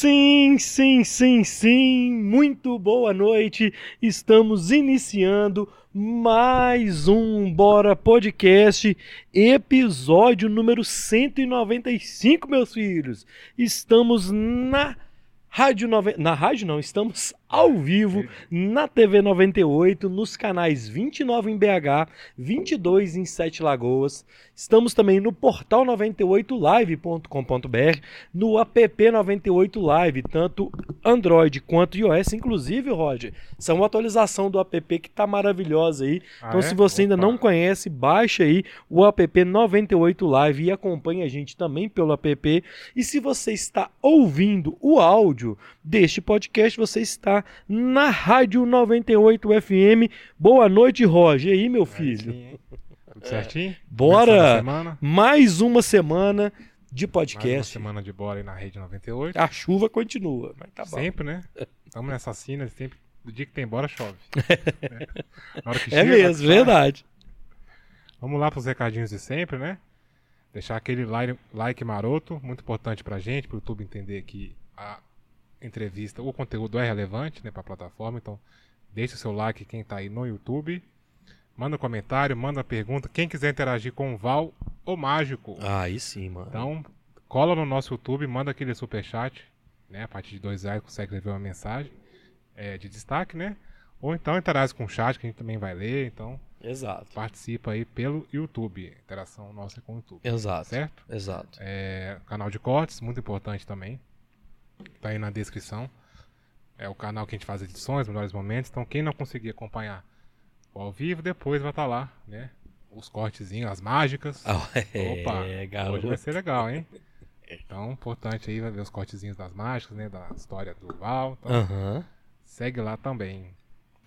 Sim, sim, sim, sim. Muito boa noite. Estamos iniciando mais um Bora Podcast, episódio número 195, meus filhos. Estamos na Rádio Nove... Na rádio não, estamos ao vivo na TV 98, nos canais 29 em BH, 22 em Sete Lagoas. Estamos também no portal 98live.com.br, no app 98 Live, tanto Android quanto iOS, inclusive, Roger. Essa é uma atualização do app que está maravilhosa aí. Ah, então, é? se você ainda Opa. não conhece, baixa aí o app 98 Live e acompanhe a gente também pelo app. E se você está ouvindo o áudio deste podcast, você está na Rádio 98 FM. Boa noite, Roger. E aí, meu filho? Aí? Tudo certinho? Bora! Começando a semana. Mais uma semana de Mais uma podcast. semana de bola aí na Rede 98. A chuva continua, mas tá bom. sempre, né? Estamos nessa cena, sempre. Do dia que tem bola, chove. Na hora que É chega, hora mesmo, verdade. Vamos lá para os recadinhos de sempre, né? Deixar aquele like, like maroto, muito importante pra gente, para o YouTube entender que a entrevista, o conteúdo é relevante né, para a plataforma. Então, deixe o seu like quem tá aí no YouTube. Manda um comentário, manda uma pergunta. Quem quiser interagir com o Val, o Mágico. Aí sim, mano. Então, cola no nosso YouTube, manda aquele superchat, né? A partir de dois reais consegue levar uma mensagem é, de destaque, né? Ou então interage com o chat, que a gente também vai ler. Então, Exato. participa aí pelo YouTube. Interação nossa com o YouTube. Exato. Certo? Exato. É, canal de cortes, muito importante também. Tá aí na descrição. É o canal que a gente faz edições, melhores momentos. Então, quem não conseguir acompanhar o ao vivo, depois vai estar lá, né? Os cortezinhos, as mágicas. Ah, Opa, é, hoje garoto. vai ser legal, hein? Então, importante aí vai ver os cortezinhos das mágicas, né? Da história do Val. Então, Aham. segue lá também.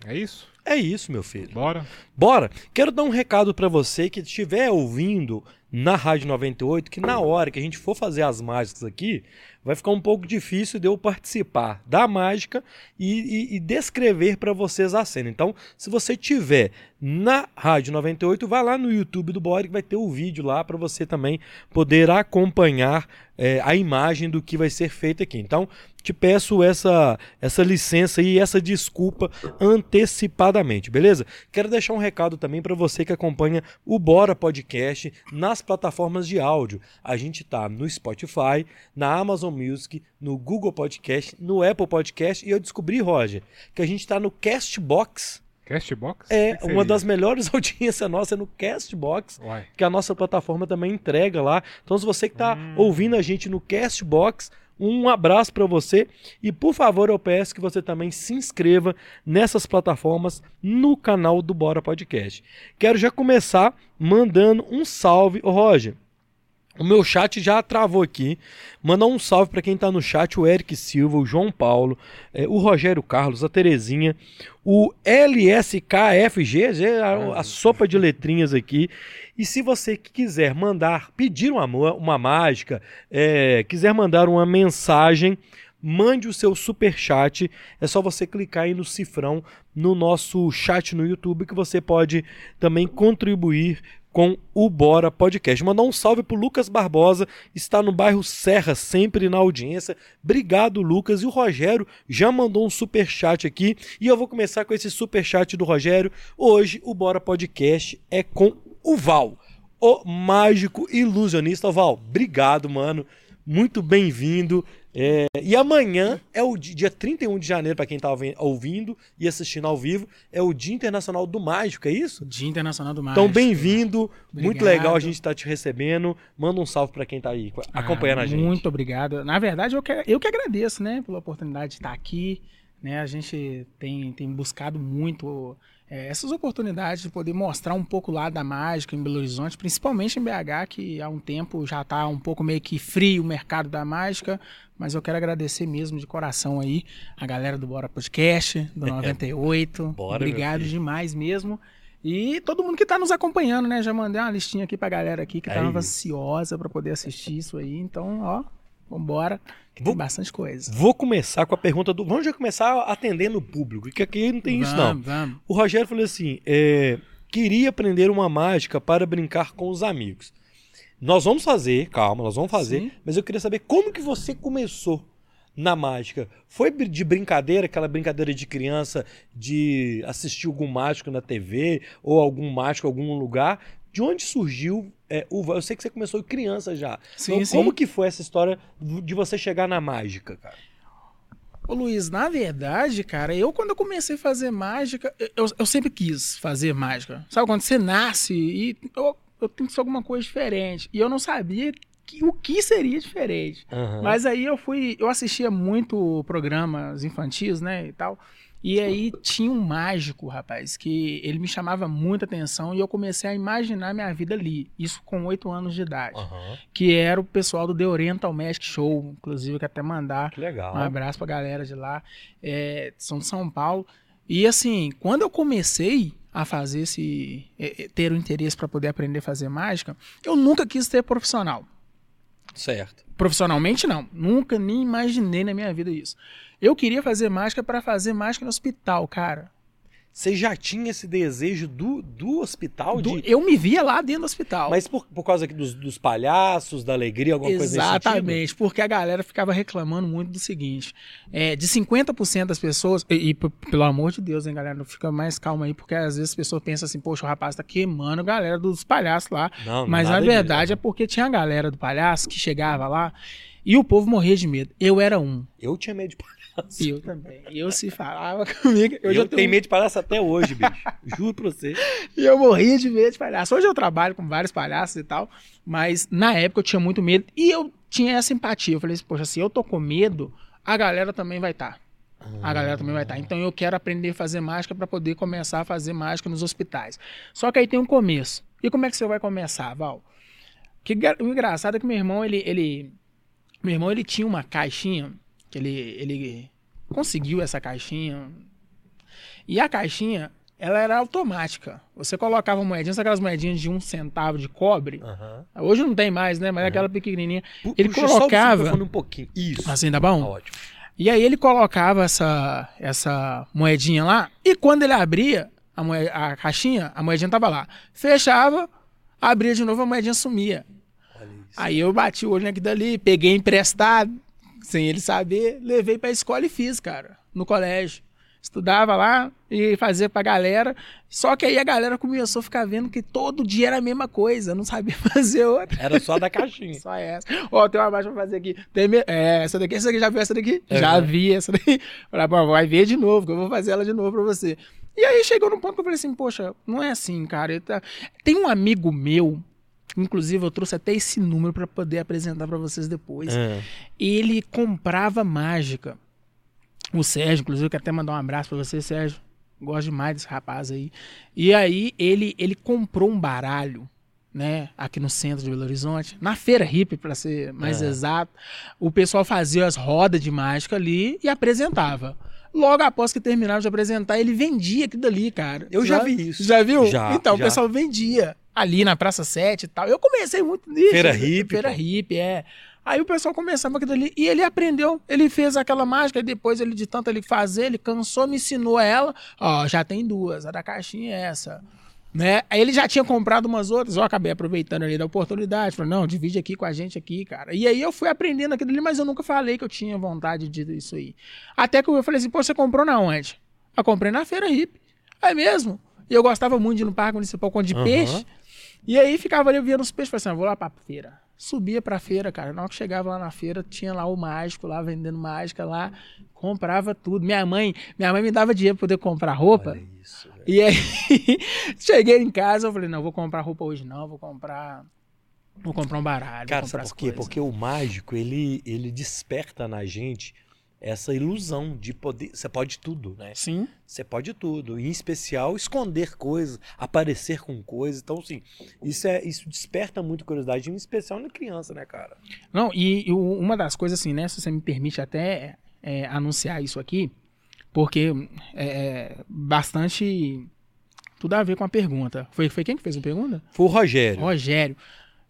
É isso? É isso, meu filho. Bora? Bora! Quero dar um recado pra você que estiver ouvindo na Rádio 98, que na hora que a gente for fazer as mágicas aqui, vai ficar um pouco difícil de eu participar da mágica e, e- e descrever pra vocês a cena. Então, se você tiver na Rádio 98, vai lá no YouTube do Bora que vai ter o vídeo lá pra você também poder acompanhar é, a imagem do que vai ser feito aqui. Então, te peço essa, essa licença e essa desculpa antecipadamente, beleza? Quero deixar um recado também para você que acompanha o Bora Podcast nas plataformas de áudio. A gente tá no Spotify, na Amazon Music, no Google Podcast, no Apple Podcast e eu descobri, Roger, que a gente tá no Castbox. Castbox? É O que uma das melhores audiências nossa é no Castbox Uai. que a nossa plataforma também entrega lá. Então, se você que está Hum. ouvindo a gente no Castbox, um abraço para você e por favor eu peço que você também se inscreva nessas plataformas no canal do Bora Podcast. Quero já começar mandando um salve, Roger. O meu chat já travou aqui. Mandar um salve para quem tá no chat: o Eric Silva, o João Paulo, eh, o Rogério Carlos, a Terezinha, o LSKFG, a, a sopa de letrinhas aqui. E se você quiser mandar, pedir uma, uma mágica, eh, quiser mandar uma mensagem, mande o seu super chat. É só você clicar aí no cifrão no nosso chat no YouTube que você pode também contribuir com o Bora Podcast. Mandar um salve pro Lucas Barbosa, está no bairro Serra, sempre na audiência. Obrigado, Lucas. E o Rogério já mandou um super chat aqui e eu vou começar com esse super chat do Rogério. Hoje o Bora Podcast é com o Val, o mágico ilusionista. Val, obrigado, mano. Muito bem-vindo. É, e amanhã é o di- dia 31 de janeiro, para quem tá ouvi- ouvindo e assistindo ao vivo, é o Dia Internacional do Mágico, é isso? Dia Internacional do Mágico. Então, bem-vindo. Muito legal a gente estar te recebendo. Manda um salve pra quem tá aí Ah, acompanhando a gente. Muito obrigado. Na verdade, eu que, eu que agradeço, né, pela oportunidade de estar aqui. Né, a gente tem, tem buscado muito é, essas oportunidades de poder mostrar um pouco lá da mágica em Belo Horizonte, principalmente em BH, que há um tempo já está um pouco meio que frio o mercado da mágica. Mas eu quero agradecer mesmo de coração aí a galera do Bora Podcast, do 98. Bora, Obrigado demais mesmo. E todo mundo que está nos acompanhando, né? Já mandei uma listinha aqui pra galera aqui que É tava isso. ansiosa para poder assistir isso aí. Então, ó, vambora, que Vou- tem bastante coisa. Vou começar com a pergunta do. Vamos já começar atendendo o público, que aqui não tem isso, não. Vamos, vamos. O Rogério falou assim: é, queria aprender uma mágica para brincar com os amigos. Nós vamos fazer, calma, nós vamos fazer, Sim. mas eu queria saber como que você começou na mágica? Foi de brincadeira, aquela brincadeira de criança de assistir algum mágico na TV ou algum mágico em algum lugar? De onde surgiu é, o Eu sei que você começou criança já. Sim, então, sim. como que foi essa história de você chegar na mágica, cara? Ô Luiz, na verdade, cara, eu quando eu comecei a fazer mágica, eu, eu sempre quis fazer mágica. Sabe quando você nasce e eu, eu tenho que ser alguma coisa diferente. E eu não sabia que- o que seria diferente. Aham. Mas aí eu fui, eu assistia muito programas infantis, né, e tal. E aí tinha um mágico, rapaz, que ele me chamava muita atenção e eu comecei a imaginar minha vida ali. Isso com oito anos de idade. Aham. Que era o pessoal do The Oriental Magic Show, inclusive, que até mandar Que legal. um abraço pra galera de lá. É, são de São Paulo. E assim, quando eu comecei a fazer esse. é, é, ter o interesse para poder aprender a fazer mágica, eu nunca quis ser profissional. Certo. Profissionalmente, não. Nunca nem imaginei na minha vida isso. Eu queria fazer mágica para fazer mágica no hospital, cara. Você já tinha esse desejo do, do hospital? Do- de... eu me via lá dentro do hospital. Mas por, por causa dos, dos palhaços, da alegria, alguma coisa nesse? Exatamente, porque a galera ficava reclamando muito do seguinte: é, de 50% das pessoas, e, e pelo amor de Deus, hein, galera, não fica mais calma aí, porque às vezes as pessoas pensam assim, poxa, o rapaz tá queimando a galera dos palhaços lá. Não, Mas na verdade disso. é porque tinha a galera do palhaço que chegava lá e o povo morria de medo. Eu era um. Eu tinha medo de palhaço. Eu também. Eu se falava comigo. Eu, Eu, já tenho medo de palhaço até hoje, bicho. Juro pra você. E eu morria de medo de palhaço. Hoje eu trabalho com vários palhaços e tal, mas na época eu tinha muito medo e eu tinha essa empatia. Eu falei assim, poxa, se eu tô com medo, a galera também vai estar. A galera também vai estar. Então eu quero aprender a fazer mágica para poder começar a fazer mágica nos hospitais. Só que aí tem um começo. E como é que você vai começar, Val? Que o engraçado é que meu irmão, ele, ele meu irmão, ele tinha uma caixinha que ele ele conseguiu essa caixinha. E a caixinha, ela era automática. Você colocava moedinhas, aquelas moedinhas de um centavo de cobre. Aham. Hoje não tem mais, né? Mas é aquela pequenininha. Pu- Ele puxa só o colocava- um pouquinho. Isso. Assim, tá Tá bom? ótimo. E aí ele colocava essa, essa moedinha lá, e quando ele abria a, moe- a caixinha, a moedinha tava lá. Fechava, abria de novo, a moedinha sumia. Aí eu bati o olho naquilo dali, peguei emprestado, sem ele saber, levei pra escola e fiz, cara, no colégio. Estudava lá e fazia pra galera. Só que aí a galera começou a ficar vendo que todo dia era a mesma coisa, não sabia fazer outra. Era só da caixinha. Só essa. Ó, tem uma marcha pra fazer aqui. Tem me- É, essa daqui, essa daqui, já viu essa daqui? É, já né? vi essa daqui. Falei, pô, vai ver de novo, que eu vou fazer ela de novo pra você. E aí chegou num ponto que eu falei assim, poxa, não é assim, cara. Tá- Tem um amigo meu, inclusive eu trouxe até esse número pra poder apresentar pra vocês depois. Ah, Ele comprava mágica. O Sérgio, inclusive, eu quero até mandar um abraço pra você, Sérgio. Gosto demais desse rapaz aí. E aí, ele, ele comprou um baralho, né, aqui no centro de Belo Horizonte, na Feira Hippie, pra ser mais É. exato. O pessoal fazia as rodas de mágica ali e apresentava. Logo após que terminava de apresentar, ele vendia aquilo ali, cara. Eu já vi isso. Já viu? Já, então, já. o pessoal vendia ali na Praça 7 e tal. Eu comecei muito nisso. Feira hippie, Feira pô. hippie, é. Aí o pessoal começava aquilo ali e ele aprendeu, ele fez aquela mágica e depois ele de tanto ele fazer, ele cansou, me ensinou ela, ó, já tem duas, a da caixinha é essa. Né? Aí ele já tinha comprado umas outras, eu acabei aproveitando ali da oportunidade, falei, não, divide aqui com a gente aqui, cara. E aí eu fui aprendendo aquilo ali, mas eu nunca falei que eu tinha vontade de isso aí. Até que eu falei assim, pô, você comprou na onde? Eu comprei na feira hippie. É mesmo? E eu gostava muito de ir no Parque Municipal Conde de Aham. Peixe. E aí ficava ali vendo os peixes, falei assim, ah, vou lá pra feira. Subia pra feira, cara. Na hora que chegava lá na feira, tinha lá o mágico lá vendendo mágica lá, comprava tudo. Minha mãe, minha mãe me dava dinheiro pra poder comprar roupa. isso. E aí cheguei em casa, eu falei, não, vou comprar roupa hoje não, vou comprar vou comprar um baralho, Cara, vou comprar sabe por quê? Porque o mágico, ele, ele desperta na gente essa ilusão de poder. Você pode tudo, né? Sim. Você pode tudo. Em especial, esconder coisas, aparecer com coisas. Então, assim, isso, é, isso desperta muito curiosidade, em especial na criança, né, cara? Não, e, e uma das coisas assim, né, se você me permite até é, anunciar isso aqui, porque é, é bastante tudo a ver com a pergunta. Foi, foi quem que fez a pergunta? Foi o Rogério. Rogério.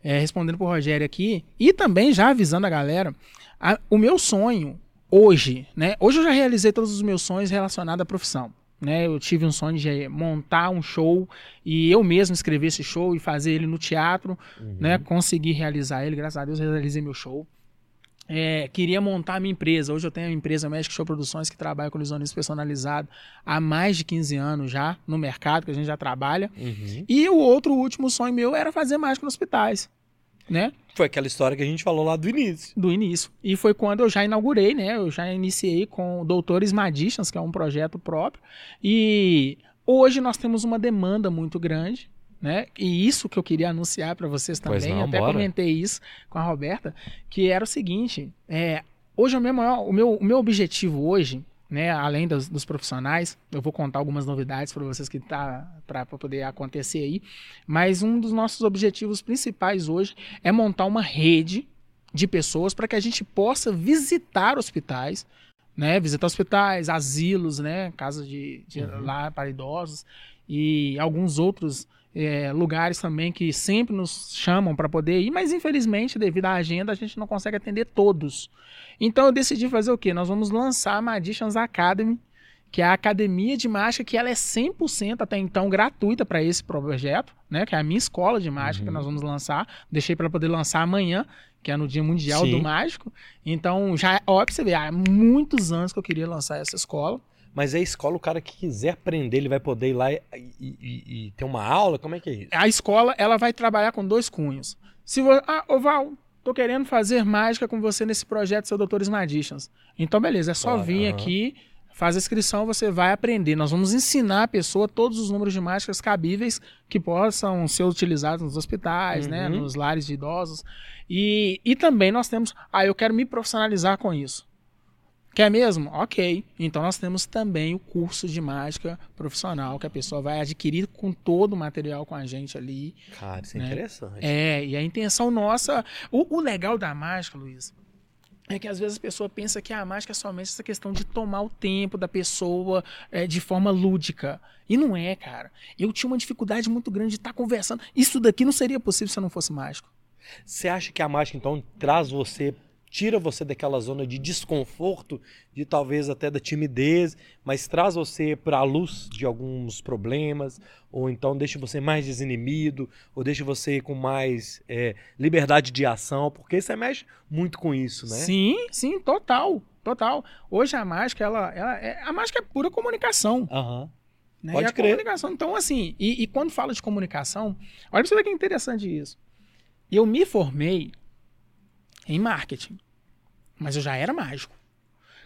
É, respondendo pro Rogério aqui, e também já avisando a galera, a- o meu sonho hoje, né? Hoje eu já realizei todos os meus sonhos relacionados à profissão. Né, eu tive um sonho de montar um show e eu mesmo escrever esse show e fazer ele no teatro, Uhum. né? Consegui realizar ele, graças a Deus realizei meu show. é, queria montar minha empresa. Hoje eu tenho a empresa Magic Show Produções que trabalha com ilusionismo personalizado há mais de 15 anos já no mercado, que a gente já trabalha. Uhum. E o outro último sonho meu era fazer mágica nos hospitais, né? Foi aquela história que a gente falou lá do início. Do início. E foi quando eu já inaugurei, né? Eu já iniciei com o Doutores Magicians, que é um projeto próprio. E hoje nós temos uma demanda muito grande né? E isso que eu queria anunciar para vocês também, não, até bora. comentei isso com a Roberta, que era o seguinte, é, hoje o meu, maior, o, meu, o meu objetivo hoje, né, além dos, dos profissionais, eu vou contar algumas novidades para vocês que tá para poder acontecer aí, mas um dos nossos objetivos principais hoje é montar uma rede de pessoas para que a gente possa visitar hospitais, né, visitar hospitais, asilos, né, casas de, de Uhum. lá para idosos e alguns outros é, lugares também que sempre nos chamam para poder ir, mas infelizmente, devido à agenda, a gente não consegue atender todos. Então eu decidi fazer o quê? Nós vamos lançar a Magicians Academy, que é a academia de mágica que ela é 100% até então gratuita para esse projeto, né? Que é a minha escola de mágica Uhum. que nós vamos lançar. Deixei para poder lançar amanhã, que é no Dia Mundial Sim. do Mágico. Então, já, ó, pra você ver, há muitos anos que eu queria lançar essa escola. Mas a escola, o cara que quiser aprender, ele vai poder ir lá e, e- e- e ter uma aula? Como é que é isso? A escola, ela vai trabalhar com dois cunhos. Se você, ah, ô Val, tô querendo fazer mágica com você nesse projeto seu Doutores Magicians. Então, beleza, é só Claro, vir aqui, faz a inscrição, você vai aprender. Nós vamos ensinar a pessoa todos os números de mágicas cabíveis que possam ser utilizados nos hospitais, né, Uhum. nos lares de idosos. E, e também nós temos, ah, eu quero me profissionalizar com isso. Quer mesmo? Ok. Então nós temos também o curso de mágica profissional que a pessoa vai adquirir com todo o material com a gente ali. Cara, isso é Né? interessante. É, e a intenção nossa. O, o legal da mágica, Luiz, é que às vezes a pessoa pensa que a mágica é somente essa questão de tomar o tempo da pessoa é, de forma lúdica. E não é, cara. Eu tinha uma dificuldade muito grande de estar conversando. Isso daqui não seria possível se eu não fosse mágico. Você acha que a mágica, então, traz você, tira você daquela zona de desconforto, de talvez até da timidez, mas traz você para a luz de alguns problemas, ou então deixa você mais desinibido, ou deixa você com mais é, liberdade de ação, porque você mexe muito com isso, né? Sim, sim, total. Total. Hoje a mágica, ela, ela é, a mágica é pura comunicação. Aham. Né? Pode a crer. comunicação. Então, assim, e, e quando fala de comunicação, olha pra você ver que é interessante isso. Eu me formei em marketing, mas eu já era mágico.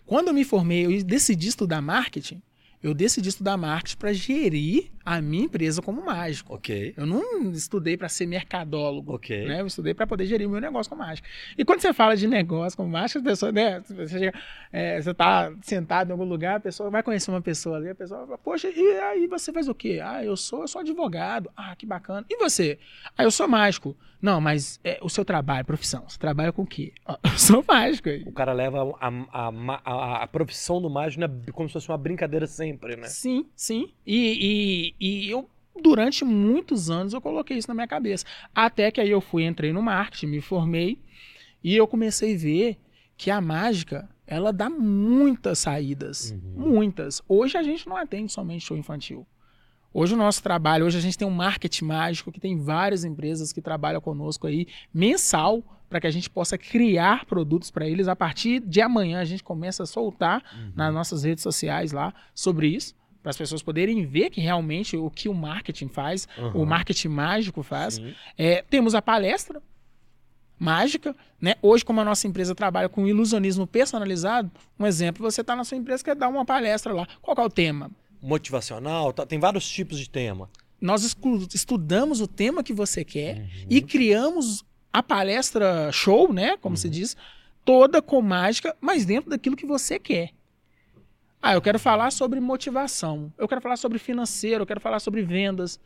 Quando eu me formei, eu decidi estudar marketing, eu decidi estudar marketing para gerir a minha empresa como mágico. Ok. Eu não estudei para ser mercadólogo. Ok. Né? Eu estudei para poder gerir o meu negócio com mágica. E quando você fala de negócio com mágica, as pessoas, né? Você, chega, é, você tá sentado em algum lugar, a pessoa vai conhecer uma pessoa ali, a pessoa fala, poxa, e aí você faz o quê? Ah, eu sou, eu sou advogado. Ah, que bacana. E você? Ah, eu sou mágico. Não, mas é, o seu trabalho, profissão, você trabalha com o quê? "Ah, eu sou mágico. O cara leva a, a, a, a- a profissão do mágico né, como se fosse uma brincadeira sempre, né? Sim, sim. E, e, e eu, durante muitos anos, eu coloquei isso na minha cabeça. Até que aí eu fui, entrei no marketing, me formei, e eu comecei a ver que a mágica, ela dá muitas saídas. Uhum. Muitas. Hoje a gente não atende somente show infantil. Hoje o nosso trabalho, hoje a gente tem um marketing mágico que tem várias empresas que trabalham conosco aí mensal para que a gente possa criar produtos para eles. A partir de amanhã a gente começa a soltar Uhum. nas nossas redes sociais lá sobre isso, para as pessoas poderem ver que realmente o que o marketing faz, Uhum. o marketing mágico faz. É, temos a palestra mágica, né? Hoje, como a nossa empresa trabalha com ilusionismo personalizado, um exemplo, você está na sua empresa quer dar uma palestra lá. Qual é o tema? Motivacional, tá- tem vários tipos de tema. Nós estudamos o tema que você quer Uhum. e criamos a palestra show, né? Como se diz, toda com mágica, mas dentro daquilo que você quer. Ah, eu quero falar sobre motivação, eu quero falar sobre financeiro, eu quero falar sobre vendas.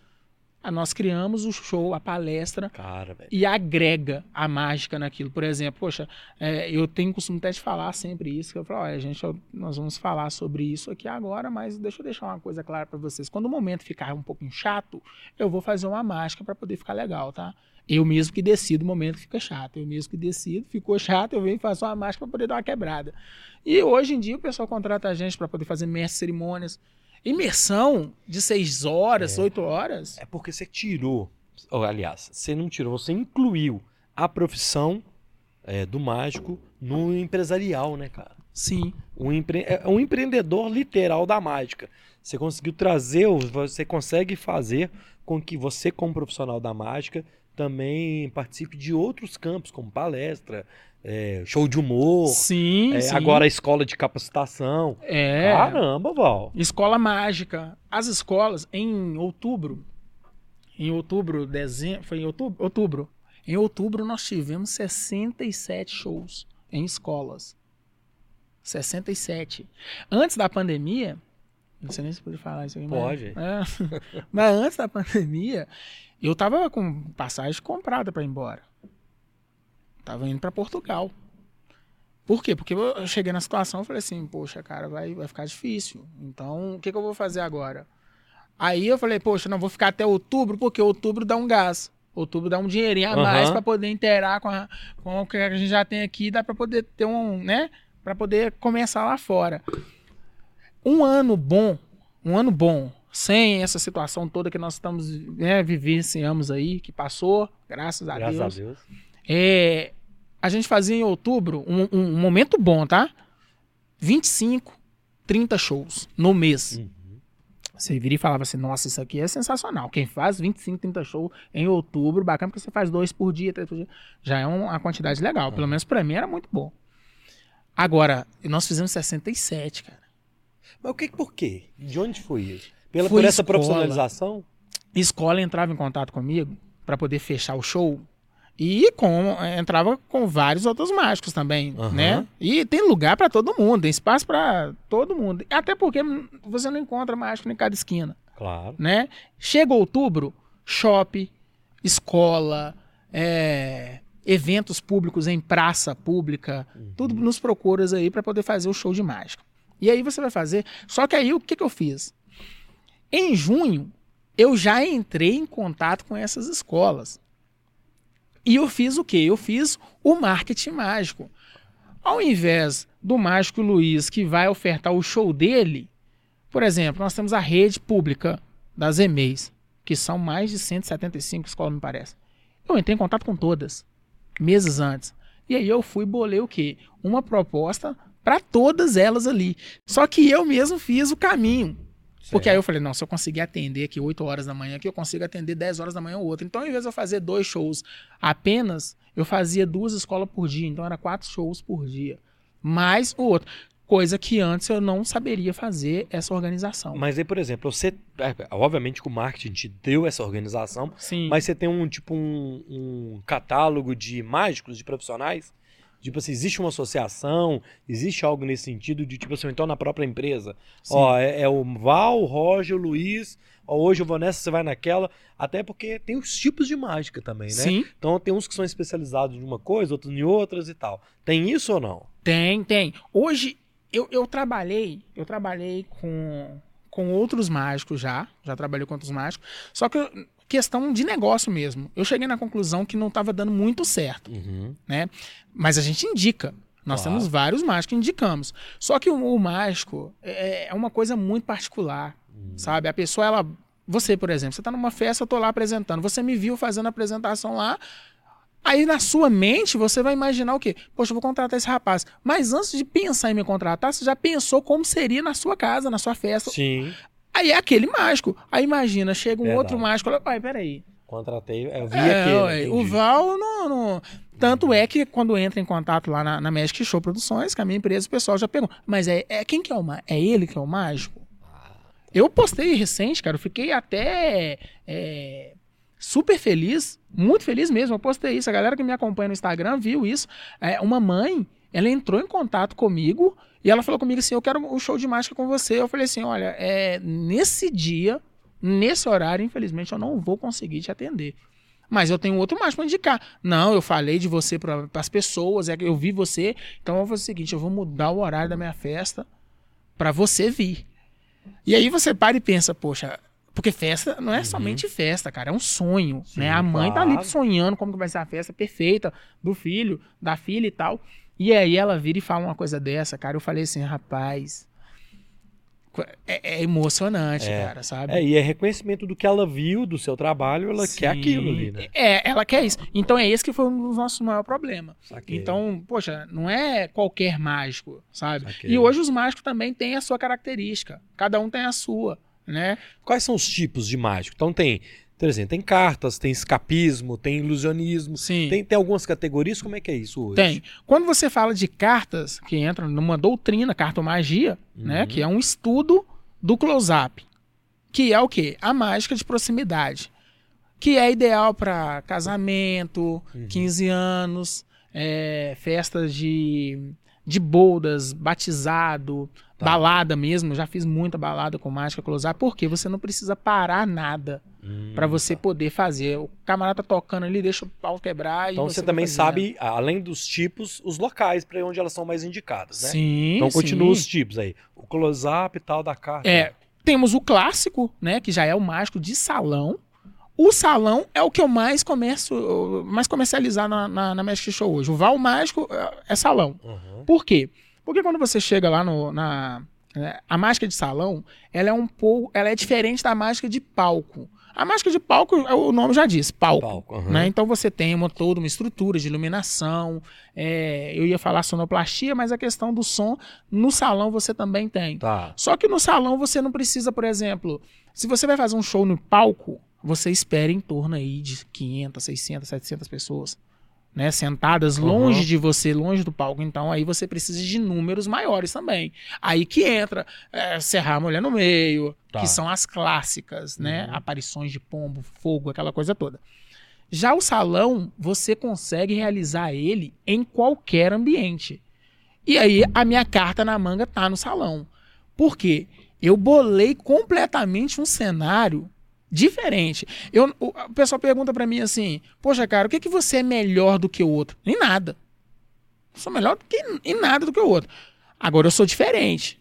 Ah, nós criamos o show, a palestra, Cara, e agrega a mágica naquilo. Por exemplo, poxa, é, eu tenho costume até de falar sempre isso, que eu falo, olha, gente, nós vamos falar sobre isso aqui agora, mas deixa eu deixar uma coisa clara para vocês. Quando o momento ficar um pouquinho chato, eu vou fazer uma mágica para poder ficar legal, tá? Eu mesmo que decido o momento que fica chato. Eu mesmo que decido, ficou chato, eu venho e faço uma mágica para poder dar uma quebrada. E hoje em dia o pessoal contrata a gente para poder fazer mestre de cerimônias. Imersão de seis horas, É. oito horas. É porque você tirou, ou, aliás, você não tirou, você incluiu a profissão é, do mágico no empresarial, né, cara? Sim. Um, empre... é um empreendedor literal da mágica. Você conseguiu trazer, você consegue fazer com que você, como profissional da mágica, também participe de outros campos, como palestra, é, show de humor, Sim, é, sim. agora a escola de capacitação. É. Caramba, Val. Escola mágica. As escolas, em outubro, em outubro, dezembro, foi em outubro? Outubro. Em outubro nós tivemos 67 shows em escolas. 67. Antes da pandemia, não sei nem se pode falar isso aqui, mas- Pode. É. mas antes da pandemia, eu tava com passagem comprada para ir embora. Tava indo para Portugal. Por quê? Porque eu cheguei na situação e falei assim, poxa, cara, vai, vai ficar difícil. Então, o que, que eu vou fazer agora? Aí eu falei, poxa, não vou ficar até outubro, porque outubro dá um gás. Outubro dá um dinheirinho a mais para poder inteirar com, a, com o que a gente já tem aqui, dá para poder ter um, né? Para poder começar lá fora. Um ano bom, um ano bom, sem essa situação toda que nós estamos, né, vivenciamos aí, que passou, graças a Graças Deus. a Deus. É, a gente fazia em outubro um, um- momento bom, tá? 25, 30 shows no mês. Uhum. Você viria e falava assim: nossa, isso aqui é sensacional. Quem faz 25, 30 shows em outubro, bacana, porque você faz dois por dia, três por dia. Já é uma quantidade legal. Pelo menos pra mim era muito bom. Agora, nós fizemos 67, cara. Mas o que, por quê? De onde foi isso? Pela, Foi por essa escola. profissionalização? escola entrava em contato comigo para poder fechar o show e com entrava com vários outros mágicos também, Aham. né? E tem lugar para todo mundo, tem espaço para todo mundo. Até porque você não encontra mágico em cada esquina, Claro. né? Chega outubro, shopping, escola, é, eventos públicos em praça pública, tudo nos procuras aí para poder fazer o show de mágica. E aí você vai fazer. Só que aí o que, que eu fiz? Em junho, eu já entrei em contato com essas escolas. E eu fiz o quê? Eu fiz o marketing mágico. Ao invés do Mágico Luiz, que vai ofertar o show dele, por exemplo, nós temos a rede pública das EMEIs, que são mais de 175 escolas, me parece. Eu entrei em contato com todas, meses antes. E aí eu fui bolei o quê? Uma proposta para todas elas ali. Só que eu mesmo fiz o caminho. Porque aí eu falei, não, se eu conseguir atender aqui 8 horas da manhã, aqui eu consigo atender 10 horas da manhã o outro. Então, ao invés de eu fazer dois shows apenas, eu fazia duas escolas por dia. Então, era quatro shows por dia. Mais o outro. Coisa que antes eu não saberia fazer essa organização. Mas aí, por exemplo, você. é, obviamente que o marketing te deu essa organização, Sim. mas você tem um tipo um, um catálogo de mágicos, de profissionais? Tipo assim, existe uma associação, existe algo nesse sentido de, tipo assim, então na própria empresa. Sim. Ó, é, é o Val, o Roger, o Luiz, ó, hoje eu vou nessa, você vai naquela. Até porque tem os tipos de mágica também, né? Sim, Então tem uns que são especializados em uma coisa, outros em outras e tal. Tem isso ou não? tem, tem. Hoje eu, eu trabalhei, eu trabalhei com, com outros mágicos já, já trabalhei com outros mágicos, só que questão de negócio mesmo. Eu cheguei na conclusão que não estava dando muito certo, Uhum. né? Mas a gente indica. Nós Claro. temos vários mágicos que indicamos. Só que o, o mágico é, é uma coisa muito particular, sabe? A pessoa, ela. Você, por exemplo, você tá numa festa, eu tô lá apresentando. Você me viu fazendo a apresentação lá. Aí na sua mente você vai imaginar o quê? Poxa, eu vou contratar esse rapaz. Mas antes de pensar em me contratar, você já pensou como seria na sua casa, na sua festa. Sim. Aí é aquele mágico. Aí imagina, chega um Verdade. outro mágico, olha, pai, peraí. Contratei, eu vi É, aquele. ué, o. Val não, não- Tanto é que quando entra em contato lá na, na Magic Show Produções, que a minha empresa, o pessoal já pergunta, mas é, é quem que é o mágico? É ele que é o mágico? Eu postei recente, cara, eu fiquei até é, super feliz, muito feliz mesmo. Eu postei isso, a galera que me acompanha no Instagram viu isso. É, uma mãe, ela entrou em contato comigo e ela falou comigo assim: Eu quero um show de mágica com você. Eu falei assim: Olha, é, nesse dia, nesse horário, infelizmente, eu não vou conseguir te atender. Mas eu tenho outro mágico pra indicar. Não, eu falei de você para as pessoas, é que eu vi você, então eu vou fazer o seguinte: eu vou mudar o horário da minha festa para você vir. E aí você para e pensa, poxa, porque festa não é somente festa, cara, é um sonho, Sim, né? A mãe tá ali claro. sonhando como que vai ser a festa perfeita do filho, da filha e tal. E aí ela vira e fala uma coisa dessa, cara. Eu falei assim, rapaz, É, é emocionante, É. cara, sabe? É, e é reconhecimento do que ela viu, do seu trabalho, ela quer Sim. aquilo ali, né? É, ela quer isso. Então é esse que foi um dos nossos maiores problemas. Saquei. Então, poxa, não é qualquer mágico, sabe? Saquei. E hoje os mágicos também têm a sua característica. Cada um tem a sua, né? Quais são os tipos de mágico? Então tem, por exemplo, tem cartas, tem escapismo, tem ilusionismo, Sim. tem, tem algumas categorias, como é que é isso hoje? Tem. Quando você fala de cartas, que entra numa doutrina, cartomagia, né? Uhum. Que é um estudo do close-up. Que é o quê? A mágica de proximidade. Que é ideal para casamento, Uhum. 15 anos, é, festas de, de bodas, batizado, Tá. balada mesmo. Já fiz muita balada com mágica close-up. Porque você não precisa parar nada Hum, para você tá. poder fazer. O camarada tá tocando ali, deixa o pau quebrar. Então e você, você também sabe, além dos tipos, os locais para onde elas são mais indicadas, né? Sim. Então continua os tipos aí. O close-up e tal da carta. É, temos o clássico, né, que já é o mágico de salão. O salão é o que eu mais começo, mais comercializar na, na, na Magic Show hoje. O Val Mágico é- é salão. Uhum. Por quê? Porque quando você chega lá no, na... né, a mágica de salão, ela é um pouco... Ela é diferente da mágica de palco. A mágica de palco, é, o nome já diz, palco. Palco, aham. né? Então você tem uma, toda uma estrutura de iluminação. é, eu ia falar sonoplastia, mas a questão do som, no salão você também tem. Tá. Só que no salão você não precisa, por exemplo, se você vai fazer um show no palco, você espera em torno aí de 500, 600, 700 pessoas, né, sentadas Uhum. longe de você, longe do palco. Então aí você precisa de números maiores também. Aí que entra é, Serrar a Mulher no Meio, Tá. que são as clássicas, né, Uhum. aparições de pombo, fogo, aquela coisa toda. Já o salão, você consegue realizar ele em qualquer ambiente. E aí a minha carta na manga tá no salão. Por quê? Eu bolei completamente um cenário diferente. Eu, o, o pessoal pergunta pra mim assim: Poxa, cara, o que, que você é melhor do que o outro? Em nada. Eu sou melhor do que em nada do que o outro. Agora eu sou diferente.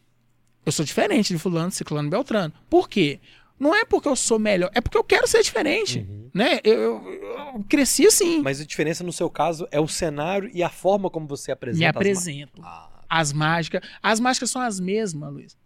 Eu sou diferente de fulano, ciclano, beltrano. Por quê? Não é porque eu sou melhor, é porque eu quero ser diferente, Uhum. né? Eu, eu- eu cresci assim. Mas a diferença no seu caso é o cenário e a forma como você apresenta. Me as ma- apresento. Ah, As mágicas. As mágicas são as mesmas, Luiz.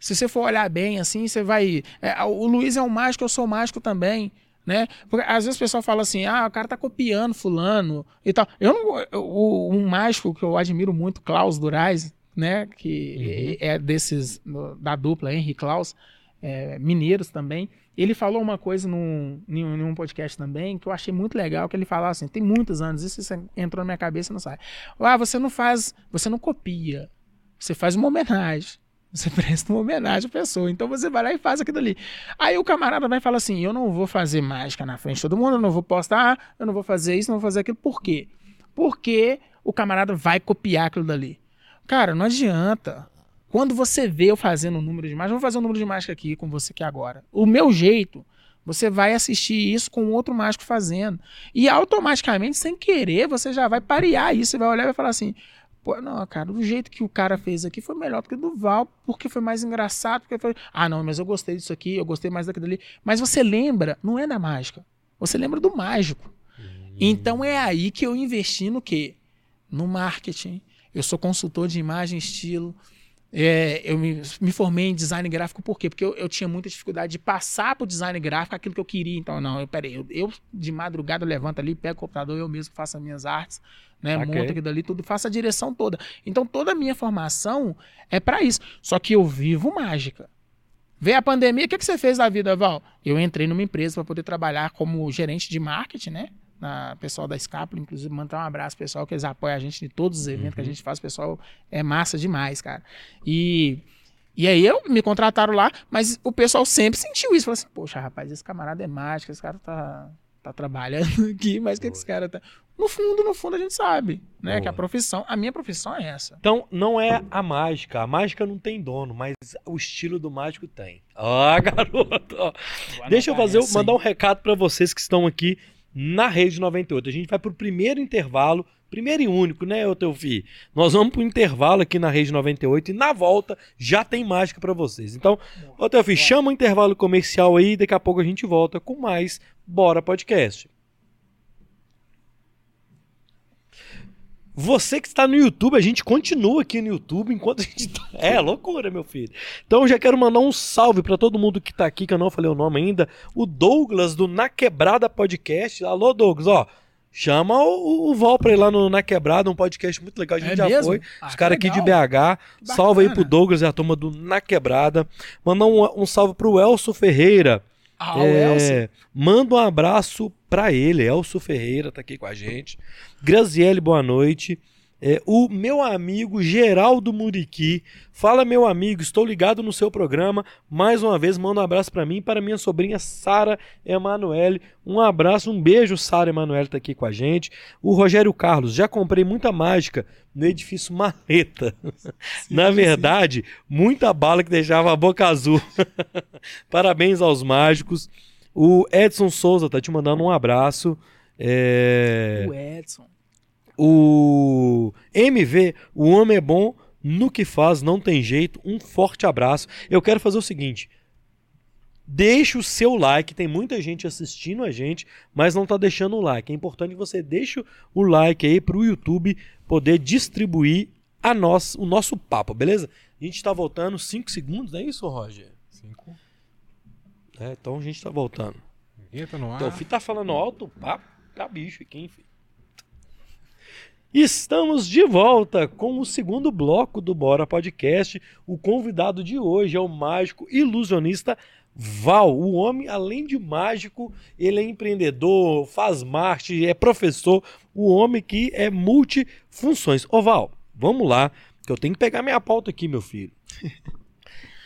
Se você for olhar bem assim, você vai. é, o Luiz é um mágico, eu sou mágico também. Né? Porque às vezes o pessoal fala assim: ah, o cara tá copiando fulano e tal. Eu não. eu- o- um mágico que eu admiro muito, Klaus Durais, né? Que é desses. da dupla Henry Klaus, é, mineiros também. Ele falou uma coisa num, num, num podcast também que eu achei muito legal, que ele falava assim, tem muitos anos, isso entrou na minha cabeça e não sai. Ah, você não faz, você não copia, você faz uma homenagem. Você presta uma homenagem à pessoa. Então você vai lá e faz aquilo ali. Aí o camarada vai falar assim: eu não vou fazer mágica na frente de todo mundo, eu não vou postar, eu não vou fazer isso, não vou fazer aquilo. Por quê? Porque o camarada vai copiar aquilo dali. Cara, não adianta. Quando você vê eu fazendo um número de mágica, vou fazer um número de mágica aqui com você aqui agora. O meu jeito, você vai assistir isso com outro mágico fazendo. E automaticamente, sem querer, você já vai parear isso. Você vai olhar e vai falar assim: Pô, não, cara, do jeito que o cara fez aqui foi melhor do que o do Val, porque foi mais engraçado, porque foi. Ah, não, mas eu gostei disso aqui, eu gostei mais daquilo ali. Mas você lembra, não é da mágica. Você lembra do mágico. Então é aí que eu investi no quê? No marketing. Eu sou consultor de imagem e estilo. É, eu me, me formei em design gráfico por quê? Porque eu, eu tinha muita dificuldade de passar pro design gráfico aquilo que eu queria. Então, não, eu, peraí, eu, eu de madrugada levanto ali, pego o computador, eu mesmo faço as minhas artes, né? Ok. Monto aquilo ali, tudo, faço a direção toda. Então, toda a minha formação é para isso. Só que eu vivo mágica. Veio a pandemia, o que, que você fez na vida, Val? Eu entrei numa empresa para poder trabalhar como gerente de marketing, né? Na pessoal da Scapula, inclusive, mandar um abraço pessoal que eles apoiam a gente em todos os eventos que a gente faz. O pessoal é massa demais, cara. E, e aí eu me contrataram lá, mas o pessoal sempre sentiu isso. Falou assim, poxa, rapaz, esse camarada é mágico, esse cara tá, tá trabalhando aqui, mas o que, que esse cara tá. No fundo, no fundo, a gente sabe, né? Boa. Que a profissão, a minha profissão é essa. Então, não é a mágica. A mágica não tem dono, mas o estilo do mágico tem. Ó, garoto. ó. Deixa eu fazer, Essa, mandar hein? um recado para vocês que estão aqui na Rede 98. A gente vai pro primeiro intervalo, primeiro e único, né, ô teu filho? Nós vamos pro intervalo aqui na Rede 98 e na volta já tem mágica para vocês. Então, ô teu filho, chama o intervalo comercial aí, daqui a pouco a gente volta com mais Bora Podcast. Você que está no YouTube, a gente continua aqui no YouTube enquanto a gente tá... É loucura, meu filho. Então eu já quero mandar um salve para todo mundo que tá aqui, que eu não falei o nome ainda. O Douglas do Na Quebrada Podcast. Alô, Douglas, ó. Chama o, o Val pra ir lá no Na Quebrada, um podcast muito legal. A gente É já mesmo? foi. Ah, Os caras aqui de. BH. Salve aí pro Douglas e a turma do Na Quebrada. Mandar um, um salve pro Elso Ferreira. Ah, o É, Elcio. Manda um abraço pra ele, Elso Ferreira tá aqui com a gente. Graziele, boa noite. É, o meu amigo Geraldo Muriqui. Fala, meu amigo, estou ligado no seu programa. Mais uma vez, manda um abraço pra mim e para minha sobrinha Sara Emanuele. Um abraço, um beijo, Sara Emanuele tá aqui com a gente. O Rogério Carlos, já comprei muita mágica no edifício Marreta. Na verdade, muita bala que deixava a boca azul. Parabéns aos mágicos. O Edson Souza tá te mandando um abraço. É, O Edson. O MV, o homem é bom no que faz, não tem jeito. Um forte abraço. Eu quero fazer o seguinte. Deixe o seu like, tem muita gente assistindo a gente, mas não tá deixando o like. É importante que você deixe o like aí pro YouTube poder distribuir a nós, o nosso papo, beleza? A gente tá voltando 5 segundos, não é isso, Roger? Cinco. É, então a gente tá voltando. Entra no ar. Então, o filho tá falando alto, pá, tá bicho aqui, enfim. Estamos de volta com o segundo bloco do Bora Podcast. O convidado de hoje é o mágico ilusionista Val. O homem, além de mágico, ele é empreendedor, faz marketing, é professor. O homem que é multifunções. Ô Val, vamos lá, que eu tenho que pegar minha pauta aqui, meu filho.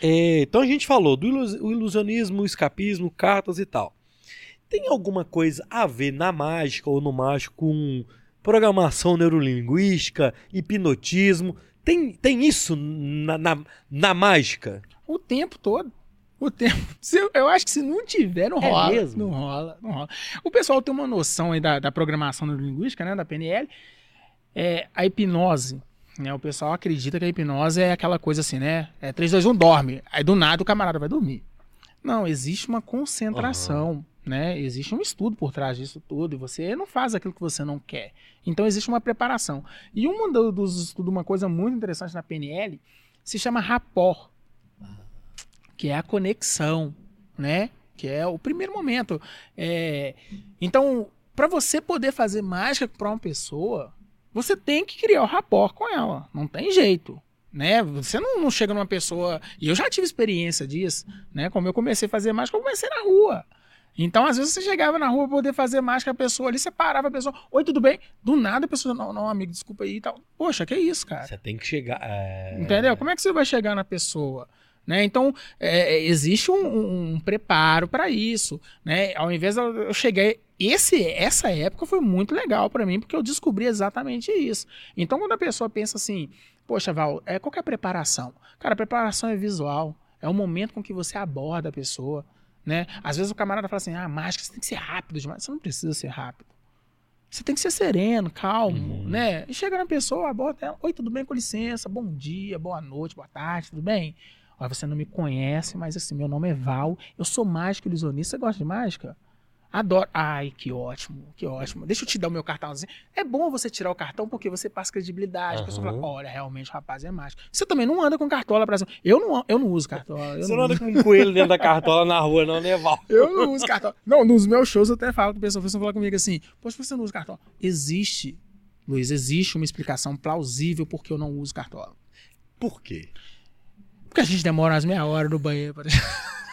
É, então a gente falou do ilusionismo, escapismo, cartas e tal. Tem alguma coisa a ver na mágica ou no mágico com programação neurolinguística, hipnotismo? Tem, tem isso na, na, na mágica? O tempo todo. O tempo. Eu, acho que se não tiver, não É rola. mesmo? Não rola, não rola. O pessoal tem uma noção aí da, da programação neurolinguística, né? Da PNL. É, a hipnose. Né, o pessoal acredita que a hipnose é aquela coisa assim, né? É 3, 2, 1, dorme. Aí do nada o camarada vai dormir. Não, existe uma concentração, né? Existe um estudo por trás disso tudo e você não faz aquilo que você não quer. Então existe uma preparação. E um do- dos estudos, uma coisa muito interessante na PNL, se chama rapport, que é a conexão, né? Que é o primeiro momento. É, Então, para você poder fazer mágica para uma pessoa, você tem que criar o rapport com ela. Não tem jeito. Né? Você não, não chega numa pessoa. E eu já tive experiência disso, né? Como eu comecei a fazer mágica, eu comecei na rua. Então, às vezes, você chegava na rua pra poder fazer mágica, a pessoa ali, você parava a pessoa, oi, tudo bem? Do nada a pessoa, não, não, amigo, desculpa aí e tal. Poxa, que isso, cara? Você tem que chegar. é, Entendeu? Como é que você vai chegar na pessoa? Né? Então, é, existe um, um- um preparo para isso. Né? Ao invés de eu chegar. Esse, essa época foi muito legal para mim, porque eu descobri exatamente isso. Então, quando a pessoa pensa assim, poxa, Val, é, qual que é a preparação? Cara, a preparação é visual. É o momento com que você aborda a pessoa. Né? Às vezes o camarada fala assim: ah, mágica, você tem que ser rápido demais. Você não precisa ser rápido. Você tem que ser sereno, calmo, Uhum. né? E chega na pessoa, aborda ela. Oi, tudo bem? Com licença, bom dia, boa noite, boa tarde, tudo bem? Olha, você não me conhece, mas assim, meu nome é Val, eu sou mágico ilusionista. Você gosta de mágica? Adoro. Ai, que ótimo, que ótimo. Deixa eu te dar o meu cartãozinho. É bom você tirar o cartão porque você passa credibilidade. A pessoa fala, olha, realmente o rapaz é mágico. Você também não anda com cartola, por exemplo. Eu não, eu não uso cartola. Eu Você não anda com um coelho dentro da cartola na rua, não, né, Val? eu não uso cartola. Não, nos meus shows eu até falo com o pessoal, o pessoal fala comigo assim, poxa, você não usa cartola? Existe, Luiz, existe uma explicação plausível porque eu não uso cartola. Por quê? Porque a gente demora umas meia hora no banheiro. Pra...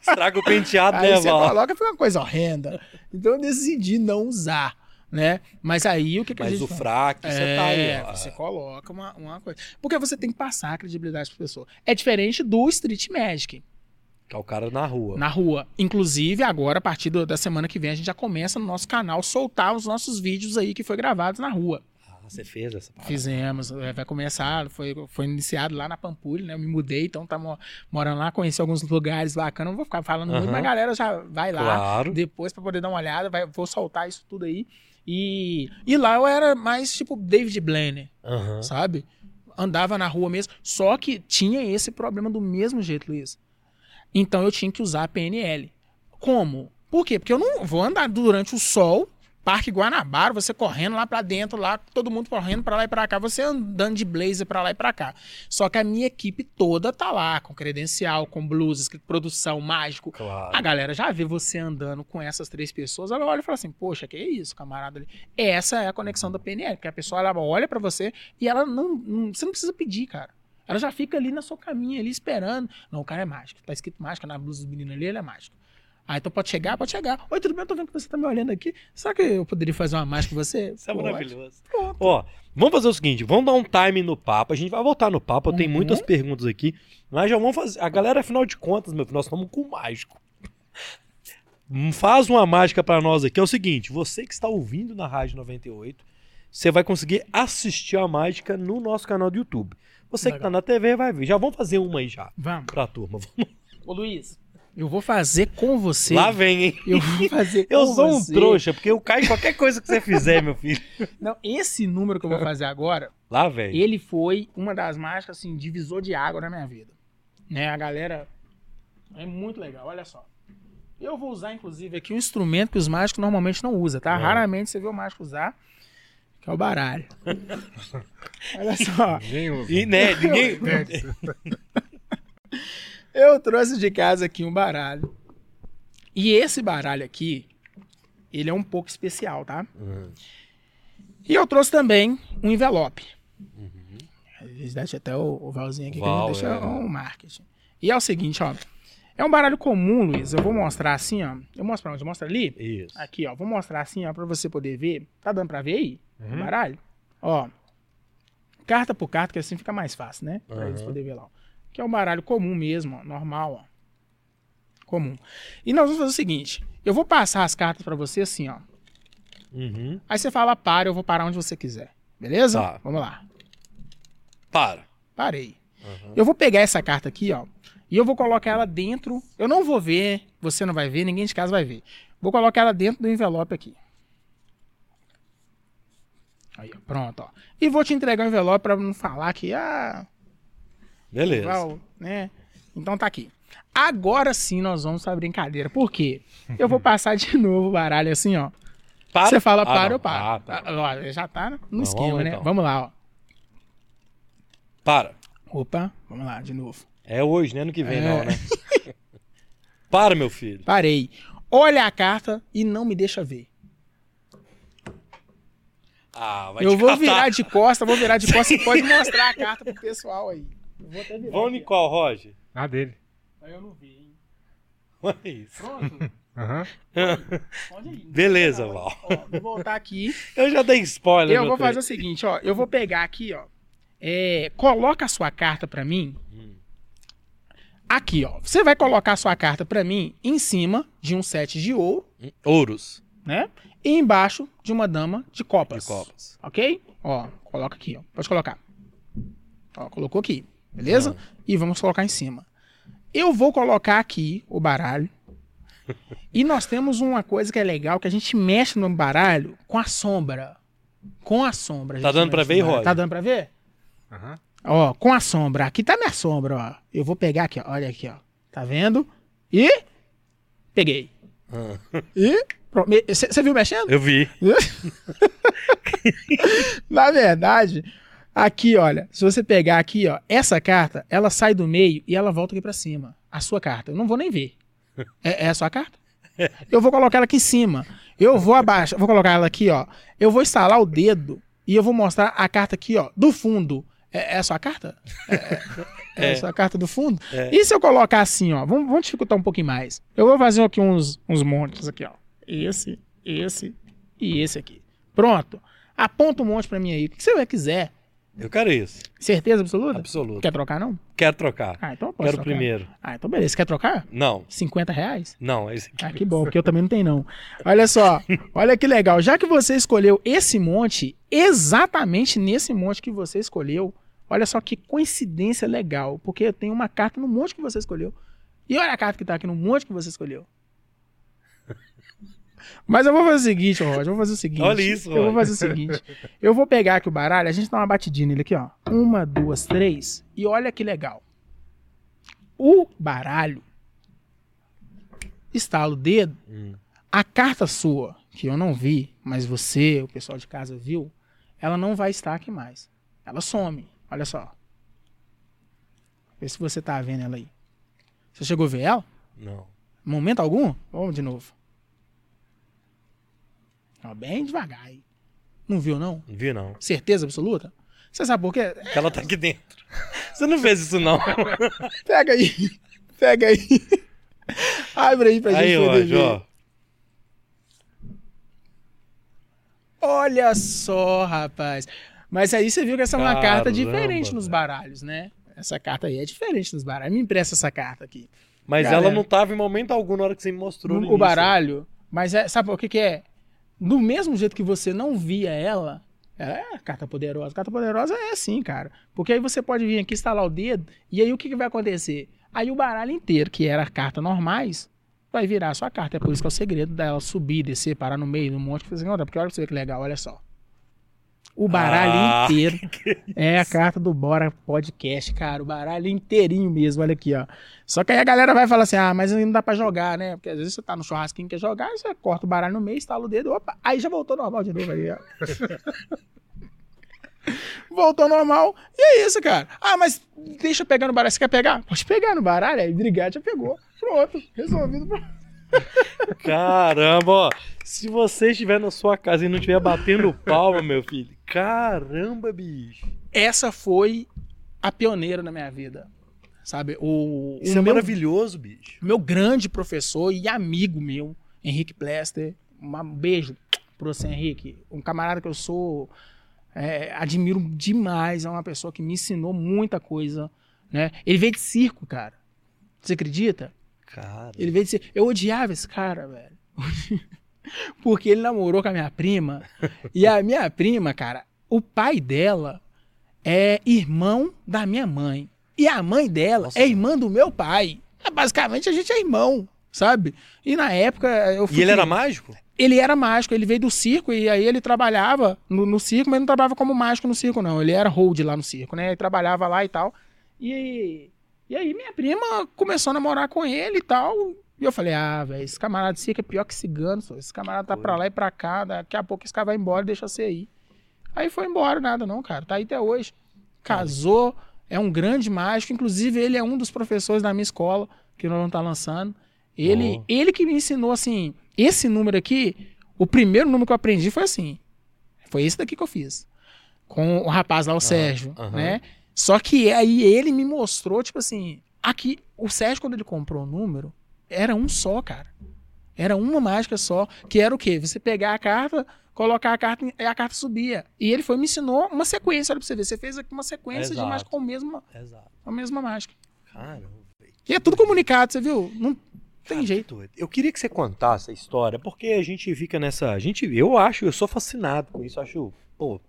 Estraga o penteado, Aí né, você Val? coloca, fica uma coisa horrenda. Então eu decidi não usar, né? Mas aí o que, que a Mas gente o fraco, você tá aí, É, ó. você coloca uma, uma coisa. Porque você tem que passar a credibilidade pra pessoa. É diferente do Street Magic. Que é o cara na rua. na rua. Inclusive, agora, a partir do- da semana que vem, a gente já começa no nosso canal soltar os nossos vídeos aí que foi gravados na rua. Você fez essa parada. Fizemos, é, vai começar, foi, foi iniciado lá na Pampulha, né? Eu me mudei, então tá mo- morando lá, conheci alguns lugares bacanas. Não vou ficar falando muito, Aham. mas a galera já vai lá Claro. depois pra poder dar uma olhada, vai, vou soltar isso tudo aí. E, e lá eu era mais tipo David Blaine, Aham. sabe? Andava na rua mesmo, só que tinha esse problema do mesmo jeito, Luiz. Então eu tinha que usar a PNL. Como? Por quê? Porque eu não vou andar durante o sol, Parque Guanabara, você correndo lá pra dentro, lá, todo mundo correndo pra lá e pra cá, você andando de blazer pra lá e pra cá. Só que a minha equipe toda tá lá, com credencial, com blusas, produção, mágico. Claro. A galera já vê você andando com essas três pessoas, ela olha e fala assim: Poxa, que isso, camarada ali. Essa é a conexão da PNL, porque a pessoa ela olha pra você e ela não, não- Você não precisa pedir, cara. Ela já fica ali na sua caminha, ali esperando. Não, o cara é mágico. Tá escrito mágica na blusa do menino ali, ele é mágico. Ah, então pode chegar, pode chegar. Oi, tudo bem? Eu tô vendo que você tá me olhando aqui. Será que eu poderia fazer uma mágica com você? Isso é Pode. maravilhoso. Pronto. Ó, vamos fazer o seguinte, vamos dar um time no papo. A gente vai voltar no papo, eu tenho Uhum. muitas perguntas aqui, mas já vamos fazer. A galera, afinal de contas, meu filho, nós estamos com o mágico. Hum, Faz uma mágica pra nós aqui. É o seguinte, você que está ouvindo na Rádio 98, você vai conseguir assistir a mágica no nosso canal do YouTube. Você que Legal. tá na TV vai ver. Já vamos fazer uma aí já Vamos. pra turma. Vamos. Ô, Luiz, eu vou fazer com você. Lá vem, hein? Eu vou fazer com Eu sou um você. trouxa, porque eu caio em qualquer coisa que você fizer, meu filho. Não, esse número que eu vou fazer agora, Lá vem. ele foi uma das mágicas, assim, divisor de água na minha vida. Né, a galera é muito legal, olha só. Eu vou usar, inclusive, aqui um instrumento que os mágicos normalmente não usam, tá? Ah. Raramente você vê o mágico usar, que é o baralho. olha só. Ninguém usa. E, né, ninguém... Eu trouxe de casa aqui um baralho. E esse baralho aqui, ele é um pouco especial, tá? Uhum. E eu trouxe também um envelope. Eles deixam até o, o Valzinho aqui Val, que a gente deixa é. o marketing. E é o seguinte, ó. É um baralho comum, Luiz. Eu vou mostrar assim, ó. Eu mostro pra onde? Eu mostro ali? Isso. Aqui, ó. Vou mostrar assim, ó, pra você poder ver. Tá dando pra ver aí? O Uhum. baralho? Ó. Carta por carta, que assim fica mais fácil, né? Pra eles Aham. poderem ver lá. ó. Que é um baralho comum mesmo, ó. Normal, ó. Comum. E nós vamos fazer o seguinte. Eu vou passar as cartas pra você assim, ó. Uhum. Aí você fala para, eu vou parar onde você quiser. Beleza? Tá. Vamos lá. Para. Parei. Uhum. Eu vou pegar essa carta aqui, ó. E eu vou colocar ela dentro. Eu não vou ver, você não vai ver, ninguém de casa vai ver. Vou colocar ela dentro do envelope aqui. Aí, pronto, ó. E vou te entregar o envelope pra não falar que, ah, Beleza. Né? Então tá aqui. Agora sim nós vamos pra brincadeira. Por quê? Eu vou passar de novo o baralho assim, ó. Para. Você fala Ah, para, não. eu paro. Ah, tá. Ah, ó, já tá no Não, esquema, vamos né? então. Vamos lá, ó. Para. Opa, vamos lá, de novo. É hoje, né? Ano que vem, É. não, né? para, meu filho. Parei. Olha a carta e não me deixa ver. Ah, vai eu vou catar. virar de costa, vou virar de costa e pode mostrar a carta pro pessoal aí. Vou até virar. Em qual, Roger? Ah, dele. ó. Eu não vi, hein? Olha isso. Pronto? Aham. Pode ir. Beleza, Val. ó, Vou voltar aqui. Eu já dei spoiler. Eu vou fazer o seguinte, ó. Eu vou pegar aqui, ó. É, coloca a sua carta pra mim. Hum. Aqui, ó. Você vai colocar a sua carta pra mim em cima de um set de ouro, Ouros né? E embaixo de uma dama de de copas. copas. Ok? Ó, coloca aqui, ó. Pode colocar. Ó, colocou aqui. Beleza? E vamos colocar em cima. Eu vou colocar aqui o baralho. e nós temos uma coisa que é legal, que a gente mexe no baralho com a sombra. Com a sombra. a Tá dando pra ver. Roger? Tá dando pra ver? Aham. Ó, com a sombra. Aqui tá minha sombra, ó. Eu vou pegar aqui, ó. Olha aqui, ó. Tá vendo? E... Peguei. Ah, E... Você viu mexendo? eu vi. Na verdade, aqui, olha, se você pegar aqui, ó, essa carta, ela sai do meio e ela volta aqui pra cima. A sua carta. Eu não vou nem ver. É, é a sua carta? Eu vou colocar ela aqui em cima. Eu vou abaixo, vou colocar ela aqui, ó. Eu vou instalar o dedo e eu vou mostrar a carta aqui, ó, do fundo. É, é a sua carta? É, é- é É. a sua carta do fundo? É. E se eu colocar assim, ó? Vamos, vamos dificultar um pouquinho mais. Eu vou fazer aqui uns, uns montes aqui, ó. Esse, esse e esse aqui. Pronto. Aponta um monte pra mim aí. O que você quiser. Eu quero isso. Certeza absoluta? Absoluto. Quer trocar, não? Quero trocar. Ah, então eu posso Quero trocar. primeiro. Ah, então beleza. Quer trocar? Não, 50 reais? não, esse aqui. Ah, que bom, porque eu também não tenho, não. Olha só, olha que legal. Já que você escolheu esse monte, exatamente nesse monte que você escolheu, olha só que coincidência legal. Porque eu tenho uma carta no monte que você escolheu. E olha a carta que tá aqui no monte que você escolheu. Mas eu vou fazer o seguinte, Roger. Eu vou fazer o seguinte. Olha isso, Eu vou fazer o seguinte. Eu vou pegar aqui o baralho, a gente dá uma batidinha nele aqui, ó. Uma, duas, três. E olha que legal. O baralho estala o dedo, Hum. a carta sua que eu não vi, mas você, o pessoal de casa viu, ela não vai estar aqui mais. Ela some. Olha só. Vê se você tá vendo ela aí. Você chegou a ver ela? Não. Momento algum? Vamos de novo. Ó, bem devagar aí. Não viu, não? Vi, não. Certeza absoluta? Você sabe por quê? Que ela tá aqui dentro. Você não fez isso, não. Pega aí. Pega aí. Abre aí pra Aí, gente poder ver. ó. Olha só, rapaz. Mas aí você viu que essa é uma carta diferente nos baralhos, né? Essa carta aí é diferente nos baralhos. Me empresta essa carta aqui. Mas Galera. ela não tava em momento algum na hora que você me mostrou. no o início. baralho, mas é, sabe o que, que é? Do mesmo jeito que você não via ela, ela é carta poderosa. Carta poderosa é assim, cara. Porque aí você pode vir aqui, instalar o dedo, e aí o que, que vai acontecer? Aí o baralho inteiro, que era carta normais, vai virar a sua carta. É por isso que é o segredo dela subir, descer, parar no meio, num monte. Porque olha pra você ver que legal, olha só. O baralho Ah, inteiro é a carta do Bora Podcast, cara. O baralho inteirinho mesmo, olha aqui, ó. Só que aí a galera vai falar assim: ah, mas não dá pra jogar, né? Porque às vezes você tá no churrasquinho quer jogar, aí você corta o baralho no meio, instala o dedo, opa, aí já voltou normal de novo ali, ó. voltou normal. E é isso, cara. Ah, mas deixa eu pegar no baralho. Você quer pegar? Pode pegar no baralho. Aí, obrigado, já pegou. Pronto, resolvido. Caramba, ó. Se você estiver na sua casa e não estiver batendo palma, meu filho. Caramba, bicho. Essa foi a pioneira na minha vida. Sabe? O, Isso o é meu maravilhoso, bicho. meu grande professor e amigo meu, Henrique Plester. Um beijo pro você, Henrique. Um camarada que eu sou. é, admiro demais. É uma pessoa que me ensinou muita coisa. Né? Ele veio de circo, cara. Você acredita? Cara. Ele veio de circo. Eu odiava esse cara, velho. Porque ele namorou com a minha prima. e a minha prima, cara, o pai dela é irmão da minha mãe. E a mãe dela Nossa. é irmã do meu pai. É, basicamente, a gente é irmão, sabe? E na época eu fui. E ele era mágico? Ele era mágico, ele veio do circo e aí ele trabalhava no, no circo, mas não trabalhava como mágico no circo, não. Ele era hold lá no circo, né? Ele trabalhava lá e tal. E, e aí minha prima começou a namorar com ele e tal. E eu falei, ah, velho, esse camarada de é pior que cigano, só. esse camarada tá pra lá e pra cá, daqui a pouco esse cara vai embora e deixa você aí. Aí foi embora, nada não, cara. Tá aí até hoje. Casou, é um grande mágico. Inclusive, ele é um dos professores da minha escola, que nós vamos estar lançando. Ele, Oh. ele que me ensinou, assim, esse número aqui, o primeiro número que eu aprendi foi assim. Foi esse daqui que eu fiz. Com o rapaz lá, o Sérgio, né? Só que aí ele me mostrou, tipo assim, aqui, o Sérgio, quando ele comprou o número, era um só, cara. Era uma mágica só, que era o quê? Você pegar a carta, colocar a carta e a carta subia. E ele foi e me ensinou uma sequência, olha pra você ver. Você fez aqui uma sequência Exato. de mágica com a mesma, Exato. a mesma mágica. Caramba. E é tudo comunicado, você viu? Não tem Cara, jeito. Eu queria que você contasse a história, porque a gente fica nessa. A gente, eu acho, eu sou fascinado com isso. Acho, pô,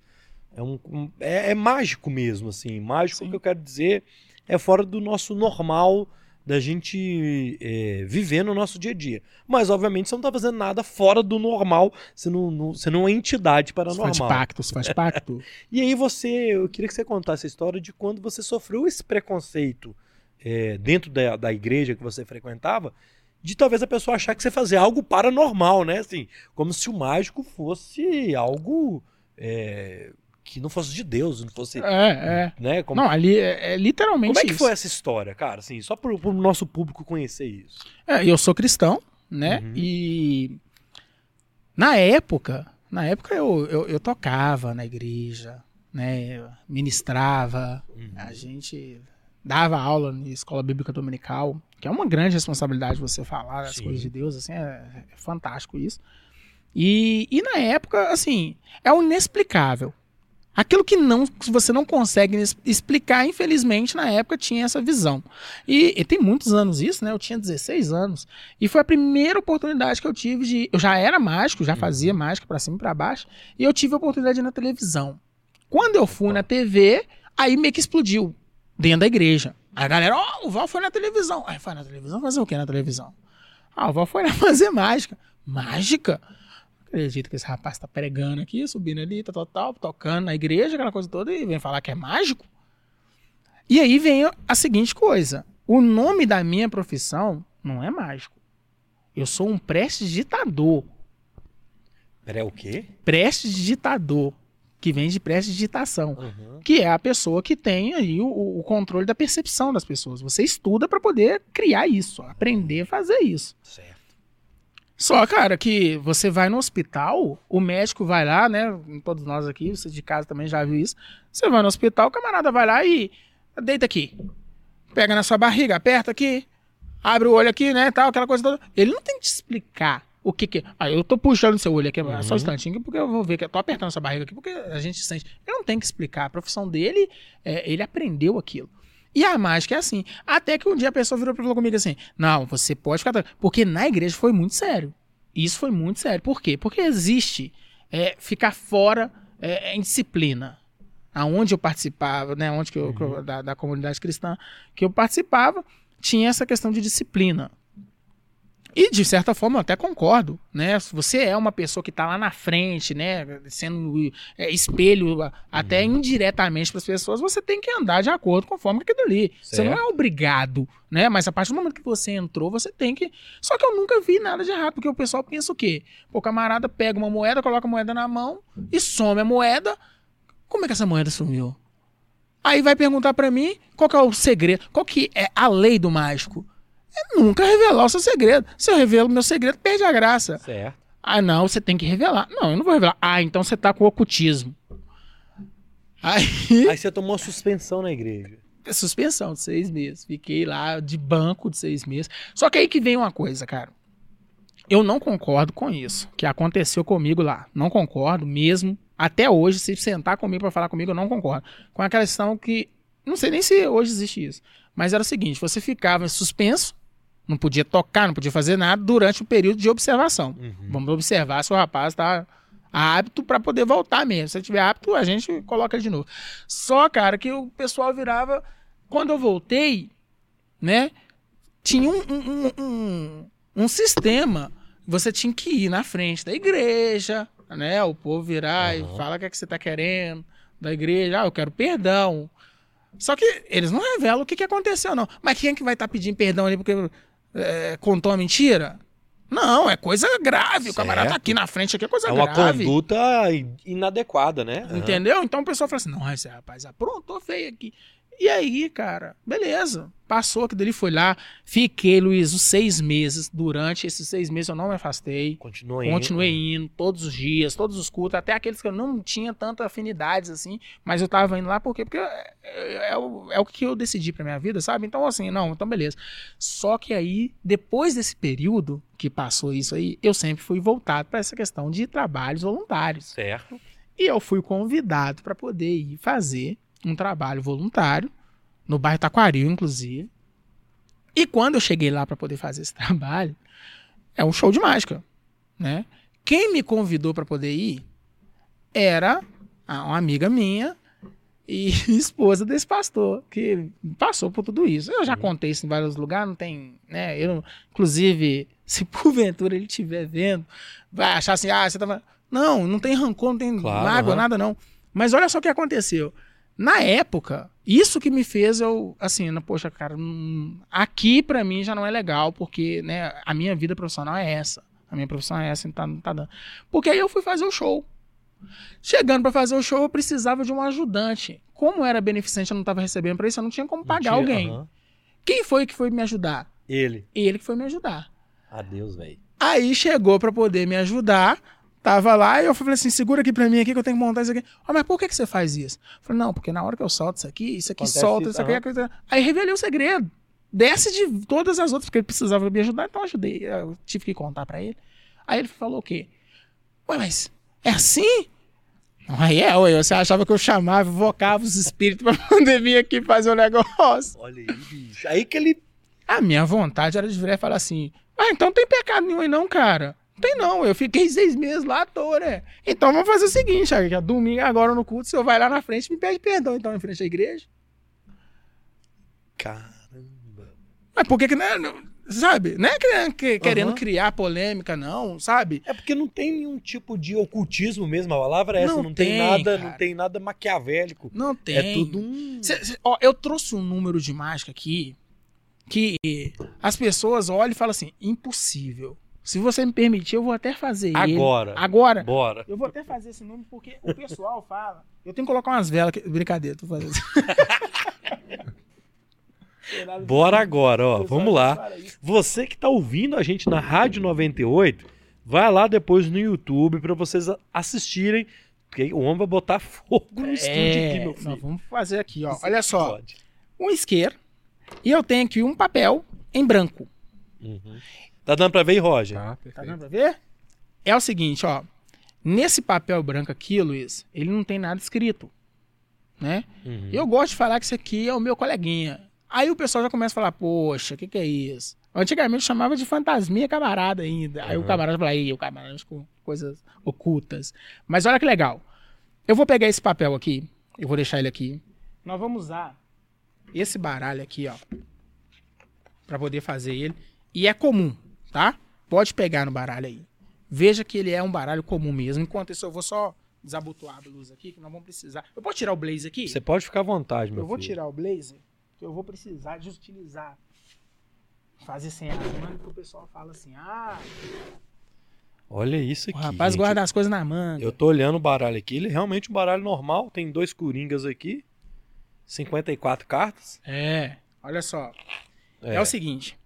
é, um, um- é, é mágico mesmo, assim. Mágico Sim. que eu quero dizer é fora do nosso normal da gente é, viver no nosso dia a dia. Mas, obviamente, você não tá fazendo nada fora do normal. Você não, não- você não é uma entidade Isso faz paranormal. pacto, isso faz pacto. E aí você, eu queria que você contasse a história de quando você sofreu esse preconceito é, dentro da, da igreja que você frequentava, de talvez a pessoa achar que você fazia algo paranormal, né? Assim, como se o mágico fosse algo é, que não fosse de Deus, não fosse, É, é. né? Como, Não, ali é, é literalmente como é que isso. foi essa história, cara? Assim, só para o nosso público conhecer isso. É, eu sou cristão, né? Uhum. E na época, na época eu, eu, eu tocava na igreja, né? Eu ministrava, Uhum. a gente dava aula na escola bíblica dominical, que é uma grande responsabilidade você falar as coisas de Deus, assim, é, é fantástico isso. E, e na época, assim, é o inexplicável. Aquilo que não que você não consegue explicar, infelizmente, na época tinha essa visão. E, e tem muitos anos isso, né? Eu tinha 16 anos. E foi a primeira oportunidade que eu tive de. Eu já era mágico, já fazia mágica pra cima e pra baixo. E eu tive a oportunidade de ir na televisão. Quando eu fui na TV, aí meio que explodiu dentro da igreja. Aí a galera, ó, o Val foi na televisão. Aí foi na televisão fazer o que na televisão? Ah, o Val foi lá fazer mágica. Mágica? Acredito que esse rapaz tá pregando aqui, subindo ali, tal, tal, tal, tocando na igreja, aquela coisa toda, e vem falar que é mágico. E aí vem a seguinte coisa: o nome da minha profissão não é mágico. Eu sou um prestidigitador. Pera, o quê? Prestidigitador, que vem de prestidigitação. Uhum. que é a pessoa que tem aí o, o controle da percepção das pessoas. Você estuda para poder criar isso, aprender a fazer isso. Certo. Só, cara, que você vai no hospital, o médico vai lá, né? Todos nós aqui, você de casa também já viu isso. Você vai no hospital, o camarada vai lá e deita aqui. Pega na sua barriga, aperta aqui, abre o olho aqui, né? Tal, aquela coisa toda. Ele não tem que te explicar o que que é. Ah, eu tô puxando seu olho aqui, só um Uhum. instantinho, porque eu vou ver que eu tô apertando sua barriga aqui, porque a gente sente. Ele não tem que explicar. A profissão dele, é, ele aprendeu aquilo. E a mágica é assim. Até que um dia a pessoa virou pra falar comigo assim: Não, você pode ficar. tranquilo." Porque na igreja foi muito sério. Isso foi muito sério. Por quê? Porque existe é, ficar fora é, em disciplina. Aonde eu participava, né? Onde que eu, eu- da, da comunidade cristã que eu participava, tinha essa questão de disciplina. E de certa forma eu até concordo, né? Se você é uma pessoa que está lá na frente, né, sendo é, espelho a- até indiretamente para as pessoas, você tem que andar de acordo com a forma aquilo ali. Você Certo. não é obrigado, né? Mas a partir do momento que você entrou, você tem que. Só que eu nunca vi nada de errado, porque o pessoal pensa o quê? Pô, o camarada pega uma moeda, coloca a moeda na mão e some a moeda. Como é que essa moeda sumiu? Aí vai perguntar pra mim qual que é o segredo, qual que é a lei do mágico. É nunca revelar o seu segredo. Se eu revelo meu segredo, perde a graça. Certo. Ah, não, você tem que revelar. Não, eu não vou revelar. Ah, então você tá com ocultismo. Aí, Aí você tomou suspensão na igreja. suspensão de seis meses. Fiquei lá de banco de seis meses. Só que aí que vem uma coisa, cara. Eu não concordo com isso que aconteceu comigo lá. Não concordo mesmo. Até hoje, se sentar comigo pra falar comigo, eu não concordo. Com a questão que. Não sei nem se hoje existe isso. Mas era o seguinte: você ficava suspenso, não podia tocar, não podia fazer nada durante o período de observação. Uhum. Vamos observar se o rapaz está apto para poder voltar mesmo. Se ele estiver apto, a gente coloca ele de novo. Só, cara, que o pessoal virava. Quando eu voltei, né? Tinha um, um, um, um, um sistema. Você tinha que ir na frente da igreja, né? O povo virar Aham. e fala o que, é que você está querendo da igreja. Ah, eu quero perdão. Só que eles não revelam o que, que aconteceu, não. Mas quem é que vai estar pedindo perdão ali porque é, contou a mentira? Não, é coisa grave. O camarada tá Certo. aqui na frente, aqui é coisa É uma grave. conduta inadequada, né? Entendeu? Então o pessoal fala assim: não, esse rapaz aprontou feio aqui. E aí, cara, beleza. Passou que dele foi lá. Fiquei, Luiz, os seis meses. Durante esses seis meses eu não me afastei. Continua indo. Continuei indo todos os dias, todos os cultos, até aqueles que eu não tinha tanta afinidades assim, mas eu tava indo lá por quê? Porque é, é- é o, é o que eu decidi pra minha vida, sabe? Então, assim, não, então beleza. Só que aí, depois desse período que passou isso aí, eu sempre fui voltado pra essa questão de trabalhos voluntários. Certo. E eu fui convidado para poder ir fazer um trabalho voluntário no bairro Taquaril, inclusive. E quando eu cheguei lá para poder fazer esse trabalho, é um show de mágica, né? Quem me convidou para poder ir era uma amiga minha e esposa desse pastor, que passou por tudo isso. Eu já contei isso em vários lugares, não tem, né? Eu, inclusive, se porventura ele estiver vendo, vai achar assim, ah, você tava. Não, não tem rancor, não tem Claro, mágoa, aham. nada não. Mas olha só o que aconteceu. Na época, isso que me fez eu, assim, não, poxa, cara, hum, aqui pra mim já não é legal, porque, né, a minha vida profissional é essa. A minha profissão é essa, não tá, não tá dando. Porque aí eu fui fazer o show. Chegando pra fazer o show, eu precisava de um ajudante. Como era beneficente, eu não tava recebendo pra isso, eu não tinha como pagar tinha- alguém. aham. Quem foi que foi me ajudar? Ele. Ele que foi me ajudar. Adeus, velho. Aí chegou pra poder me ajudar, tava lá e eu falei assim: segura aqui pra mim aqui que eu tenho que montar isso aqui. Ah, mas por que, que você faz isso? Eu falei: não, porque na hora que eu solto isso aqui, isso aqui Acontece solta, isso, isso aqui, é coisa. Aí revelei o segredo. Desce de todas as outras, porque ele precisava me ajudar, então eu ajudei. Eu tive que contar pra ele. Aí ele falou o quê? Ué, mas é assim? Aí é, ué, você achava que eu chamava, invocava os espíritos pra poder vir aqui fazer o negócio. Olha aí, bicho. Aí que ele. A minha vontade era de virar e falar assim: Ah, então não tem pecado nenhum aí não, cara. Não tem não, eu fiquei seis meses lá à toa, né? Então vamos fazer o seguinte, que é domingo agora no culto, o senhor vai lá na frente e me pede perdão, então, em frente à igreja. Caramba. Mas por que que não é, não- sabe? Não é que- que- querendo Aham. criar polêmica, não, sabe? É porque não tem nenhum tipo de ocultismo mesmo, a palavra é essa. Não Não, tem, tem, nada, cara. não tem nada maquiavélico. Não tem. É tudo um. Cê- cê- ó, eu trouxe um número de mágica aqui que as pessoas olham e falam assim: impossível. Se você me permitir, eu vou até fazer ele. Agora. Agora. Bora. Eu vou até fazer esse nome porque o pessoal fala. Eu tenho que colocar umas velas. aqui. Brincadeira, tô fazendo. Bora agora, ó. Vamos lá. Você que tá ouvindo a gente na Rádio 98, vai lá depois no YouTube pra vocês assistirem. Porque o homem vai botar fogo no estúdio aqui, meu É, filho. nós vamos fazer aqui, ó. Isso Olha só. Um isqueiro. E eu tenho aqui um papel em branco. Uhum. Tá dando pra ver, Roger? Tá, Tá perfeito. dando pra ver? É o seguinte, ó. Nesse papel branco aqui, Luiz, ele não tem nada escrito. Né? Uhum. Eu gosto de falar que isso aqui é o meu coleguinha. Aí o pessoal já começa a falar, poxa, o que, que é isso? Antigamente chamava de fantasminha camarada ainda. Aí o Uhum. camarada fala, aí, o camarada com coisas ocultas. Mas olha que legal. Eu vou pegar esse papel aqui, eu vou deixar ele aqui. Nós vamos usar esse baralho aqui, ó, Pra poder fazer ele. E é comum, tá? Pode pegar no baralho aí. Veja que ele é um baralho comum mesmo. Enquanto isso, eu vou só desabotoar a blusa aqui, que nós vamos precisar. Eu posso tirar o blazer aqui? Você pode ficar à vontade, meu Eu vou filho. tirar o blazer, que eu vou precisar de utilizar. Fazer sem a manga, que o pessoal fala assim: ah, Olha isso o aqui. rapaz gente. guarda as coisas na manga. Eu tô olhando o baralho aqui. Ele é realmente um baralho normal. Tem dois coringas aqui. 54 cartas. É, olha só. É. É. o seguinte: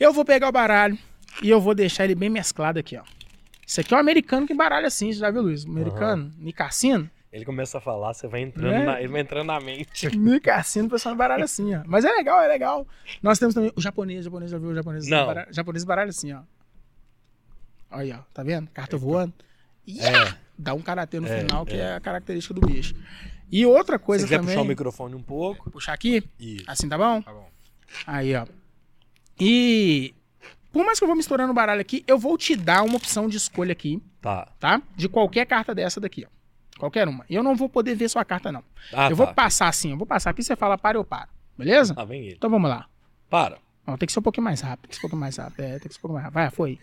eu vou pegar o baralho e eu vou deixar ele bem mesclado aqui, ó. Isso aqui é um americano que baralha assim, já viu, Luiz? Americano, Nicassino. Ele começa a falar, você vai entrando, É. na, ele vai entrando na mente. Nicassino, o pessoal baralha assim, ó. Mas é legal, é legal. Nós temos também o japonês, o japonês já viu o japonês? Não. Baralha, o japonês baralha assim, ó. Olha aí, ó. Tá vendo? Carta voando. E É. dá um karatê no É, final, que é. é a característica do bicho. E outra Se coisa quiser também. puxar o microfone um pouco. Puxar aqui? Isso. Assim tá bom? Tá bom. Aí, ó. E por mais que eu vou misturando o baralho aqui, eu vou te dar uma opção de escolha aqui, Tá. tá? De qualquer carta dessa daqui, ó. Qualquer uma. Eu não vou poder ver sua carta, não. Ah, eu tá. vou passar assim, eu vou passar aqui, você fala para, eu paro. Beleza? Ah, vem ele. Então vamos lá. Para. Ó, tem que ser um pouquinho mais rápido, tem que ser um pouquinho mais rápido. É, tem que ser um pouquinho mais rápido. Vai, foi.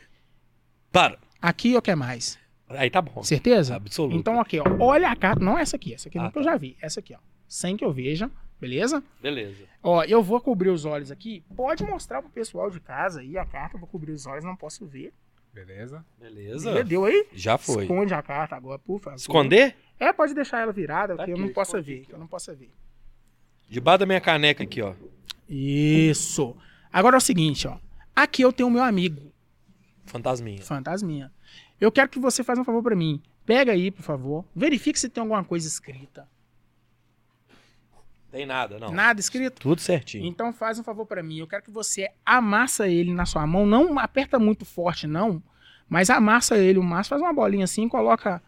Para. Aqui ou quer mais? Aí tá bom. Certeza? Absoluto. Então, aqui, ó. Olha a carta. Não essa aqui, essa aqui Ah, não que eu já vi. Essa aqui, ó. Sem que eu veja. Beleza? Beleza. Ó, eu vou cobrir os olhos aqui. Pode mostrar pro pessoal de casa aí a carta. Eu vou cobrir os olhos, não posso ver. Beleza. Beleza. Deu aí? Já foi. Esconde a carta agora, por favor. Esconder? É, pode deixar ela virada, Tá que eu aqui, não possa ver. Que eu não possa ver. Debaixo da minha caneca aqui, ó. Isso. Agora é o seguinte, ó. Aqui eu tenho o meu amigo, Fantasminha. Fantasminha. Eu quero que você faça um favor pra mim. Pega aí, por favor. Verifique se tem alguma coisa escrita. Tem nada, não. Nada escrito? Tudo certinho. Então faz um favor pra mim. Eu quero que você amassa ele na sua mão. Não aperta muito forte, não. Mas amassa ele o máximo. Faz uma bolinha assim e coloca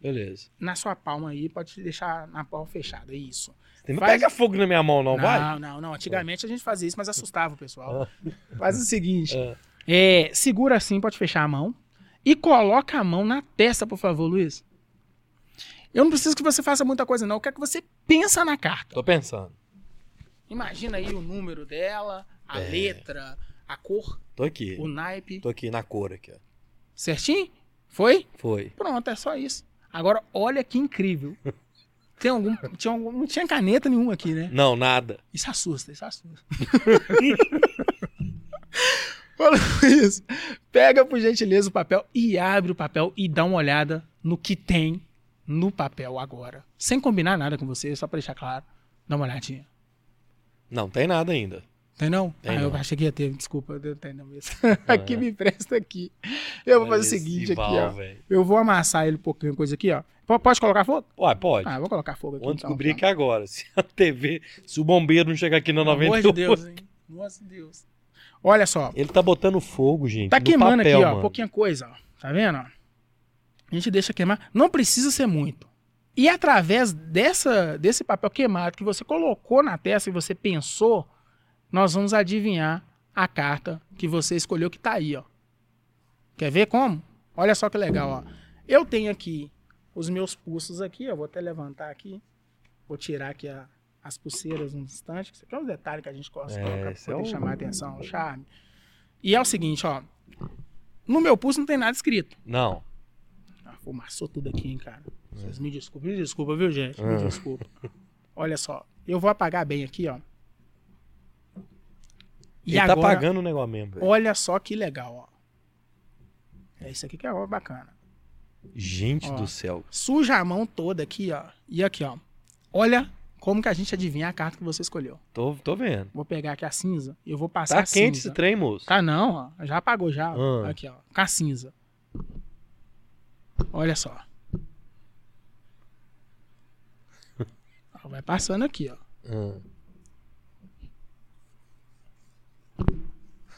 Beleza. na sua palma aí. Pode deixar na palma fechada. Isso. Não Faz- pega fogo na minha mão, não, vai? Não, não, não. Antigamente a gente fazia isso, mas assustava o pessoal. Faz o seguinte. Ah. É, segura assim, pode fechar a mão. E coloca a mão na testa, por favor, Luiz. Eu não preciso que você faça muita coisa, não. Eu quero que você pensa na carta. Tô pensando. Imagina aí o número dela, a É. letra, a cor, Tô aqui. o naipe. Tô aqui na cor aqui, ó. Certinho? Foi? Foi. Pronto, é só isso. Agora, olha que incrível. Tem algum, tinha algum- não tinha caneta nenhuma aqui, né? Não, nada. Isso assusta, isso assusta. Fala isso. Pega, por gentileza, o papel e abre o papel e dá uma olhada no que tem no papel agora. Sem combinar nada com você, só pra deixar claro. Dá uma olhadinha. Não, tem nada ainda. Tem não? Tem ah, eu não. achei que ia ter, desculpa, eu tenho mesmo. aqui me empresta aqui. Eu vou fazer o seguinte esse aqui, Val, ó. velho. Eu vou amassar ele um pouquinho, coisa aqui, ó. Pode colocar fogo? Ué, pode. Ah, eu vou colocar fogo aqui. Vamos então, descobrir tá. que agora, se a TV, se o bombeiro não chegar aqui na Pelo amor 98, de Deus, hein? Nossa Deus. Olha só. ele tá botando fogo, gente. Tá no queimando papel, aqui, ó. mano. Pouquinha coisa, ó. Tá vendo? ó? A gente deixa queimar. Não precisa ser muito. E através dessa, desse papel queimado que você colocou na testa e você pensou, nós vamos adivinhar a carta que você escolheu que tá aí, ó. Quer ver como? Olha só que legal, ó. Eu tenho aqui os meus pulsos aqui, ó. Vou até levantar aqui. Vou tirar aqui a- as pulseiras um instante. Isso aqui é um detalhe que a gente gosta de É, pra é poder o- chamar a atenção, o charme. E é o seguinte, ó. No meu pulso não tem nada escrito. Não. Fumaçou tudo aqui, hein, cara. Vocês me desculpem, me desculpa, viu, gente? Me desculpa. Olha só, eu vou apagar bem aqui, ó. E ele agora, tá pagando o negócio mesmo, velho. olha só que legal, ó. É isso aqui que é ó, bacana. Gente Ó. do céu. Suja a mão toda aqui, ó. E aqui, ó. Olha como que a gente adivinha a carta que você escolheu. Tô, tô vendo. Vou pegar aqui a cinza e eu vou passar Tá a quente cinza. esse trem, moço. Tá não, ó. Já apagou já. ó. Ah. Aqui, ó. Com a cinza. Olha só. Vai passando aqui, ó. Ah.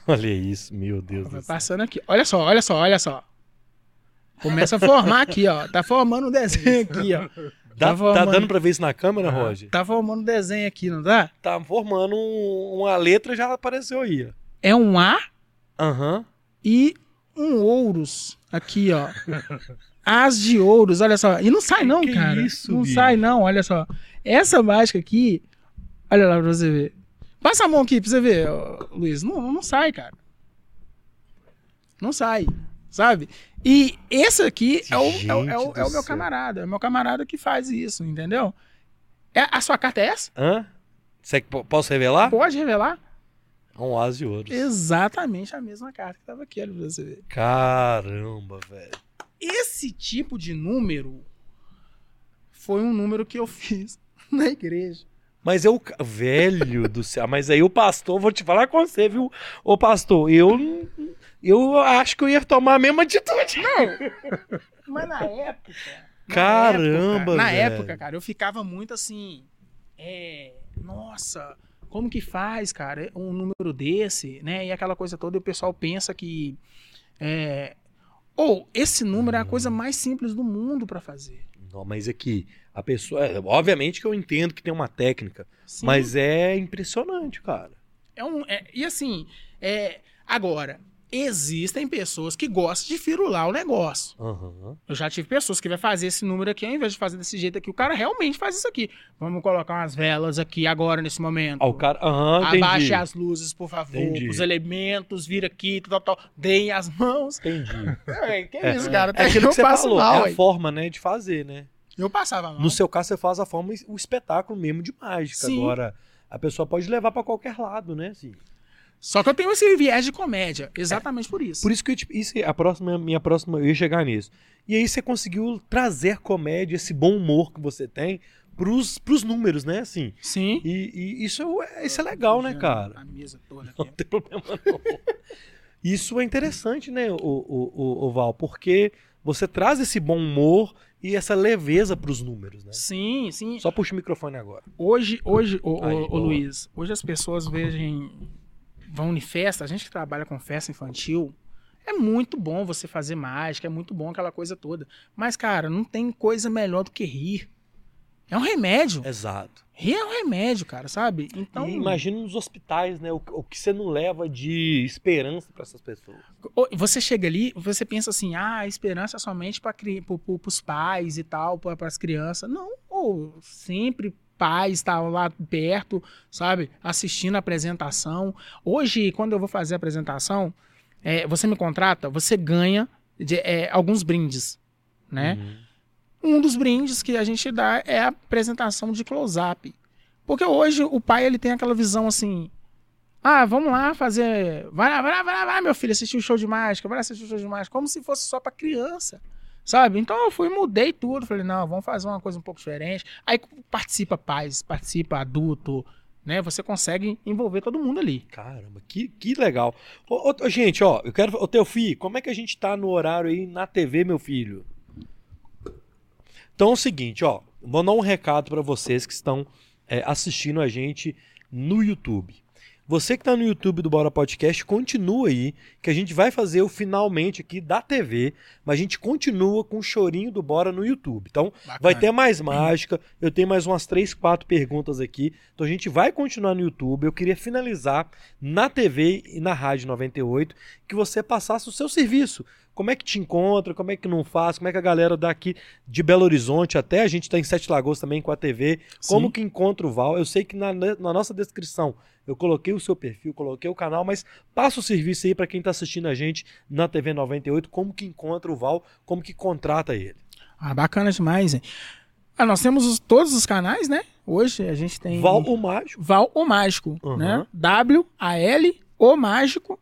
Olha isso, meu Deus Vai céu. passando aqui. Olha só, olha só, olha só. Começa a formar aqui, ó. Tá formando um desenho aqui, ó. Dá- tá tá, formando- dando pra ver isso na câmera, Roger? Tá formando um desenho aqui, não tá? Tá formando um- uma letra, já apareceu aí, ó. É um A Aham. e um ouros aqui, ó. As de ouros, olha só. E não sai não, Que cara. isso, não bicho? sai não, olha só. Essa mágica aqui, olha lá pra você ver. Passa a mão aqui pra você ver, Luiz. Não, não sai, cara. Não sai, sabe? E esse aqui é o, é, o- é o- é o meu camarada. É o meu camarada que faz isso, entendeu? É, a sua carta é essa? Hã? Você, po- posso revelar? Pode revelar? Um as de ouros. Exatamente a mesma carta que tava aqui, olha pra você ver. Caramba, velho. Esse tipo de número foi um número que eu fiz na igreja. Mas eu. Velho do céu. Mas aí o pastor, vou te falar com você, viu? Ô pastor, eu. Eu acho que eu ia tomar a mesma atitude. Mas na época. na Caramba, época, Na época, cara, eu ficava muito assim. É. Nossa, como que faz, cara, um número desse, né? E aquela coisa toda, e o pessoal pensa que. É. Ou, esse número é a coisa mais simples do mundo pra fazer. Não, mas aqui, a pessoa. é, Obviamente que eu entendo que tem uma técnica, Sim. mas é impressionante, cara. É um, é- e assim, é, agora, existem pessoas que gostam de firular o negócio. Aham. Eu já tive pessoas que vai fazer esse número aqui, ao invés de fazer desse jeito aqui, o cara realmente faz isso aqui. Vamos colocar umas velas aqui agora, nesse momento. Ó, o cara. Entendi. Abaixe as luzes, por favor. Entendi. Os elementos, vira aqui, tal, tal. Deem as mãos. Entendi. É, que É, isso, cara? É aquilo eu que você falou, mal, é a ué. forma, né, de fazer, né? Eu passava mal. No seu caso, você faz a forma, o espetáculo mesmo de mágica. Sim. Agora, a pessoa pode levar pra qualquer lado, né? Assim. Só que eu tenho esse viés de comédia, exatamente por isso. Por isso que eu, tipo, isso, é a próxima, minha próxima, eu ia chegar nisso. E aí você conseguiu trazer comédia, esse bom humor que você tem pros, pros números, né? Assim. Sim. E, e isso, é, isso é legal, né, cara? A mesa toda Não aqui. tem problema não. Isso é interessante, né, o, o, o, o Val, porque você traz esse bom humor e essa leveza pros números, né? Sim, sim. Só puxa o microfone agora. Hoje, hoje, ô, Aí, ô, boa. Luiz, hoje as pessoas vejam, vão em festa, a gente que trabalha com festa infantil, é muito bom você fazer mágica, é muito bom aquela coisa toda. Mas, cara, não tem coisa melhor do que rir. É um remédio. Exato. Rir é um remédio, cara, sabe? Então, e imagina nos hospitais, né? O, o que você não leva de esperança pra essas pessoas. você chega ali, você pensa assim, ah, a esperança é somente para pro, os pais e tal, para as crianças. Não, ou sempre pais estavam lá perto, sabe, assistindo a apresentação. Hoje, quando eu vou fazer a apresentação, é, você me contrata, você ganha de- é, alguns brindes, né? Uhum. Um dos brindes que a gente dá é a apresentação de close-up. Porque hoje o pai ele tem aquela visão assim: ah, vamos lá fazer. Vai lá, vai lá, vai lá, vai lá, meu filho, assistir o show de mágica, vai lá assistir o show de mágica, como se fosse só pra criança. Sabe? Então eu fui, mudei tudo. Falei, não, vamos fazer uma coisa um pouco diferente. Aí participa pais, participa adulto, né? Você consegue envolver todo mundo ali. Caramba, que, que legal. Ô, ô, gente, ó, eu quero. Ô, teu filho, como é que a gente tá no horário aí na TV, meu filho? Então é o seguinte, ó. Vou dar um recado pra vocês que estão é, assistindo a gente no YouTube. Você que tá no YouTube do Bora Podcast, continua aí, que a gente vai fazer o finalmente aqui da TV, mas a gente continua com o chorinho do Bora no YouTube. Então, Vai ter mais mágica. Eu tenho mais umas três, quatro perguntas aqui. Então a gente vai continuar no YouTube. Eu queria finalizar na TV e na Rádio 98 que você passasse o seu serviço. Como é que te encontra? Como é que não faz? Como é que a galera daqui de Belo Horizonte até a gente está em Sete Lagoas também com a TV. Como Sim. que encontra o Val? Eu sei que na, na nossa descrição eu coloquei o seu perfil, coloquei o canal, mas passa o serviço aí para quem está assistindo a gente na TV 98. Como que encontra o Val? Como que contrata ele? Ah, bacana demais, hein? Ah, nós temos os- todos os canais, né? Hoje a gente tem. Val o Mágico. Val o Mágico, Uhum. né? W-A-L o Mágico.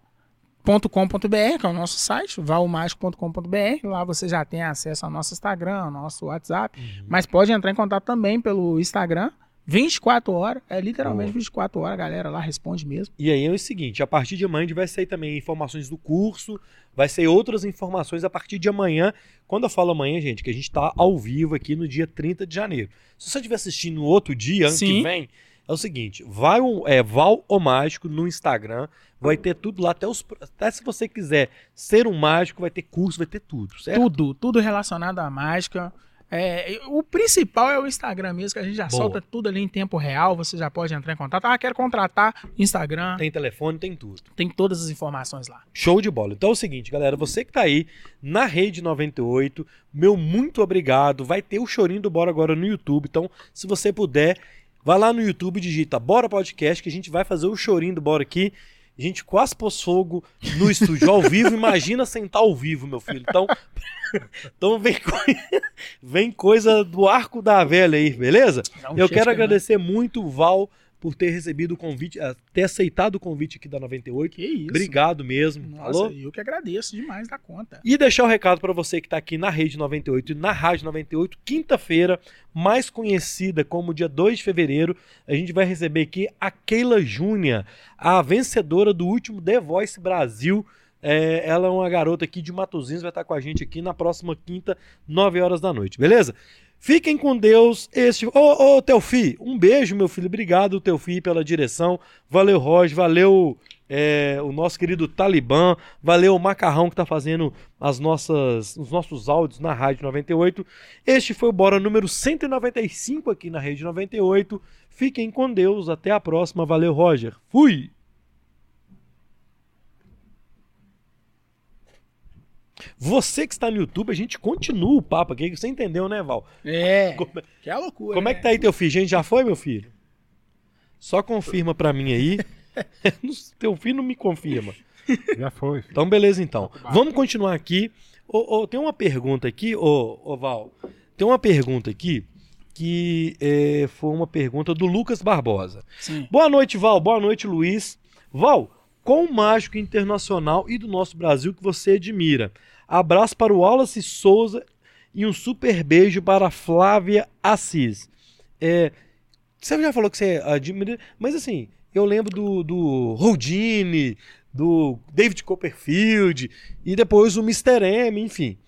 .com.br, que é o nosso site, valmágico.com.br. Lá você já tem acesso ao nosso Instagram, ao nosso WhatsApp. Uhum. Mas pode entrar em contato também pelo Instagram. 24 horas, é literalmente Boa. 24 horas, a galera lá responde mesmo. E aí é o seguinte, a partir de amanhã a gente vai sair também informações do curso, vai sair outras informações a partir de amanhã. Quando eu falo amanhã, gente, que a gente tá ao vivo aqui no dia 30 de janeiro. Se você estiver assistindo no outro dia, ano que Sim. vem, é o seguinte, vai um, é, Val o Mágico no Instagram, vai ter tudo lá, até, os, até se você quiser ser um mágico, vai ter curso, vai ter tudo, certo? Tudo, tudo relacionado à mágica. É, o principal é o Instagram mesmo, que a gente já Boa. solta tudo ali em tempo real. Você já pode entrar em contato. Ah, quero contratar Instagram. Tem, Tem telefone, tem tudo. todas as informações lá. Show de bola. Então é o seguinte, galera, você que tá aí na Rede 98, meu muito obrigado. Vai ter o chorinho do Bora agora no YouTube. Então, se você puder, vai lá no YouTube digita Bora Podcast, que a gente vai fazer o chorinho do Bora aqui. A gente quase pôs fogo no estúdio ao vivo. Imagina sentar ao vivo, meu filho. Então, então vem, coi- vem coisa do arco da velha aí, beleza? Eu quero de agradecer muito o Val por ter recebido o convite, eh, ter aceitado o convite aqui da 98. Que isso. Obrigado mesmo. Nossa, Falou? eu que agradeço demais da conta. E deixar o recado para você que está aqui na Rede 98 e na Rádio 98, quinta-feira, mais conhecida como dia 2 de fevereiro, a gente vai receber aqui a Keila Júnior, a vencedora do último The Voice Brasil. É, ela é uma garota aqui de Matozinhos, vai estar com a gente aqui na próxima quinta, 9 horas da noite, beleza? Fiquem com Deus. Este... Ô, ô, Teofi, um beijo, meu filho. Obrigado, Teofi, pela direção. Valeu, Roger. Valeu, é, o nosso querido Talibã. Valeu, o Macarrão, que tá fazendo as nossas, os nossos áudios na Rádio 98. Este foi o Bora número 195 aqui na Rede 98. Fiquem com Deus. Até a próxima. Valeu, Roger. Fui! Você que está no YouTube, a gente continua o papo aqui. Você entendeu, né, Val? É. Como, Que é loucura. como é né? que tá aí teu filho? Gente, já foi, meu filho? Só confirma pra mim aí. teu filho não me confirma. Já foi. filho. Então, beleza, então. Vamos continuar aqui. Ô, ô, tem uma pergunta aqui, ô, ô, Val. Tem uma pergunta aqui que é, foi uma pergunta do Lucas Barbosa. Sim. Boa noite, Val. Boa noite, Luiz. Val, qual o mágico internacional e do nosso Brasil que você admira? Abraço para o Wallace Souza e um super beijo para a Flávia Assis. É, você já falou que você admira, mas assim, eu lembro do, do Houdini, do David Copperfield e depois o Mr. M, enfim.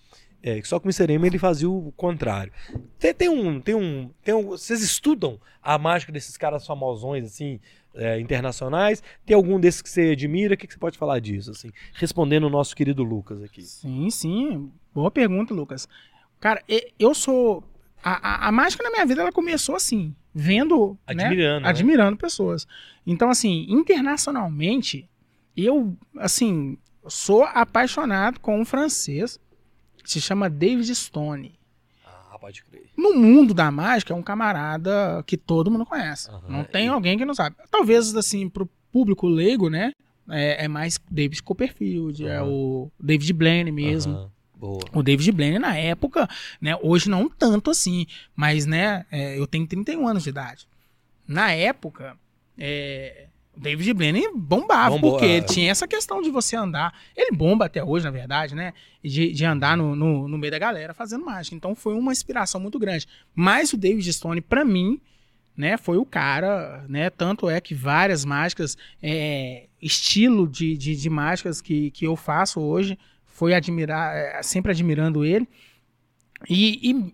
É, só que o Mr. M ele fazia o contrário. Tem, tem um, tem um, tem um, vocês estudam a mágica desses caras famosões assim, é, internacionais? Tem algum desses que você admira? O que, que você pode falar disso assim? Respondendo o nosso querido Lucas aqui. Sim, sim. Boa pergunta, Lucas. Cara, eu sou. A, a, a mágica na minha vida ela começou assim, vendo. né, Admirando, né? admirando pessoas. Então, assim, internacionalmente, eu, assim, sou apaixonado com um francês que se chama David Stone. Pode crer. No mundo da mágica, é um camarada que todo mundo conhece. Aham, Não tem e- alguém que não sabe. Talvez, assim, pro público leigo, né? É, é mais David Copperfield, é Aham. o David Blaine mesmo. Aham, Boa. O David Blaine na época, né? Hoje não tanto assim, mas né? é, eu tenho 31 anos de idade. Na época, é, David Blaine bombava, Bombou, porque é. ele tinha essa questão de você andar. Ele bomba até hoje, na verdade, né? De, de andar no, no, no meio da galera fazendo mágica. Então foi uma inspiração muito grande. Mas o David Stone, pra mim, né, foi o cara, né? Tanto é que várias mágicas, é, estilo de, de, de mágicas que, que eu faço hoje, foi admirar, é, sempre admirando ele. E, e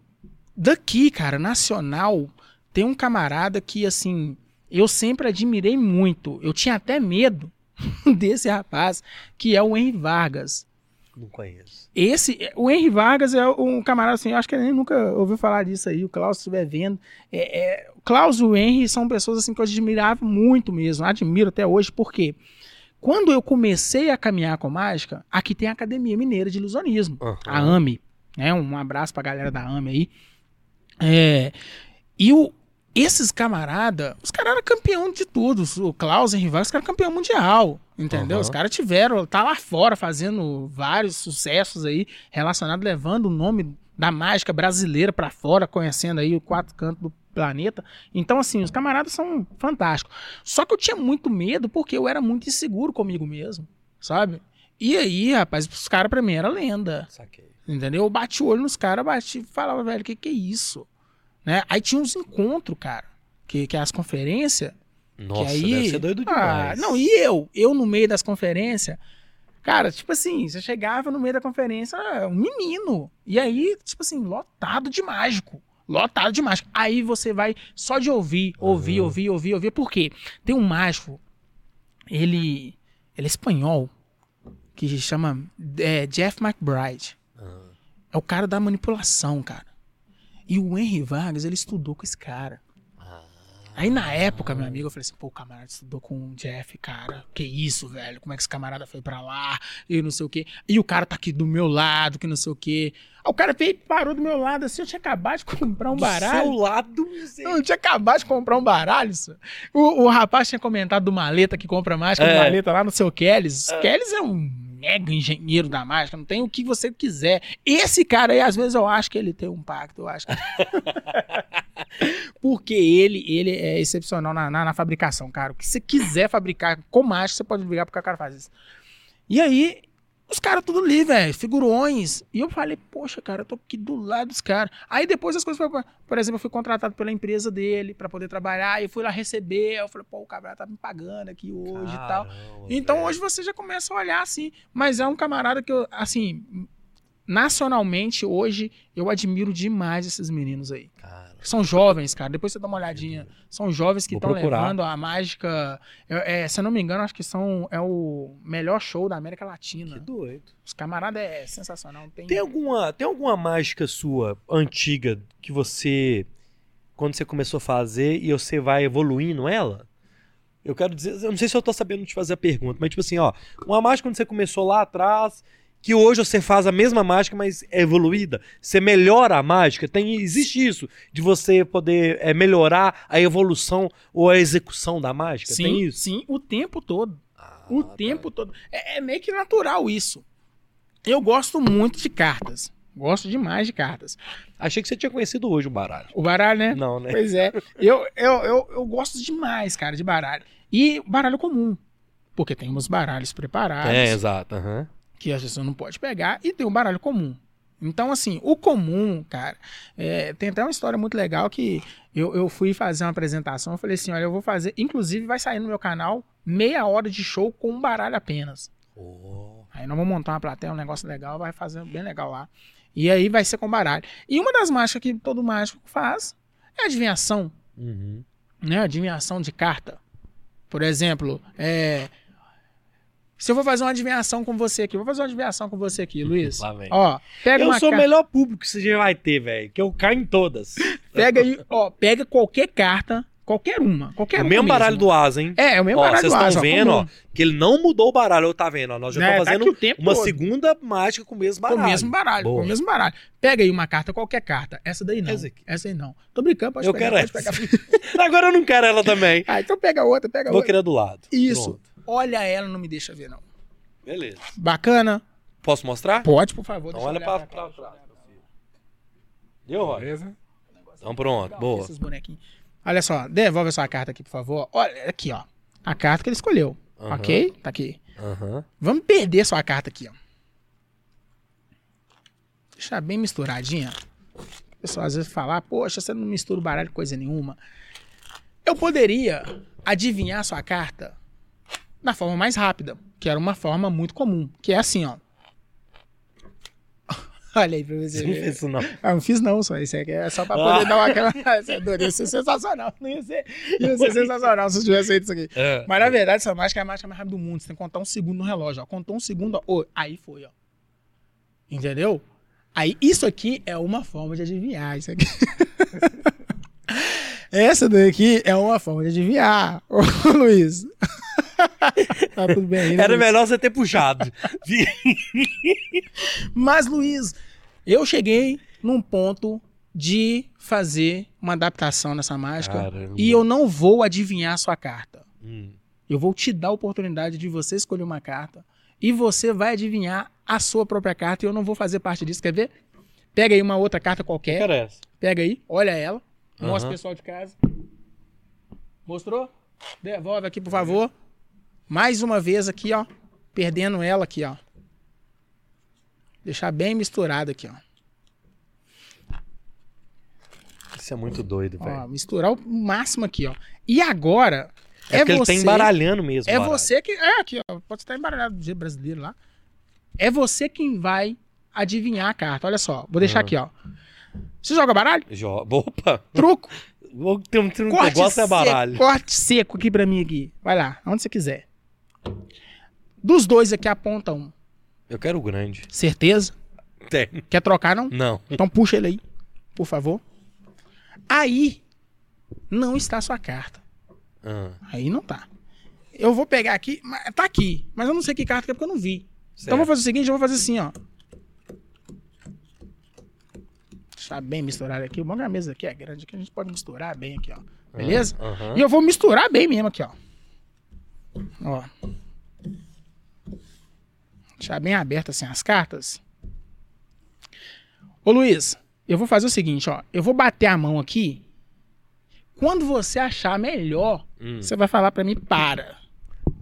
daqui, cara, nacional, tem um camarada que, assim, eu sempre admirei muito. Eu tinha até medo desse rapaz, que é o Henry Vargas. Não conheço. Esse, o Henry Vargas é um camarada assim, eu acho que ele nunca ouviu falar disso aí, o Klaus estiver vendo. É, é, o Klaus e o Henry são pessoas assim que eu admirava muito mesmo, admiro até hoje, porque quando eu comecei a caminhar com mágica, aqui tem a Academia Mineira de Ilusionismo, Aham. a AME, né? Um abraço pra galera da AME aí. É, e o, esses camarada, os caras eram campeão de tudo. O Klaus e Vargas, os caras eram campeão mundial. Entendeu? Aham. Os caras tiveram, tá lá fora fazendo vários sucessos aí relacionados, levando o nome da mágica brasileira pra fora, conhecendo aí o quatro cantos do planeta. Então, assim, os camaradas são fantásticos. Só que eu tinha muito medo porque eu era muito inseguro comigo mesmo, sabe? E aí, rapaz, os caras pra mim era lenda. Saquei. Entendeu? Eu bati o olho nos caras, bati e falava, velho, o que, que é isso? Né? Aí tinha uns encontros, cara. Que, que é as conferências. Nossa, aí- deve ser doido Ah, demais. não, e eu? Eu no meio das conferências. Cara, tipo assim, você chegava no meio da conferência, ah, um menino. E aí, tipo assim, lotado de mágico. Lotado de mágico. Aí você vai só de ouvir, ouvir, Aham. ouvir, ouvir, ouvir. Por quê? Tem um mágico, ele, ele é espanhol, que se chama é, Jeff McBride. Ah. É o cara da manipulação, cara. E o Henry Vargas, ele estudou com esse cara. Ah. Aí na época, meu amigo, eu falei assim, pô, o camarada estudou com o Jeff, cara. Que isso, velho? Como é que esse camarada foi pra lá? E não sei o quê. E o cara tá aqui do meu lado, que não sei o quê. Aí o cara veio e parou do meu lado, assim, eu tinha acabado de comprar um Do baralho. seu lado, Eu tinha acabado de comprar um baralho, só. O, o rapaz tinha comentado do Maleta que compra mágica, do É. Maleta lá no seu Kellys. Kellys é um mega engenheiro da mágica, não tem o que você quiser. Esse cara aí, às vezes, eu acho que ele tem um pacto, eu acho. que- Porque ele, ele é excepcional na, na, na fabricação, cara. O que você quiser fabricar com mágica, você pode brigar porque o cara faz isso. E aí, os caras tudo ali, velho, figurões. E eu falei, poxa, cara, eu tô aqui do lado dos caras. Aí depois as coisas foram. Por exemplo, eu fui contratado pela empresa dele pra poder trabalhar. E eu fui lá receber. Eu falei, pô, o camarada tá me pagando aqui hoje e tal. Então hoje você já começa a olhar assim. Mas é um camarada que eu, assim, nacionalmente, hoje, eu admiro demais esses meninos aí. Cara, São jovens, cara. Depois você dá uma olhadinha. São jovens que estão levando a mágica. é- é, se eu não me engano, acho que são é o melhor show da América que Latina. doido. Os camaradas é sensacional. Tem... Tem alguma, tem alguma mágica sua antiga que você, quando você começou a fazer e você vai evoluindo ela? Eu quero dizer, eu não sei se eu tô sabendo te fazer a pergunta, mas tipo assim, ó, uma mágica quando você começou lá atrás, que hoje você faz a mesma mágica, mas é evoluída, você melhora a mágica, tem, existe isso, de você poder é, melhorar a evolução ou a execução da mágica, sim, tem isso? sim, o tempo todo. Ah, O tá. tempo todo. É, é meio que natural isso. Eu gosto muito de cartas. Gosto demais de cartas. Achei que você tinha conhecido hoje o baralho. O baralho, né? Não, né? Pois é. Eu, eu, eu, eu gosto demais, cara, de baralho. E baralho comum. Porque tem uns baralhos preparados É, exato. aham. Que a pessoa não pode pegar e tem o baralho comum. Então, assim, o comum, cara, é, tem até uma história muito legal que eu, eu fui fazer uma apresentação, eu falei assim, olha, eu vou fazer, inclusive vai sair no meu canal meia hora de show com um baralho apenas. Oh. Aí nós vamos montar uma plateia, um negócio legal, vai fazer bem legal lá. E aí vai ser com baralho. E uma das mágicas que todo mágico faz é adivinhação, Uhum. né? Adivinhação de carta. Por exemplo, é... se eu vou fazer uma adivinhação com você aqui, eu vou fazer uma adivinhação com você aqui, Luiz. Lá vem. Ó, pega Eu uma sou o melhor público que você já vai ter, velho. Que eu caio em todas. pega aí, ó, pega qualquer carta, qualquer uma, qualquer o uma mesmo baralho do Asa, hein? É, é o mesmo Ó, baralho vocês do estão Asa, vendo, ó, que ele não mudou o baralho. Ó, tá vendo? Ó, nós já Né, estamos tá fazendo o tempo uma todo. segunda mágica com o mesmo Com baralho. o mesmo baralho, Boa. com o mesmo baralho. Pega aí uma carta, qualquer carta. Essa daí não. Essa. Essa aí não. Tô brincando, pode Eu pegar, quero pode essa. pegar. Agora eu não quero ela também. Ah, então pega outra, pega Vou outra. querer do lado. Isso. Pronto. Olha ela, não me deixa ver, não. Beleza. Bacana? Posso mostrar? Pode, por favor. Então deixa eu olha pra, pra trás. Deu, Roy? Beleza? Então pronto, boa. Esses bonequinhos. Olha só, devolve a sua carta aqui, por favor. Olha, aqui, ó. A carta que ele escolheu. Ok? Tá aqui. Vamos perder sua carta aqui, ó. Deixar bem misturadinha. O pessoal às vezes fala, poxa, você não mistura o baralho com coisa nenhuma. Eu poderia adivinhar sua carta da forma mais rápida, que era uma forma muito comum, que é assim, ó. Olha aí pra você não fez isso, não. Ah, não fiz não, só isso aqui é só pra poder dar uma aquela. Isso é doido, ia ser sensacional. Não ia ser, ia ser sensacional se eu tivesse feito isso aqui. É. Mas na verdade, essa mágica é a mágica mais rápida do mundo. Você tem que contar um segundo no relógio. Ó. Contou um segundo, ó. Aí foi, ó. Entendeu? Aí isso aqui é uma forma de adivinhar. Isso aqui. Essa daqui é uma forma de adivinhar. Ô, Luiz. tá tudo bem aí, Era Luiz? melhor você ter puxado. Mas, Luiz, eu cheguei num ponto de fazer uma adaptação nessa mágica Caramba. e eu não vou adivinhar a sua carta. Hum. Eu vou te dar a oportunidade de você escolher uma carta e você vai adivinhar a sua própria carta e eu não vou fazer parte disso. Quer ver? Pega aí uma outra carta Que qualquer, cara é essa? pega aí, olha ela, mostra Aham. o pessoal de casa. Mostrou? Devolve aqui, por favor. Mais uma vez aqui, ó. Perdendo ela aqui, ó. Deixar bem misturado aqui, ó. Isso é muito doido, velho. misturar o máximo aqui, ó. E agora É, é, porque ele você, tá embaralhando mesmo. é baralho. você que é aqui, ó. Pode estar embaralhado do jeito brasileiro lá. É você quem vai adivinhar a carta. Olha só, vou deixar Ah. aqui, ó. Você joga baralho? Jo- Opa! Truco. Vou ter um, um Corte negócio é seco, baralho. corte seco aqui pra mim aqui. Vai lá, onde você quiser. Dos dois aqui aponta um. Eu quero o grande. Certeza? Tem. Quer trocar não? Não. Então puxa ele aí, por favor. Aí não está a sua carta. Ah, Aí não tá. Eu vou pegar aqui, tá aqui, mas eu não sei que carta que é porque eu não vi. Então eu vou fazer o seguinte, eu vou fazer assim, ó. Deixar bem misturado aqui. O bom que a mesa aqui é grande, que a gente pode misturar bem aqui, ó. Beleza? E eu vou misturar bem mesmo aqui, ó. Ó. Deixar bem aberto assim as cartas. Ô Luiz, eu vou fazer o seguinte, ó. Eu vou bater a mão aqui. Quando você achar melhor, Hum. você vai falar pra mim para.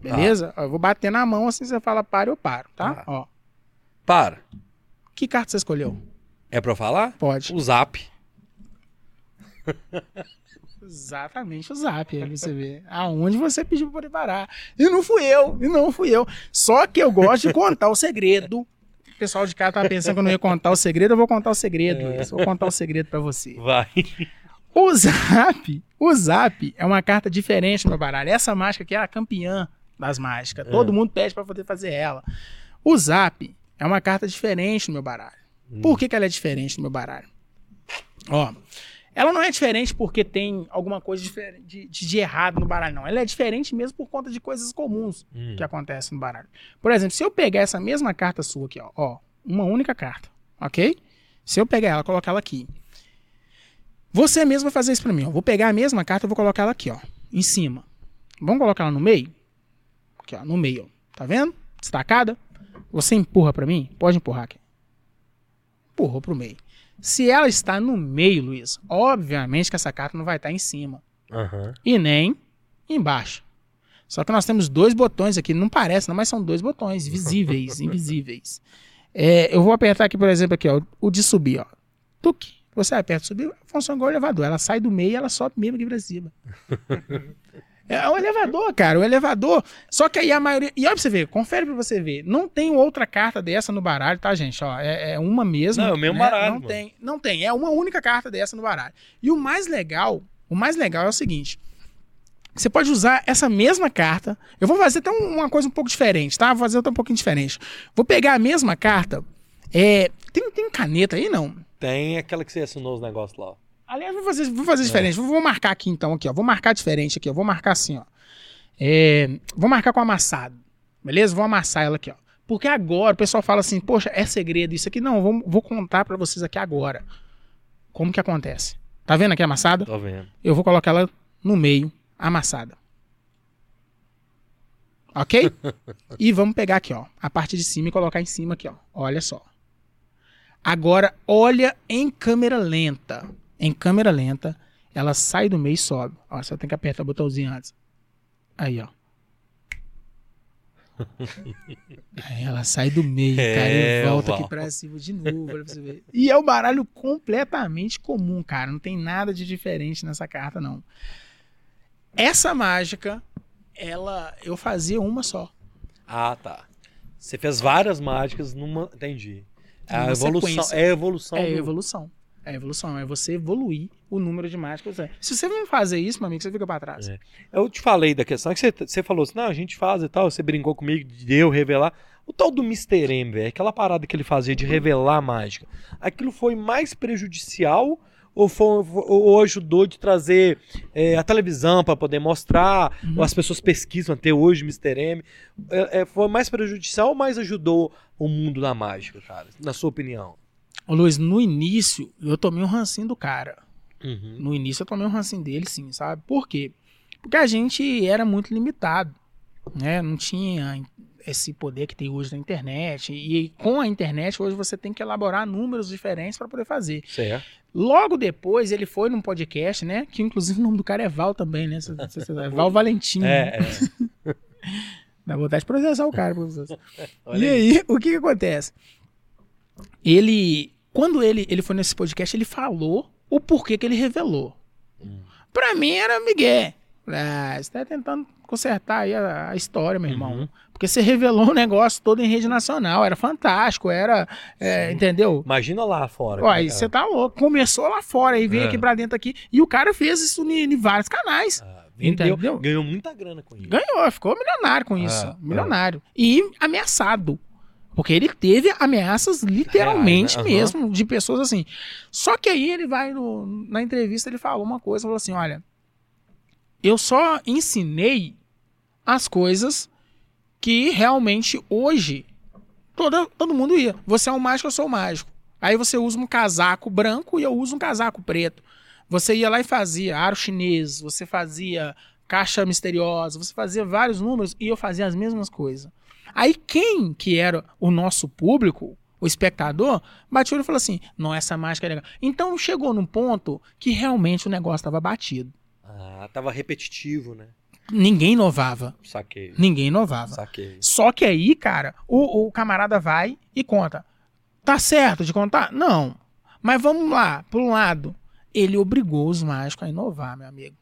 Beleza? Ó, Eu vou bater na mão assim, você fala para, eu paro, tá? Tá. Ó. Para. Que carta você escolheu? É pra eu falar? Pode. O zap. Exatamente o zap, aí você vê. Aonde você pediu pra poder parar. E não fui eu, e não fui eu. Só que eu gosto de contar o segredo. O pessoal de cá tava pensando que eu não ia contar o segredo, eu vou contar o segredo. Luiz. Vou contar o segredo pra você. Vai. O zap, o zap é uma carta diferente no meu baralho. Essa mágica aqui é a campeã das mágicas. Todo mundo pede pra poder fazer ela. O zap é uma carta diferente no meu baralho. Por que, que ela é diferente no meu baralho? Ó, ela não é diferente porque tem alguma coisa de, de- de errado no baralho, não. Ela é diferente mesmo por conta de coisas comuns Hum. que acontecem no baralho. Por exemplo, se eu pegar essa mesma carta sua aqui, ó, ó, uma única carta, ok? Se eu pegar ela, colocar ela aqui. Você mesmo vai fazer isso pra mim, ó. Vou pegar a mesma carta e vou colocar ela aqui, ó, em cima. Vamos colocar ela no meio? Aqui, ó, no meio, ó. Tá vendo? Destacada. Você empurra pra mim? Pode empurrar aqui. Empurrou pro meio. Se ela está no meio, Luiz, obviamente que essa carta não vai estar em cima Aham. e nem embaixo. Só que nós temos dois botões aqui, não parece, não, mas são dois botões visíveis, invisíveis. É, eu vou apertar aqui, por exemplo, aqui, ó, o de subir, ó. Tuque. Você aperta subir, funciona igual o elevador. Ela sai do meio e ela sobe mesmo aqui pra cima. É o elevador, cara, o elevador. Só que aí a maioria. E olha pra você ver, confere pra você ver. Não tem outra carta dessa no baralho, tá, gente? Ó, é, é uma mesmo. Não, é o mesmo né? baralho, Não mano. tem, não tem. É uma única carta dessa no baralho. E o mais legal, o mais legal é o seguinte. Você pode usar essa mesma carta. Eu vou fazer até um- uma coisa um pouco diferente, tá? Vou fazer até um pouquinho diferente. Vou pegar a mesma carta. É, tem, tem caneta aí, não? Tem aquela que você assinou os negócios lá. ó. Aliás, vou fazer, vou fazer diferente. Vou, vou marcar aqui então, aqui, ó. Vou marcar diferente aqui, ó. Vou marcar assim, ó. É, vou marcar com amassado. Beleza? Vou amassar ela aqui, ó. Porque agora o pessoal fala assim, poxa, é segredo isso aqui. Não, vou, vou contar pra vocês aqui agora. Como que acontece? Tá vendo aqui a amassada? Tô vendo. Eu vou colocar ela no meio, amassada. Ok? e vamos pegar aqui, ó. A parte de cima e colocar em cima aqui, ó. Olha só. Agora, olha em câmera lenta. Em câmera lenta, ela sai do meio e sobe. Ó, só tem que apertar o botãozinho antes. Aí, ó. Aí ela sai do meio, cara, É, e volta aqui pra cima de novo, pra você ver. E é um baralho completamente comum, cara. Não tem nada de diferente nessa carta, não. Essa mágica, ela. Eu fazia uma só. Ah, tá. Você fez várias mágicas numa. Entendi. É a evolução. É a evolução. É do- evolução. É evolução. É você evoluir o número de mágicas. você- Se você não fazer isso, meu amigo, você fica pra trás. É. Eu te falei da questão que você, você falou assim: não, a gente faz e tal. Você brincou comigo de eu revelar. O tal do Mr. M, velho, aquela parada que ele fazia de revelar a mágica, aquilo foi mais prejudicial ou, foi, ou ajudou de trazer é, a televisão para poder mostrar, Uhum. ou as pessoas pesquisam até hoje Mr. M? É, é, foi mais prejudicial ou mais ajudou o mundo da mágica, cara? Na sua opinião? Ô Luiz, no início, eu tomei um rancinho do cara. Uhum. No início, eu tomei um rancinho dele, sim, sabe? Por quê? Porque a gente era muito limitado, né? Não tinha esse poder que tem hoje na internet. E com a internet, hoje você tem que elaborar números diferentes para poder fazer. Certo. Logo depois, ele foi num podcast, né? Que inclusive o nome do cara é Val também, né? É Val Valentim. né? É, é. Dá vontade de processar o cara. e aí, o que, que acontece? ele, quando ele, ele foi nesse podcast, ele falou o porquê que ele revelou. Hum. Pra mim era Miguel. Ah, você tá tentando consertar aí a, a história, meu irmão. Uhum. Porque você revelou o negócio todo em rede nacional. Era fantástico, era. é, entendeu? Imagina lá fora. Ó, aí você tá louco. Começou lá fora e veio É. aqui pra dentro aqui. E o cara fez isso em, em vários canais. Ah, vendeu, Entendeu? ganhou muita grana com isso. Ganhou, ficou milionário com isso. Ah, milionário. E ameaçado. Porque ele teve ameaças literalmente né? Aham. mesmo, de pessoas assim. Só que aí ele vai no- na entrevista, ele falou uma coisa, falou assim: olha, eu só ensinei as coisas que realmente hoje toda, todo mundo ia. Você é um mágico, eu sou um mágico. Aí você usa um casaco branco e eu uso um casaco preto. Você ia lá e fazia aro chinês, você fazia caixa misteriosa, você fazia vários números e eu fazia as mesmas coisas. Aí quem que era o nosso público, o espectador, bateu e falou assim: não, essa mágica é legal. Então chegou num ponto que realmente o negócio estava batido. Ah, tava repetitivo, né? Ninguém inovava. Saquei. Ninguém inovava. Saquei. Só que aí, cara, o, o camarada vai e conta. Tá certo de contar? Não. Mas vamos lá, por um lado. Ele obrigou os mágicos a inovar, meu amigo.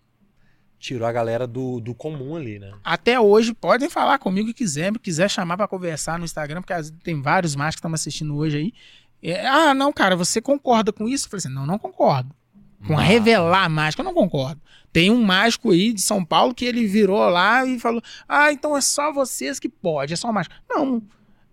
Tirou a galera do, do comum ali, né? Até hoje, podem falar comigo que quiser, quiser chamar pra conversar no Instagram, porque tem vários mágicos que estão assistindo hoje aí. É, ah, não, cara, você concorda com isso? Eu falei assim, não, não concordo. Com Ah. revelar mágica, eu não concordo. Tem um mágico aí de São Paulo que ele virou lá e falou: Ah, então é só vocês que pode, é só mágica. Não.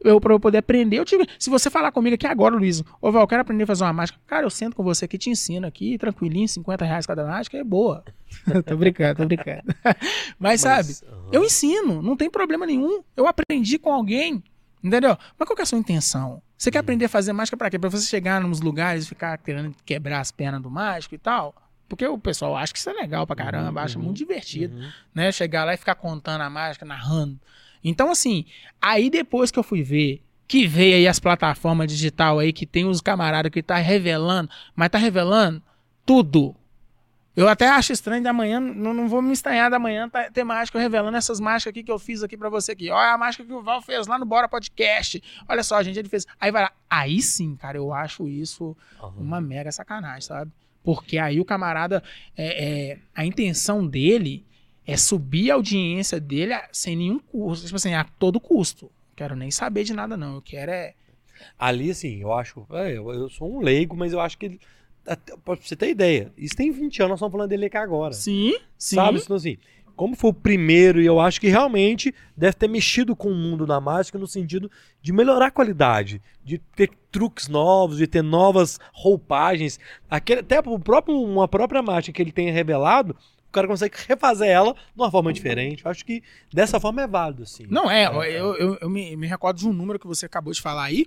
Eu, pra eu poder aprender, eu tive. Se você falar comigo aqui agora, Luiz, ô Val, eu quero aprender a fazer uma mágica. Cara, eu sento com você aqui, te ensino aqui, tranquilinho, 50 reais cada mágica, é boa. tô brincando, tô brincando. Mas, sabe, aham. eu ensino, não tem problema nenhum. Eu aprendi com alguém, entendeu? Mas qual que é a sua intenção? Você quer aprender a fazer mágica pra quê? Pra você chegar nos lugares e ficar querendo quebrar as pernas do mágico e tal? Porque o pessoal acha que isso é legal pra caramba, Uhum, acha uhum, muito divertido, Uhum. né? Chegar lá e ficar contando a mágica, narrando. Então, assim, aí depois que eu fui ver que veio aí as plataformas digital aí, que tem os camaradas que tá revelando, mas tá revelando tudo. Eu até acho estranho de amanhã, não, não vou me estranhar da manhã tá, ter mágico revelando essas mágicas aqui que eu fiz aqui pra você aqui. Olha a mágica que o Val fez lá no Bora Podcast. Olha só, gente, ele fez. Aí vai lá. Aí sim, cara, eu acho isso aham. uma mega sacanagem, sabe? Porque aí o camarada, é, é, a intenção dele é subir a audiência dele a- sem nenhum custo, tipo assim, a todo custo. Quero nem saber de nada, não. Eu quero é. Ali, assim, eu acho. é, eu, sou um leigo, mas eu acho que. Pra você ter ideia, isso tem 20 anos, nós estamos falando dele aqui agora. Sim, sim. Sabe? Então, assim, como foi o primeiro, e eu acho que realmente deve ter mexido com o mundo da mágica no sentido de melhorar a qualidade, de ter truques novos, de ter novas roupagens. Aquele, até o próprio, uma própria mágica que ele tenha revelado, o cara consegue refazer ela de uma forma diferente. Eu acho que dessa forma é válido, assim. Não é, É, eu, eu, eu me, me recordo de um número que você acabou de falar aí,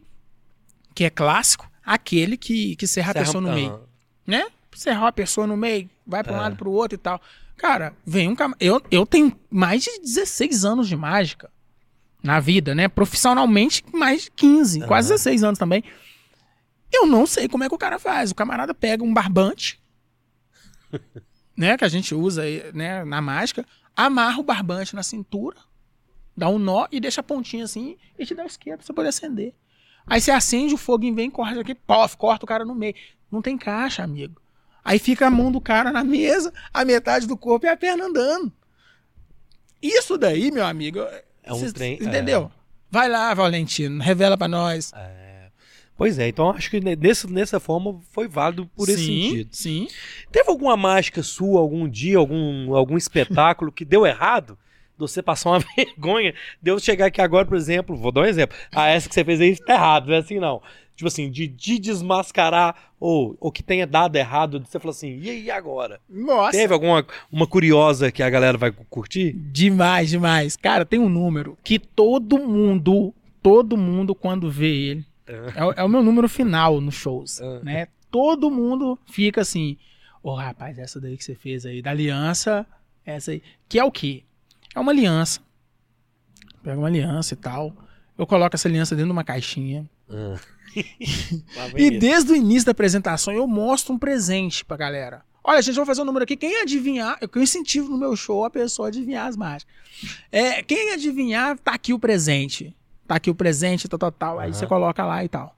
que é clássico, aquele que, que serra a Serra- pessoa no meio. Né? Serrar a pessoa no meio, vai para um É. lado pro outro e tal. Cara, vem um eu, eu tenho mais de 16 anos de mágica na vida, né? Profissionalmente, mais de 15, Aham. quase 16 anos também. Eu não sei como é que o cara faz. O camarada pega um barbante, né? Que a gente usa aí, né, na mágica, amarra o barbante na cintura, dá um nó e deixa a pontinha assim e te dá o esquerdo pra você poder acender. Aí você acende o fogo e vem, corta aqui, pof, corta o cara no meio. Não tem caixa, amigo. Aí fica a mão do cara na mesa, a metade do corpo e a perna andando. Isso daí, meu amigo, É um trem- Entendeu? Vai lá, Valentino, revela pra nós. É. Pois é, então acho que nesse, nessa forma foi válido por esse sim, sentido. Sim. Teve alguma mágica sua, algum dia, algum, algum espetáculo que deu errado? De você passar uma vergonha, de eu chegar aqui agora, por exemplo, vou dar um exemplo. Ah, essa que você fez aí tá errado, não é assim não. Tipo assim, de, de desmascarar ou, ou que tenha dado errado, você falar assim, e aí agora? Nossa. Teve alguma uma curiosa que a galera vai curtir? Demais, demais. Cara, tem um número que todo mundo, todo mundo, quando vê ele, é, o- é o meu número final nos shows, Ah. né? Todo mundo fica assim, ô rapaz, essa daí que você fez aí, da aliança, essa aí, que é o quê? É uma aliança. Pega uma aliança e tal, eu coloco essa aliança dentro de uma caixinha, Ah. E desde o início da apresentação eu mostro um presente pra galera. Olha, gente, vou fazer um número aqui. Quem adivinhar, eu incentivo no meu show a pessoa a adivinhar as mágicas. É, quem adivinhar, tá aqui o presente. Tá aqui o presente, tal, tal, tal. Aí Aham. você coloca lá e tal.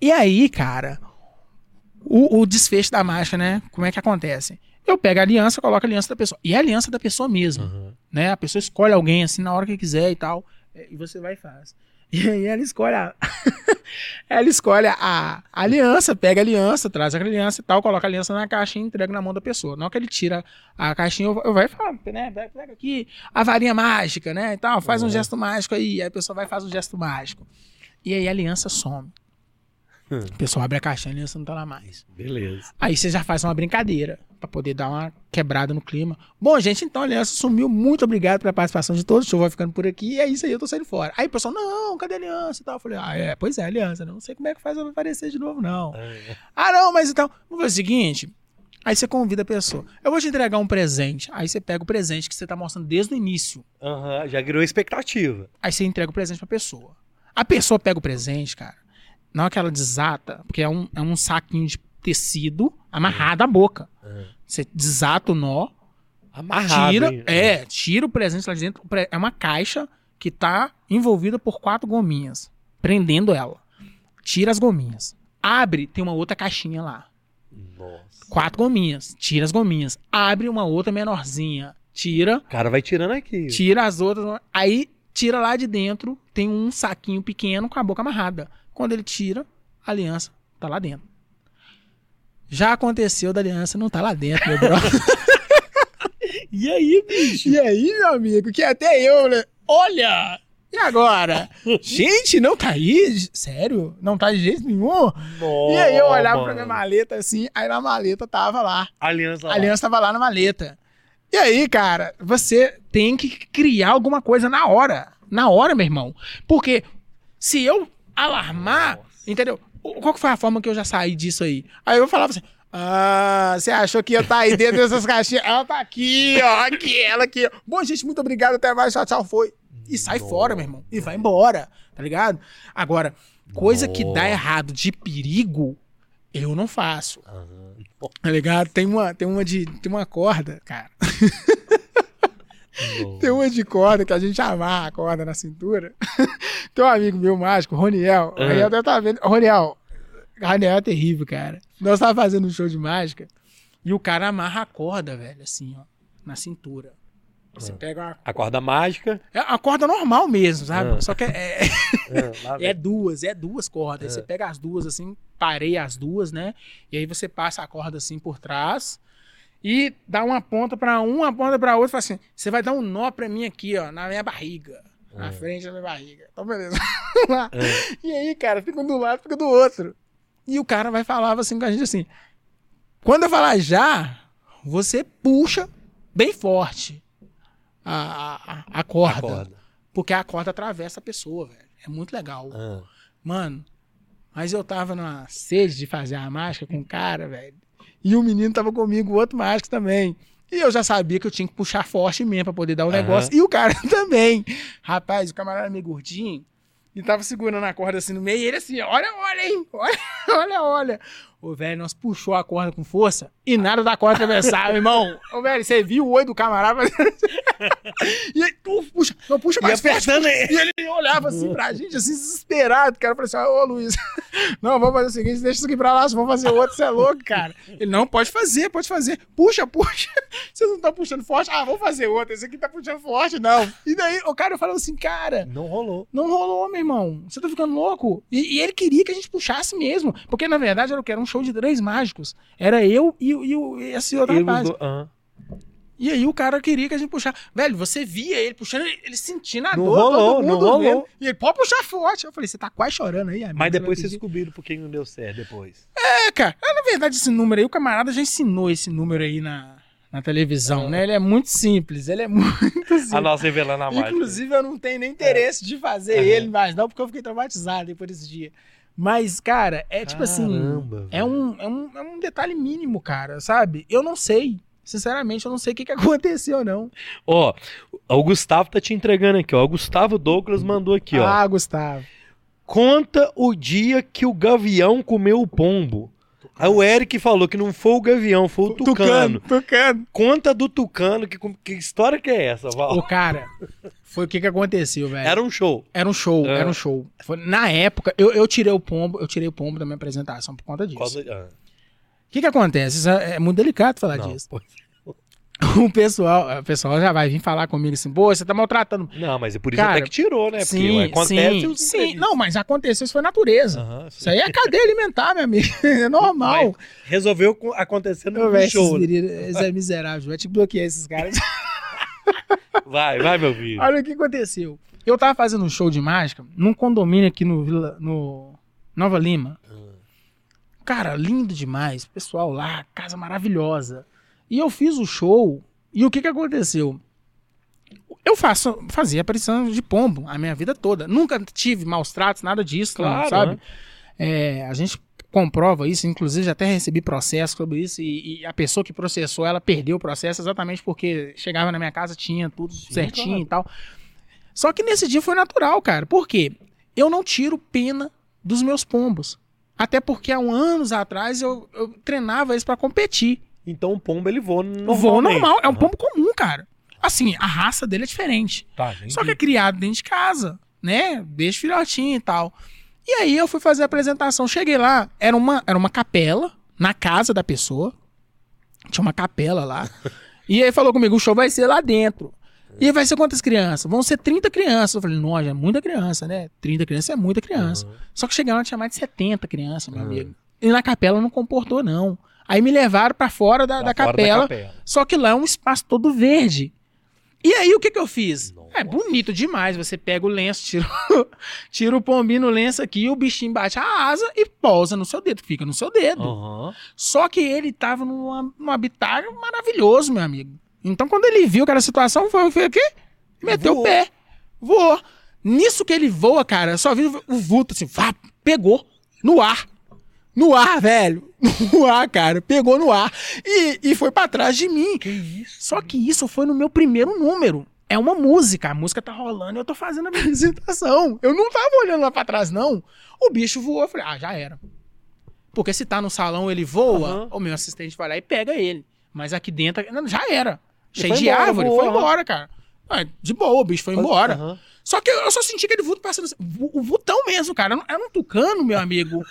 E aí, cara, o, o desfecho da marcha, né? Como é que acontece? Eu pego a aliança, coloco a aliança da pessoa. E é a aliança da pessoa mesmo, Aham. né? A pessoa escolhe alguém assim na hora que quiser e tal. É, E você vai e faz. E aí ela escolhe a. ela escolhe a, aliança, pega a aliança, traz a aliança e tal, coloca a aliança na caixa e entrega na mão da pessoa. Na hora que ele tira a caixinha, eu, eu vai e falo, né? Pega aqui a varinha mágica, né? E tal, faz um Uhum. gesto mágico aí. Aí a pessoa vai e faz um gesto mágico. E aí a aliança some. Hum. A pessoa abre a caixinha e a aliança não tá lá mais. Beleza. Aí você já faz uma brincadeira pra poder dar uma quebrada no clima. Bom, gente, então a aliança sumiu. Muito obrigado pela participação de todos. O show vai ficando por aqui. E é isso aí, eu tô saindo fora. Aí o pessoal, não, cadê a aliança e tal? Eu falei, ah, é, pois é, aliança. né? Não sei como é que faz ela aparecer de novo, não. É. Ah, não, mas então, vamos fazer o seguinte. Aí você convida a pessoa. Eu vou te entregar um presente. Aí você pega o presente que você tá mostrando desde o início. Aham, já criou expectativa. Aí você entrega o presente pra pessoa. A pessoa pega o presente, cara. Na hora que ela desata, porque é um, é um saquinho de tecido amarrado à boca. Você desata o nó, Amarrado. tira, hein? é, tira o presente lá de dentro. É uma caixa que tá envolvida por quatro gominhas, prendendo ela. Tira as gominhas. Abre, tem uma outra caixinha lá. Nossa. Quatro gominhas. Tira as gominhas. Abre uma outra menorzinha. Tira, O cara vai tirando aqui. tira as outras. Aí tira lá de dentro, tem um saquinho pequeno com a boca amarrada. Quando ele tira, a aliança tá lá dentro. Já aconteceu da aliança não tá lá dentro, meu brother. E aí, bicho? E aí, meu amigo, que até eu, né? Olha! E agora? Gente, não tá aí? Sério? Não tá de jeito nenhum? E aí eu olhava pra minha maleta assim, aí na maleta tava lá. Aliança A lá. aliança tava lá na maleta. E aí, cara, você tem que criar alguma coisa na hora. Na hora, meu irmão. Porque se eu alarmar, Nossa. entendeu? Qual que foi a forma que eu já saí disso aí? Aí eu falava assim. Ah, você achou que ia estar aí dentro dessas caixinhas? Ela tá aqui, ó, aqui, ela aqui. ó. Bom, gente, muito obrigado, até mais, tchau, tchau, foi. E sai Nossa. fora, meu irmão. E vai embora, tá ligado? Agora, coisa que dá errado de perigo, eu não faço. Aham. Tá ligado? Tem uma, tem uma de. Tem uma corda, cara. Tem uma de corda que a gente amarra a corda na cintura. tem um amigo meu mágico, Roniel. O Ah. Roniel deve estar vendo. Roniel, Roniel é terrível, cara. Nós tava fazendo um show de mágica e o cara amarra a corda, velho, assim, ó, na cintura. Você Ah. pega uma. A corda mágica. É uma corda normal mesmo, sabe? Ah. Só que é, é vem. duas, é duas cordas. É. você pega as duas assim, pareia as duas, né? E aí você passa a corda assim por trás e dá uma ponta pra um, uma ponta pra outra e fala assim: você vai dar um nó pra mim aqui, ó, na minha barriga. Na É. frente da minha barriga. Então, beleza. É. E aí, cara, fica um do lado, fica do outro. E o cara vai falar assim com a gente assim: quando eu falar já, você puxa bem forte a, a, a corda. A corda. Porque a corda atravessa a pessoa, velho. É muito legal. Ah. Mano, mas eu tava numa sede de fazer a mágica com o cara, velho. E o menino tava comigo, o outro mágico também. E eu já sabia que eu tinha que puxar forte mesmo pra poder dar o Aham. negócio. E o cara também. Rapaz, o camarada era meio gordinho. E tava segurando a corda assim no meio. E ele assim, olha, olha, hein? Olha, olha, olha. Ô, velho, nós puxou a corda com força e nada da corda atravessar, meu irmão. Ô, velho, você viu o olho do camarada? e aí, tu puxa, não puxa E mais forte. apertando ele. E ele olhava assim pra gente, assim, desesperado. Cara, eu falei assim: Ô Luiz, não, vamos fazer o seguinte, deixa isso aqui pra lá, vamos fazer outro, você é louco, cara. Ele, não, pode fazer, pode fazer. Puxa, puxa. Vocês não estão puxando forte? Ah, vamos fazer outro. Esse aqui tá puxando forte, não. E daí o cara falou assim: cara, Não rolou. não rolou, meu irmão. Você tá ficando louco? E, e ele queria que a gente puxasse mesmo. Porque, na verdade, era o que? Era um show de três mágicos. Era eu e, e, e esse outro E rapaz. do- ah. E aí o cara queria que a gente puxasse. Velho, você via ele puxando, ele sentindo a Não dor, rolou, todo não mundo rolou. vendo. E ele, pode puxar forte. Eu falei, você tá quase chorando aí, amigo. Mas depois vocês descobriram por que não deu certo depois. É, cara. É, na verdade, esse número aí, o camarada já ensinou esse número aí na, na televisão, né? Ele é muito simples, ele é muito simples. A nossa revelando a mágica. Inclusive, eu não tenho nem interesse de fazer Aham. ele mais, não, porque eu fiquei traumatizado depois desse dia. Mas, cara, é tipo assim. Caramba, É velho. um, é, um, é um detalhe mínimo, cara, sabe? Eu não sei. Sinceramente, eu não sei o que, que aconteceu, não. Ó, o Gustavo tá te entregando aqui, ó. O Gustavo Douglas mandou aqui, ó. Ah, Gustavo. Conta o dia que o gavião comeu o pombo. Aí o Eric falou que não foi o gavião, foi o tucano. Tucano. Conta do tucano, que, que história que é essa, Val? O cara, Foi o que que aconteceu, velho. Era um show. Era um show, É. era um show. Foi- na época, eu, eu tirei o pombo, eu tirei o pombo da minha apresentação por conta disso. Por causa- ah, O que que acontece? Isso é é muito delicado falar não, disso. pô. O pessoal, o pessoal já vai vir falar comigo assim, pô, você tá maltratando. Não, mas é por isso Cara, até que tirou, né? sim, Porque acontece sim, os sim. Não, mas aconteceu, isso foi natureza. Isso aí é cadeia alimentar, meu amigo. É normal. Resolveu co- acontecer no Ô, show. esses né? é miserável. Vai te bloquear esses caras. Vai, vai, meu filho. Olha o que aconteceu. Eu tava fazendo um show de mágica num condomínio aqui no, Vila- no Nova Lima. Cara, lindo demais. Pessoal lá, casa maravilhosa. E eu fiz o show. E o que que aconteceu? Eu faço, fazia aparição de pombo a minha vida toda. Nunca tive maus tratos, nada disso, não, Claro, sabe? né? É, a gente comprova isso, inclusive já até recebi processo sobre isso e, e a pessoa que processou, ela perdeu o processo exatamente porque chegava na minha casa, tinha tudo certinho claro. e tal. Só que nesse dia foi natural, cara. Por quê? Eu não tiro pena dos meus pombos. Até porque há anos atrás eu, eu treinava eles pra competir. Então o pombo ele voa Não normalmente. voo normal, é um pombo comum, cara. Assim, a raça dele é diferente. Tá. Só que é criado dentro de casa, né? Deixa filhotinho e tal. E aí eu fui fazer a apresentação. Cheguei lá, era uma, era uma capela na casa da pessoa. Tinha uma capela lá. e aí falou comigo: o show vai ser lá dentro. E vai ser quantas crianças? Vão ser 30 crianças. Eu falei, nossa, é muita criança, né? 30 crianças é muita criança. Aham. Só que chegaram lá, tinha mais de 70 crianças, meu amigo. E na capela não comportou, não. Aí me levaram pra fora da, da fora capela. capela. Só que lá é um espaço todo verde. E aí o que que eu fiz? Nossa. É bonito demais. Você pega o lenço, tira, o- tira o pombinho no lenço aqui, o bichinho bate a asa e pousa no seu dedo, fica no seu dedo. Aham. Só que ele tava num, num habitat maravilhoso, meu amigo. Então quando ele viu aquela situação, foi, foi o quê? Meteu Voou. o pé. Voou. Nisso que ele voa, cara, só vi o vulto assim, vá, pegou no ar. No ar, velho. No ar, cara. Pegou no ar. E, e foi pra trás de mim. Que isso? Só que isso foi no meu primeiro número. É uma música. A música tá rolando e eu tô fazendo a apresentação. Eu não tava olhando lá pra trás, não. O bicho voou. Eu falei, ah, já era. Porque se tá no salão ele voa, Aham. o meu assistente vai lá e pega ele. Mas aqui dentro, não, já era. E Cheio de embora, árvore. voou, foi embora, cara. De boa, o bicho foi embora. Aham. Só que eu só senti aquele vulto passando. assim, O vultão mesmo, cara. Era um tucano, meu amigo.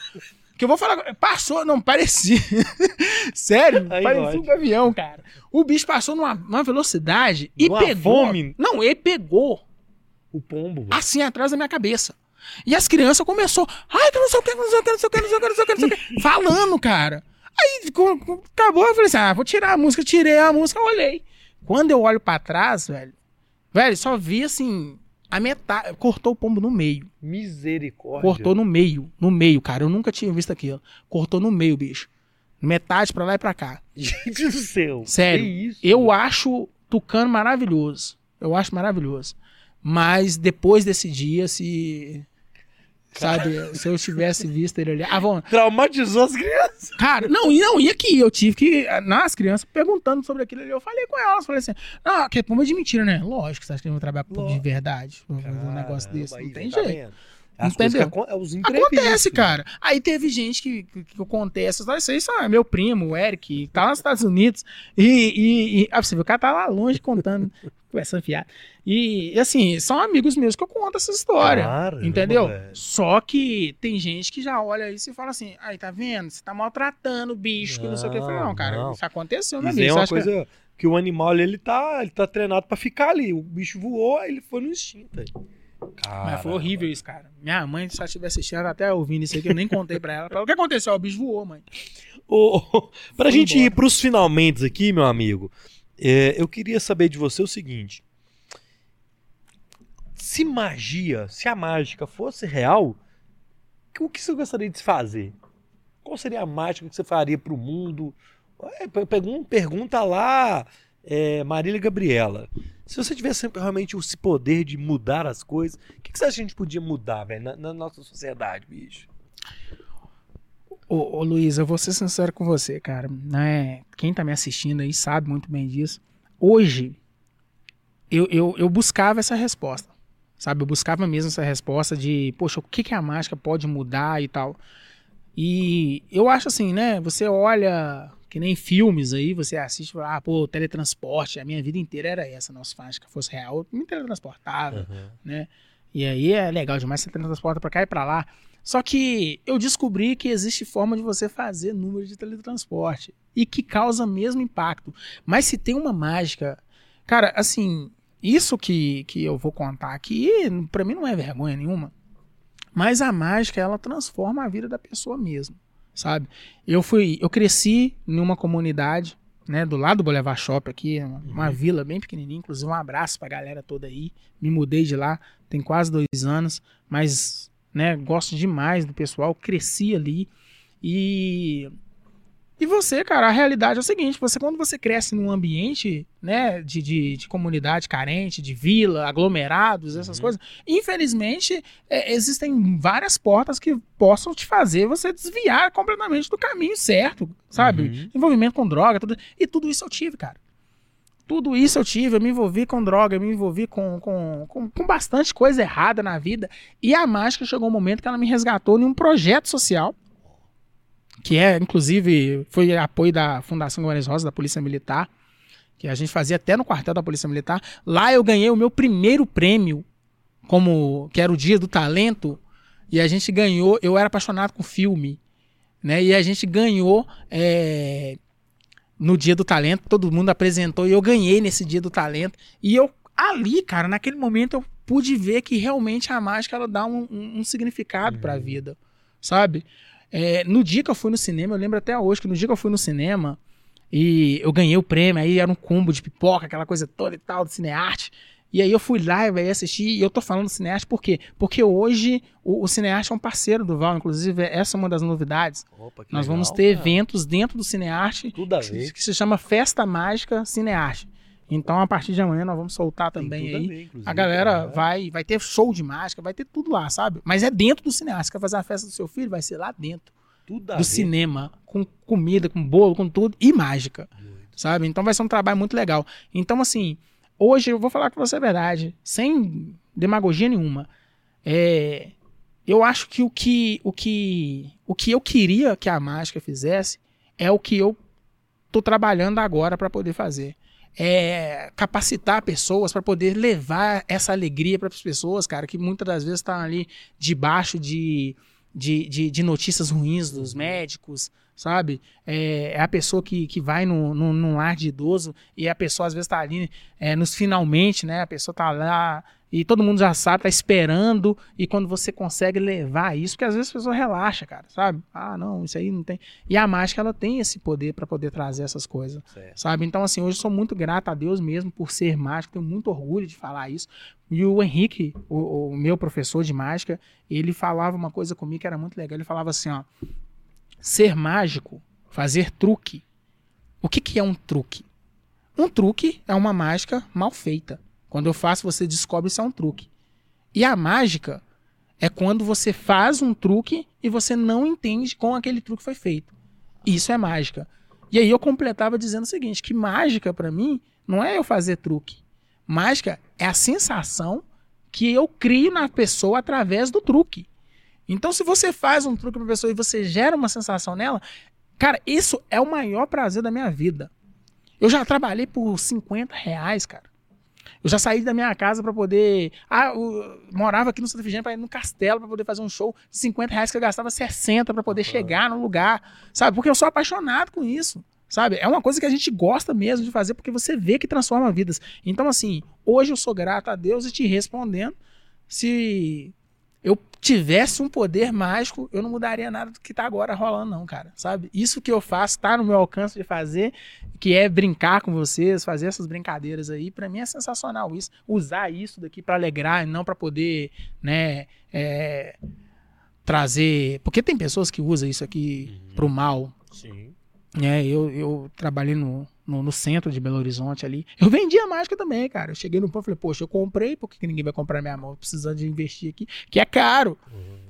Que eu vou falar. Passou, não, parecia. Sério, Aí parecia um gavião, cara. O bicho passou numa, numa velocidade e Numa pegou. fome. Não, ele pegou O pombo. assim atrás da minha cabeça. E as crianças começou, ai, que não sei o que, não sei o que, não sei o que, não sei o que, não sei o que, não sei o que, falando, cara. Aí acabou, eu falei assim, ah, vou tirar a música, tirei a música, olhei. Quando eu olho pra trás, velho, velho, só vi assim, a metade, cortou o pombo no meio. Misericórdia. Cortou no meio, no meio, cara. Eu nunca tinha visto aquilo. Cortou no meio, bicho. Metade pra lá e pra cá. Gente do céu. Sério. Que isso? Eu acho Tucano maravilhoso. Eu acho maravilhoso. Mas depois desse dia, se. Sabe, se eu tivesse visto ele ali. Ah, bom, Traumatizou as crianças. cara, não, e não, e aqui? Eu tive que. Nas crianças perguntando sobre aquilo ali. Eu falei com elas. Falei assim: Ah, que pomba é de mentira, né? Lógico, você acha que eu vou trabalhar com de verdade? Vou fazer um negócio desse. Não tem tá jeito. vendo? As que Entendeu? é. Acontece, cara. Aí teve gente que, que, que eu contei essas histórias. Isso é meu primo, o Eric, tá lá nos Estados Unidos. E, e, e ah, você viu, o cara tá lá longe contando, conversando fiado. E, assim, são amigos meus que eu conto essa história. Caramba, entendeu? velho. Só que tem gente que já olha isso e fala assim: aí, tá vendo? Você tá maltratando o bicho, que não sei o que. Eu falei, não, cara, Não, isso aconteceu, amigo. aí é uma acha que- coisa que o animal ele tá, ele tá treinado pra ficar ali. O bicho voou, aí ele foi no instinto. aí. Mas foi horrível isso, cara. Minha mãe, se ela estiver assistindo, ela tá até ouvindo isso aqui, eu nem contei pra ela. O que aconteceu? O bicho voou, mãe. Ô, ô, pra Foi gente embora. ir pros finalmente aqui, meu amigo, é, eu queria saber de você o seguinte. Se magia, se a mágica fosse real, o que você gostaria de fazer? Qual seria a mágica que você faria pro mundo? É, pe- pergun- pergunta lá, é, Marília Gabriela. Se você tivesse realmente esse poder de mudar as coisas, o que, que você acha que a gente podia mudar, na, na nossa sociedade, bicho? Ô, ô Luiz, eu vou ser sincero com você, cara. Né? Quem tá me assistindo aí sabe muito bem disso. Hoje, eu, eu, eu buscava essa resposta. Sabe? Eu buscava mesmo essa resposta de, poxa, o que, que a mágica pode mudar e tal. E eu acho assim, né? Você olha Que nem filmes aí, você assiste e fala, ah, pô, teletransporte, a minha vida inteira era essa, nossa, se que fosse real, eu me teletransportava, Aham. né? E aí é legal demais, você teletransporta pra cá e pra lá. Só que eu descobri que existe forma de você fazer número de teletransporte e que causa mesmo impacto. Mas se tem uma mágica, cara, assim, isso que, que eu vou contar aqui, pra mim não é vergonha nenhuma. Mas a mágica, ela transforma a vida da pessoa mesmo, sabe? Eu fui, eu cresci numa comunidade, né, do lado do Boulevard Shop aqui, uma, uma vila bem pequenininha, inclusive um abraço pra galera toda aí. Me mudei de lá, tem quase dois anos, mas, né, gosto demais do pessoal, cresci ali e e você, cara, a realidade é o seguinte: você, quando você cresce num ambiente né, de, de, de comunidade carente, de vila, aglomerados, essas Uhum. coisas, infelizmente, é, existem várias portas que possam te fazer você desviar completamente do caminho certo, sabe? Uhum. Envolvimento com droga, tudo, e tudo isso eu tive, cara. Tudo isso eu tive, eu me envolvi com droga, eu me envolvi com, com, com, com bastante coisa errada na vida. E a mágica chegou um momento que ela me resgatou em um projeto social que é, inclusive, foi apoio da Fundação Guarani Rosa, da Polícia Militar, que a gente fazia até no quartel da Polícia Militar. Lá eu ganhei o meu primeiro prêmio, como que era o Dia do Talento, e a gente ganhou. Eu era apaixonado com filme, né? E a gente ganhou é, no Dia do Talento, todo mundo apresentou e eu ganhei nesse Dia do Talento. E eu ali, cara, naquele momento eu pude ver que realmente a mágica ela dá um, um- um significado pra vida, sabe? É, no dia que eu fui no cinema, eu lembro até hoje que no dia que eu fui no cinema e eu ganhei o prêmio, aí era um combo de pipoca, aquela coisa toda e tal, do cinearte. E aí eu fui lá e assistir, e eu tô falando do cinearte por quê? Porque hoje o, o cinearte é um parceiro do Val, inclusive essa é uma das novidades. Opa, que Nós legal, vamos ter cara. eventos dentro do cinearte que, que se chama Festa Mágica Cinearte. Então a partir de amanhã nós vamos soltar também aí. A galera cara. vai, vai ter show de mágica, vai ter tudo lá, sabe? Mas é dentro do cinearte. Você quer fazer a festa do seu filho? Vai ser lá dentro Tudo do ver. cinema, com comida, com bolo, com tudo, e mágica, sabe? Então vai ser um trabalho muito legal. Então, assim, hoje eu vou falar com você a verdade, sem demagogia nenhuma. É, eu acho que o que, o que o que eu queria que a mágica fizesse é o que eu tô trabalhando agora para poder fazer. É capacitar pessoas para poder levar essa alegria para as pessoas, cara, que muitas das vezes estão ali debaixo de, de, de, de notícias ruins dos médicos, sabe? É, é a pessoa que, que vai no, no, num lar de idoso e a pessoa às vezes está ali é, nos finalmente, né? A pessoa tá lá e todo mundo já sabe, tá esperando, e quando você consegue levar isso, porque às vezes a pessoa relaxa, cara, sabe? Ah, não, isso aí não tem. E a mágica, ela tem esse poder para poder trazer essas coisas Certo. sabe? Então, assim, hoje eu sou muito grato a Deus mesmo por ser mágico, tenho muito orgulho de falar isso. E o Henrique, o, o meu professor de mágica, ele falava uma coisa comigo que era muito legal. Ele falava assim, ó, ser mágico, fazer truque. O que, que é um truque? Um truque é uma mágica mal feita. Quando eu faço, você descobre se é um truque. E a mágica é quando você faz um truque e você não entende como aquele truque foi feito. Isso é mágica. E aí eu completava dizendo o seguinte, que mágica pra mim não é eu fazer truque. Mágica é a sensação que eu crio na pessoa através do truque. Então se você faz um truque pra pessoa e você gera uma sensação nela, cara, isso é o maior prazer da minha vida. Eu já trabalhei por 50 reais, cara. Eu já saí da minha casa pra poder. Ah, eu morava aqui no Santa Efigênia pra ir no castelo pra poder fazer um show de 50 reais que eu gastava 60 pra poder chegar no lugar. Sabe? Porque eu sou apaixonado com isso. Sabe? É uma coisa que a gente gosta mesmo de fazer porque você vê que transforma vidas. Então, assim, hoje eu sou grato a Deus e te respondendo. Se eu tivesse um poder mágico, eu não mudaria nada do que tá agora rolando, não, cara. Sabe? Isso que eu faço tá no meu alcance de fazer, que é brincar com vocês, fazer essas brincadeiras aí, pra mim é sensacional isso. Usar isso daqui pra alegrar e não pra poder, né, é, trazer. Porque tem pessoas que usam isso aqui pro mal. Sim. É, eu, eu trabalhei no, no, no centro de Belo Horizonte ali. Eu vendia mágica também, cara. Eu cheguei no ponto e falei, poxa, eu comprei, por que que ninguém vai comprar minha mão? Precisando de investir aqui, que é caro.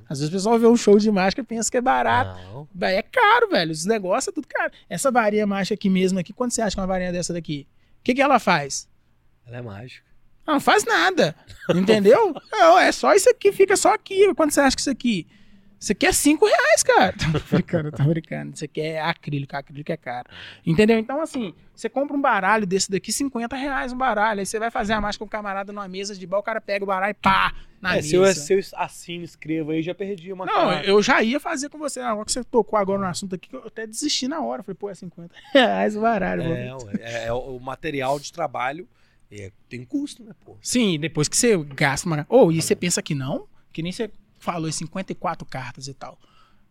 Às vezes o pessoal vê um show de mágica e pensa que é barato. Não. É caro, velho. Os negócios é tudo caro. Essa varinha mágica aqui mesmo, aqui, quanto você acha que uma varinha dessa daqui? O que, que ela faz? Ela é mágica. Ela não faz nada. Entendeu? Não, é só isso aqui, fica só aqui. Quanto você acha que isso aqui? Você quer 5 reais, cara. Tô brincando, tô brincando. Você quer acrílico, acrílico é caro. Entendeu? Então, assim, você compra um baralho desse daqui, 50 reais um baralho. Aí você vai fazer a mágica com o camarada numa mesa de bar, o cara pega o baralho e pá, na É, mesa. se eu, se eu assino, escrevo aí, já perdi uma Não, cara. eu já ia fazer com você. Agora que você tocou agora no assunto aqui, que eu até desisti na hora. Falei, pô, é 50 reais o baralho. É, ué, é, é o material de trabalho é, tem custo, né, pô? Sim, depois que você gasta uma. Ou e você pensa que não, que nem você falou, 54 cartas e tal.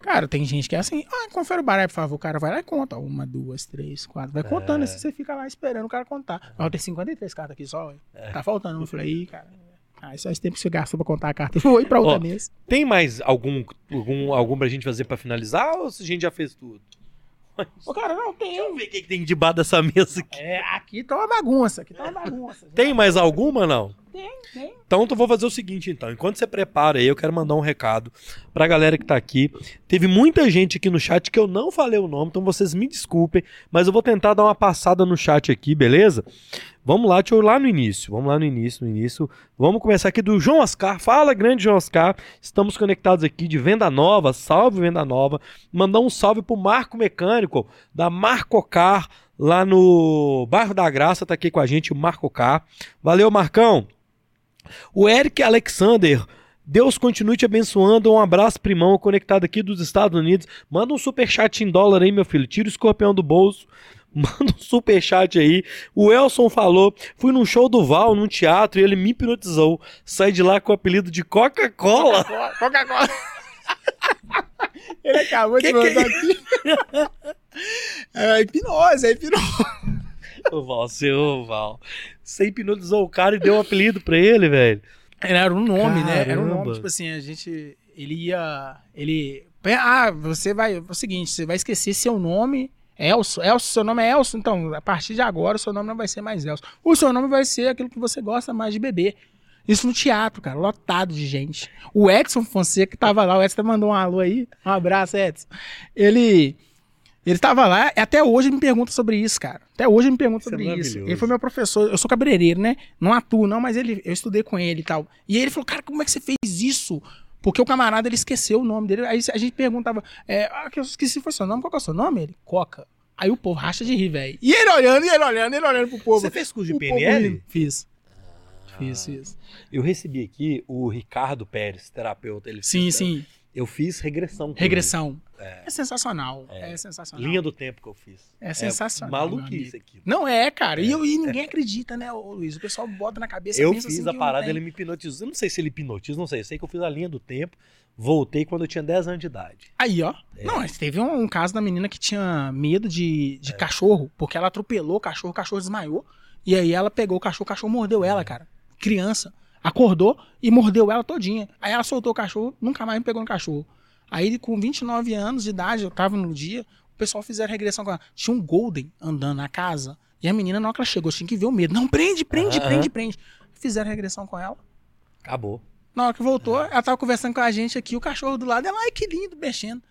Cara, tem gente que é assim, ah, confere o baralho, por favor. O cara vai lá e conta. Uma, duas, três, quatro. Vai contando, assim você fica lá esperando o cara contar. Mas tenho 53 cartas aqui só, ué. Tá faltando. Eu falei, aí, cara. Ah, isso é esse tempo que você gastou pra contar a carta. Ir pra outra Ó, mesa. Tem mais algum, algum, algum pra gente fazer pra finalizar ou a gente já fez tudo? Ô, cara, não, tem. Deixa eu ver o que, que tem debaixo dessa mesa aqui. É, aqui tá uma bagunça. Aqui tá uma bagunça. Tem mais alguma não? Tem, tem. Então eu vou fazer o seguinte, então. Enquanto você prepara aí, eu quero mandar um recado pra galera que tá aqui. Teve muita gente aqui no chat que eu não falei o nome, então vocês me desculpem, mas eu vou tentar dar uma passada no chat aqui, beleza? Vamos lá, deixa eu ir lá no início. Vamos lá no início, no início. Vamos começar aqui do João Oscar. Fala, grande João Oscar. Estamos conectados aqui de Venda Nova. Salve, Venda Nova. Mandar um salve pro Marco Mecânico, da Marcocar, lá no Bairro da Graça. Tá aqui com a gente o Marcocar. Valeu, Marcão. O Eric Alexander. Deus continue te abençoando. Um abraço, primão, conectado aqui dos Estados Unidos. Manda um superchat em dólar aí, meu filho. Tira o escorpião do bolso. Manda um superchat aí. O Elson falou: fui num show do Val, num teatro, e ele me hipnotizou. Saí de lá com o apelido de Coca-Cola. Coca-Cola. Ele acabou Que de que é mandar aqui. É hipnose, é hipnose. Ô, Val, seu Val. Você hipnotizou o cara e deu um apelido pra ele, velho. Era um nome, né? Era um Caramba. nome, tipo assim, a gente. Ele ia. Ele. Ah, você vai. É o seguinte, você vai esquecer seu nome. Elson, Elson, seu nome é Elson, então a partir de agora o seu nome não vai ser mais Elson. O seu nome vai ser aquilo que você gosta mais de beber. Isso no teatro, cara, lotado de gente. O Edson Fonseca que tava lá, o Edson mandou um alô aí. Um abraço, Edson. Ele. Ele tava lá, e até hoje ele me pergunta sobre isso, cara. Até hoje ele me pergunta Isso é sobre isso. maravilhoso. Ele foi meu professor, eu sou cabeleireiro, né? Não atuo, não, mas ele, eu estudei com ele e tal. E aí ele falou, cara, como é que você fez isso? Porque o camarada, ele esqueceu o nome dele. Aí a gente perguntava, é, ah, que eu esqueci foi seu nome, qual que é o seu nome? Ele, Coca. Aí o povo racha de rir, velho. E ele olhando, e ele olhando, ele olhando pro povo. Você fez curso de O povo PNL? rindo. Fiz. Fiz, fiz. Eu recebi aqui o Ricardo Pérez, terapeuta. Ele Sim, fez, sim. Eu fiz regressão. Regressão. É. É, sensacional. É, ele. sensacional. Linha do tempo que eu fiz. É sensacional. meu maluquice aqui. Não é, cara. E, eu- e ninguém acredita, né, Luiz? O pessoal bota na cabeça. Eu fiz assim a parada, ele me hipnotizou. Eu não sei se ele hipnotiza, não sei. Eu sei que eu fiz a linha do tempo. Voltei quando eu tinha 10 anos de idade. Aí, ó. É. Não, teve um, um caso da menina que tinha medo de, de cachorro, porque ela atropelou o cachorro, o cachorro desmaiou. E aí ela pegou o cachorro, o cachorro mordeu ela, cara. Criança. Acordou e mordeu ela todinha. Aí ela soltou o cachorro, nunca mais me pegou no cachorro. Aí, com 29 anos de idade, eu tava no dia, o pessoal fizeram regressão com ela. Tinha um Golden andando na casa. E a menina, na hora que ela chegou, tinha que ver o medo. Não, prende, prende, prende, prende. Fizeram regressão com ela. Acabou. Na hora que voltou, ela tava conversando com a gente aqui, o cachorro do lado, ela, ai, que lindo, mexendo.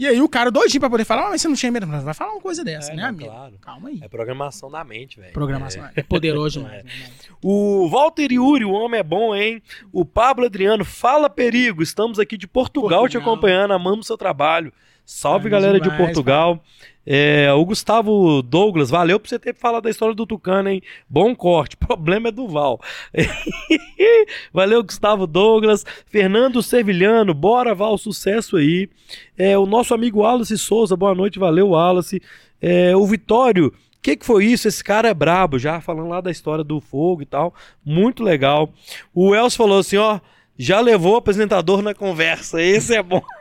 E aí o cara doidinho pra poder falar, "Ah, mas você não tinha medo, não vai falar uma coisa dessa, É, né, não, amigo? claro. Calma aí. É programação da mente, velho. Programação É. é, poderoso demais. né, irmão? O Walter Yuri, o homem é bom, hein? O Pablo Adriano, fala perigo. Estamos aqui de Portugal, te Portugal. acompanhando, amamos seu trabalho. Salve, galera de demais, Portugal. É, o Gustavo Douglas, valeu por você ter falado da história do Tucano, hein? Bom corte, problema é do Val. valeu, Gustavo Douglas. Fernando Sevilhano, bora, Val, sucesso aí. É, o nosso amigo Wallace Souza, boa noite, valeu, Wallace. É, o Vitório, o que, que foi isso? Esse cara é brabo, já falando lá da história do fogo e tal. Muito legal. O Elcio falou assim: ó, já levou o apresentador na conversa. Esse é bom.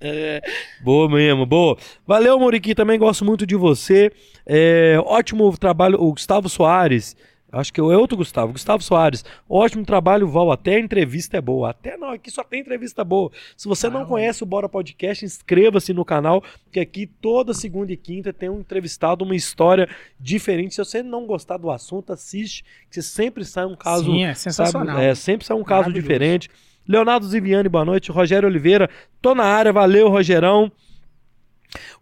É, boa mesmo, boa. Valeu, Moriqui, também gosto muito de você. É, ótimo trabalho, o Gustavo Soares. Acho que é outro Gustavo, Gustavo Soares. Ótimo trabalho, Val. Até a entrevista é boa. Até não, aqui só tem entrevista boa. Se você não Ah, conhece o Bora Podcast, inscreva-se no canal, que aqui toda segunda e quinta tem um entrevistado, uma história diferente. Se você não gostar do assunto, assiste, que sempre sai um caso Sim, é Sabe? sensacional. É, sempre sai um caso diferente. Leonardo Ziviani, boa noite. Rogério Oliveira, tô na área, valeu, Rogerão.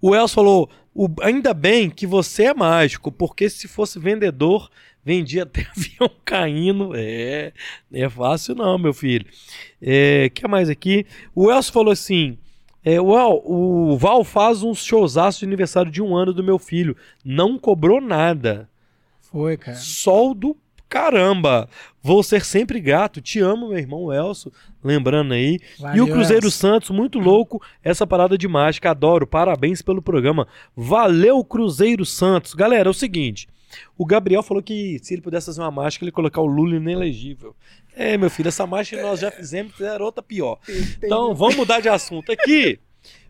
O Elcio falou: "O- ainda bem que você é mágico, porque se fosse vendedor, vendia até avião caindo. É, não é fácil não, meu filho. É, que mais aqui? O Elcio falou assim: é, o, Al- o Val faz uns showzaços de aniversário de um ano do meu filho. Não cobrou nada. Foi, cara. Sol do caramba. Vou ser sempre grato. Te amo, meu irmão Elcio. Lembrando aí. e Valeu, o Cruzeiro. Santos, muito louco. Essa parada de mágica. Adoro. Parabéns pelo programa. Valeu, Cruzeiro Santos. Galera, é o seguinte. O Gabriel falou que se ele pudesse fazer uma mágica, ele ia colocar o Lula inelegível. É, meu filho, essa mágica nós já fizemos, fizeram outra pior. Então, vamos mudar de assunto aqui.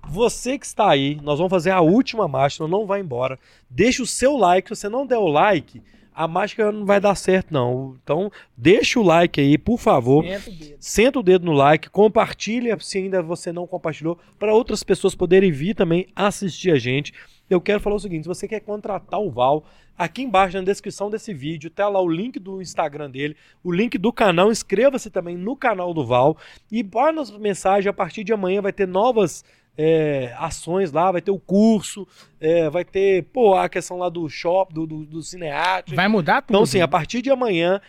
Você que está aí, nós vamos fazer a última mágica, não vai embora. Deixa o seu like, se você não der o like, a mágica não vai dar certo não. Então, deixa o like aí, por favor. Senta o dedo. Senta o dedo no like, compartilha se ainda você não compartilhou, para outras pessoas poderem vir também assistir a gente. Eu quero falar o seguinte: se você quer contratar o Val, aqui embaixo na descrição desse vídeo tá lá o link do Instagram dele, o link do canal. Inscreva-se também no canal do Val e bora nas mensagens. A partir de amanhã vai ter novas é, ações lá, vai ter o curso, é, vai ter pô, a questão lá do shop, do, do, do cinearte. Vai mudar tudo. Então, assim, a partir de amanhã,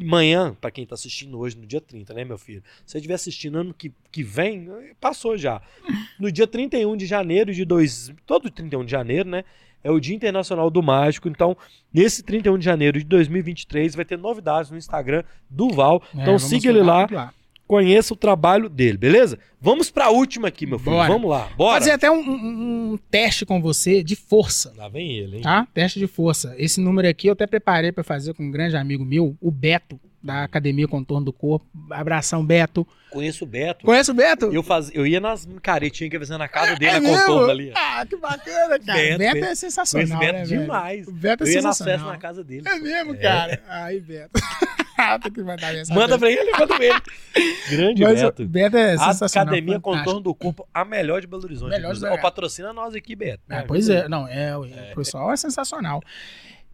amanhã, pra quem tá assistindo hoje, no dia 30, né, meu filho? Se você estiver assistindo ano que, que vem, passou já. No dia 31 de janeiro de dois. Todo 31 de janeiro, né? É o Dia Internacional do Mágico. Então, nesse 31 de janeiro de 2023, vai ter novidades no Instagram do Val. É, Então, siga ele lá, tudo conheça o trabalho dele, beleza? Vamos pra última aqui, meu filho. Bora. Vamos lá, bora. Fazer até um, um- um teste com você de força. Lá vem ele, hein? Tá? Teste de força. Esse número aqui eu até preparei pra fazer com um grande amigo meu, o Beto, da Academia Contorno do Corpo. Abração, Beto. Conheço o Beto. Conhece o Beto? Eu, faz... eu ia nas caretinhas que ia fazer na casa dele, É contorno ali. Ah, que bacana, cara. Beto, Beto, é sensacional, Conheço o Beto né, demais. O Beto é Eu ia nas sensacional. festas na casa dele. É mesmo, É. cara. Ai, Beto. Tem que mandar mensagem. Manda pra ele, manda pra ele. Grande Mas o Beto. Beto é A sensacional. Academia fantástico. Contorno do Corpo, a melhor de Belo Horizonte. Melhor de. BH. Ó, patrocina nós aqui, Beto. Ah, né? pois é, não, é, o o pessoal é sensacional.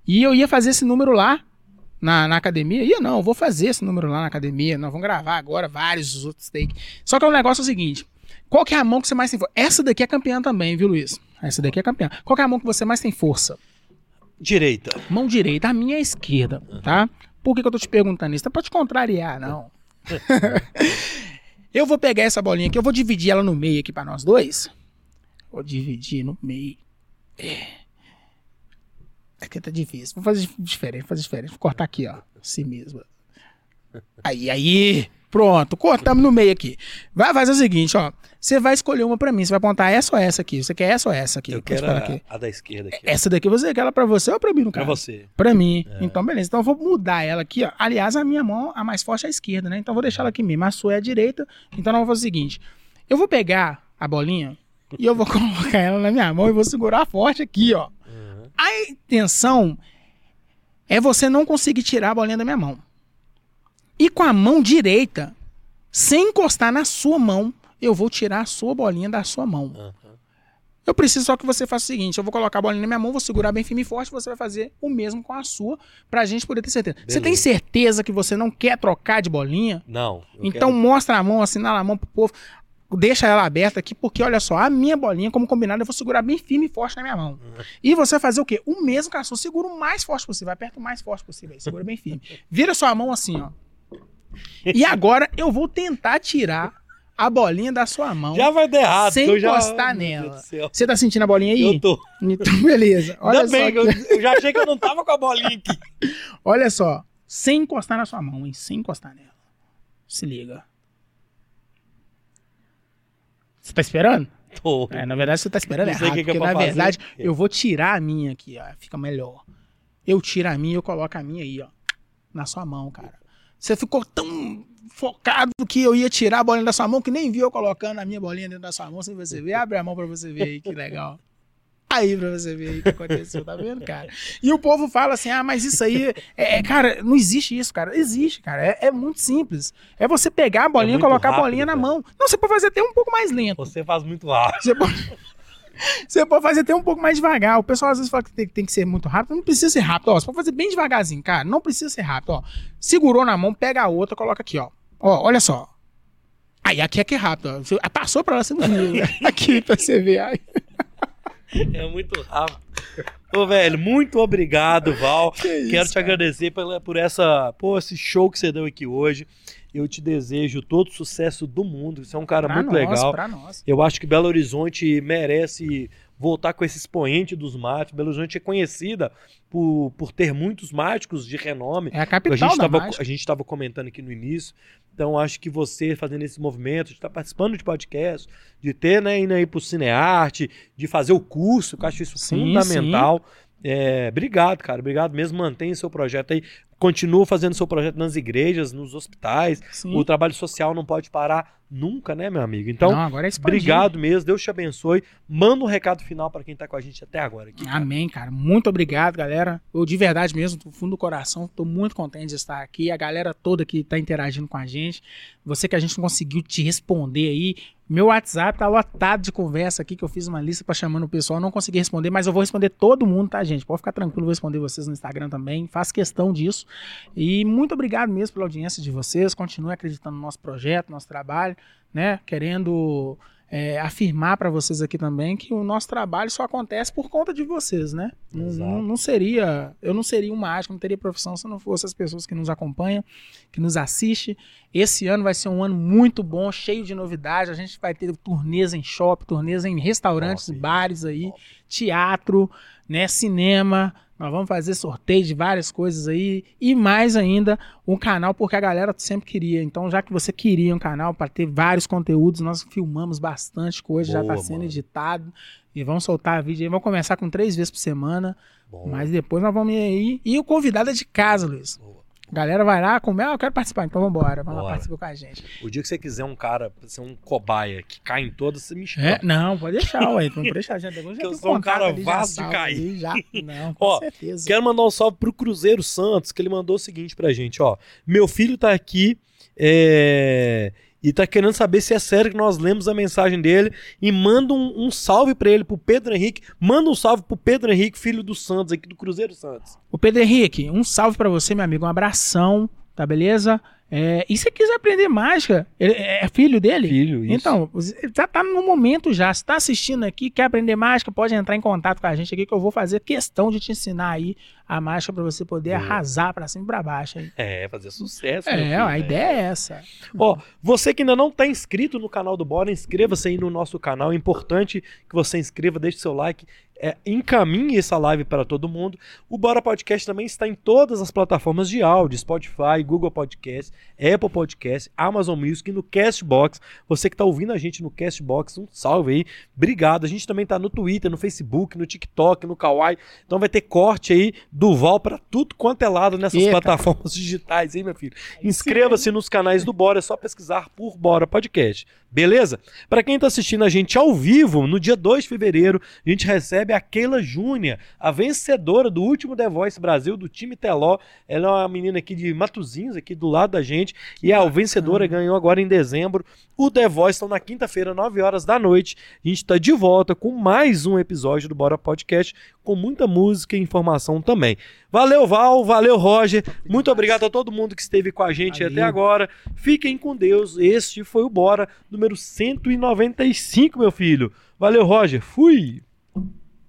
E eu ia fazer esse número lá na, na academia. Ia não, eu vou fazer esse número lá na academia. Nós vamos gravar agora vários outros takes. Só que o negócio é o seguinte: qual que é a mão que você mais tem força? Essa daqui é campeã também, viu, Luiz? Essa daqui é campeã. Qual que é a mão que você mais tem força? Direita. Mão direita, a minha é esquerda, tá? Por que, que eu tô te perguntando isso? Não é pra te contrariar, não. eu vou pegar essa bolinha aqui, eu vou dividir ela no meio aqui pra nós dois. Vou dividir no meio. É. Aqui tá difícil. Vou fazer diferente, vou fazer diferente. Vou cortar aqui, ó. Assim mesmo. Aí, aí. Pronto, cortamos no meio aqui. Vai fazer o seguinte, ó. Você vai escolher uma pra mim. Você vai apontar essa ou essa aqui. Você quer essa ou essa aqui? Eu quero a, aqui. a da esquerda aqui. Essa daqui você quer ela pra você ou pra mim, no Pra caso? você. Pra mim. É. Então, beleza. Então, eu vou mudar ela aqui, ó. Aliás, a minha mão, a mais forte é a esquerda, né? Então, eu vou deixar ela aqui mesmo. A sua é a direita. Então, nós vamos fazer o seguinte. Eu vou pegar a bolinha e eu vou colocar ela na minha mão e vou segurar forte aqui, ó. Uhum. A intenção é você não conseguir tirar a bolinha da minha mão. E com a mão direita, sem encostar na sua mão, eu vou tirar a sua bolinha da sua mão. Uhum. Eu preciso só que você faça o seguinte: eu vou colocar a bolinha na minha mão, vou segurar bem firme e forte, você vai fazer o mesmo com a sua, pra gente poder ter certeza. Você Beleza. tem certeza que você não quer trocar de bolinha? Não. então quero- mostra a mão, assinala a mão pro povo. Deixa ela aberta aqui, porque olha só, a minha bolinha, como combinado, eu vou segurar bem firme e forte na minha mão. Uhum. E você vai fazer o quê? O mesmo com a sua. Segura o mais forte possível, aperta o mais forte possível. aí, Segura bem firme. Vira sua mão assim, ó. E agora eu vou tentar tirar a bolinha da sua mão. Já vai dar errado. Sem já... encostar Deus nela. Você tá sentindo a bolinha aí? Eu tô. Então, beleza. Olha Ainda só, bem, que eu, já achei que eu não tava com a bolinha aqui. olha só. Sem encostar na sua mão, hein? Sem encostar nela. Se liga. Você tá esperando? Tô. É, na verdade, você tá esperando errado. que que é porque, na fazer. verdade, eu vou tirar a minha aqui, ó. Fica melhor. Eu tiro a minha e eu coloco a minha aí, ó. Na sua mão, cara. Você ficou tão focado que eu ia tirar a bolinha da sua mão que nem viu eu colocando a minha bolinha dentro da sua mão sem você ver. Abre a mão pra você ver aí, que legal. Aí pra você ver aí o que aconteceu, tá vendo, cara? E o povo fala assim: ah, mas isso aí. É, é, cara, não existe isso, cara. Existe, cara. É, é muito simples. É você pegar a bolinha e muito colocar a rápido, bolinha na cara. mão. Não, você pode fazer até um pouco mais lento. Você faz muito rápido. Você pode, você pode fazer até um pouco mais devagar. O pessoal às vezes fala que tem, tem que ser muito rápido. Não precisa ser rápido. Ó, você pode fazer bem devagarzinho, cara. Não precisa ser rápido. Ó. Segurou na mão, pega a outra, coloca aqui, ó. Ó, olha só. Aí aqui é que é rápido. Ó. Passou pra lá, você não viu. né? Aqui pra você ver. Aí. É muito rápido. Ô, velho, muito obrigado, Val. Que isso, Quero te cara. agradecer pela, por essa, pô, esse show que você deu aqui hoje. Eu te desejo todo o sucesso do mundo. Você é um cara Pra muito nós, legal. Pra nós. Eu acho que Belo Horizonte merece voltar com esse expoente dos mágicos. Belo Horizonte é conhecida por, por ter muitos mágicos de renome. É a a capital gente da tava, mágica. a gente estava comentando aqui no início. Então, acho que você fazendo esse movimento, de estar participando de podcast, de ter, né, indo aí pro Cinearte, de fazer o curso, que eu acho isso Sim, fundamental. É, obrigado, cara. Obrigado mesmo. Mantenha seu projeto aí. Continua fazendo seu projeto nas igrejas, nos hospitais. Sim. O trabalho social não pode parar nunca, né, meu amigo? Então, Não, agora é expandir. Obrigado mesmo, Deus te abençoe. Manda um recado final para quem tá com a gente até agora aqui. cara. Amém, cara. Muito obrigado, galera. Eu de verdade mesmo, do fundo do coração, tô muito contente de estar aqui. A galera toda que tá interagindo com a gente. Você que a gente não conseguiu te responder aí. Meu WhatsApp tá lotado de conversa aqui, que eu fiz uma lista pra chamando o pessoal. Não consegui responder, mas eu vou responder todo mundo, tá, gente? Pode ficar tranquilo, vou responder vocês no Instagram também. Faço questão disso. E muito obrigado mesmo pela audiência de vocês. Continue acreditando no nosso projeto, nosso trabalho, né? Querendo é, afirmar para vocês aqui também que o nosso trabalho só acontece por conta de vocês, né? Não, não- seria, eu não seria um mágico, não teria profissão se não fosse as pessoas que nos acompanham, que nos assistem. Esse ano vai ser um ano muito bom, cheio de novidades. A gente vai ter turnês em shopping, turnês em restaurantes, Top. bares aí, teatro, né, cinema. Nós vamos fazer sorteio de várias coisas aí e mais ainda um canal porque a galera sempre queria. Então, já que você queria um canal para ter vários conteúdos, nós filmamos bastante coisa, já Boa, está sendo mano. editado e vamos soltar vídeo aí. Vamos começar com três vezes por semana, mas depois nós vamos ir aí. E o convidado é de casa, Luiz. boa. Galera vai lá comer, ah, eu quero participar, então vamos embora, vamos lá participar com a gente. O dia que você quiser um cara, ser um cobaia que cai em todas, você me chama. É, não, pode deixar, ué. Não deixar, já, já eu sou um cara ali, vasto de cair. ali, Já, não, com Ó, certeza. Quero mandar um salve pro Cruzeiro Santos, que ele mandou o seguinte pra gente, ó. Meu filho tá aqui é, e tá querendo saber se é sério que nós lemos a mensagem dele e manda um, um salve pra ele, pro Pedro Henrique. Manda um salve pro Pedro Henrique, filho do Santos, aqui do Cruzeiro Santos. Ô Pedro Henrique, um salve pra você, meu amigo. Um abração, tá beleza? É, e se quiser aprender mágica, ele- é filho dele? Filho, isso. Então, já tá no momento já. Se tá assistindo aqui, quer aprender mágica, pode entrar em contato com a gente aqui que eu vou fazer questão de te ensinar aí a mágica pra você poder arrasar pra cima e pra baixo. Aí. É, fazer sucesso. É, filho, a né? ideia é essa. Ó, você que ainda não está inscrito no canal do Bora, inscreva-se aí no nosso canal. É importante que você inscreva, deixe seu like, é, encaminhe essa live para todo mundo. O Bora Podcast também está em todas as plataformas de áudio: Spotify, Google Podcast, Apple Podcast, Amazon Music e no Castbox. Você que está ouvindo a gente no Castbox, um salve aí. Obrigado. A gente também está no Twitter, no Facebook, no TikTok, no Kawaii. Então vai ter corte aí do Val para tudo quanto é lado nessas Eita. plataformas digitais, hein, meu filho? Inscreva-se nos canais do Bora, é só pesquisar por Bora Podcast. Beleza? Para quem tá assistindo a gente ao vivo, no dia 2 de fevereiro, a gente recebe a Keila Júnior, a vencedora do último The Voice Brasil do time Teló. Ela é uma menina aqui de Matozinhos, aqui do lado da gente, e a vencedora ganhou agora em dezembro. O The Voice então na quinta-feira, 9 horas da noite. A gente tá de volta com mais um episódio do Bora Podcast, com muita música e informação também. Valeu, Val, valeu, Roger. Muito obrigado a todo mundo que esteve com a gente Valeu. até agora. Fiquem com Deus. Este foi o Bora número 195, meu filho. Valeu, Roger. Fui.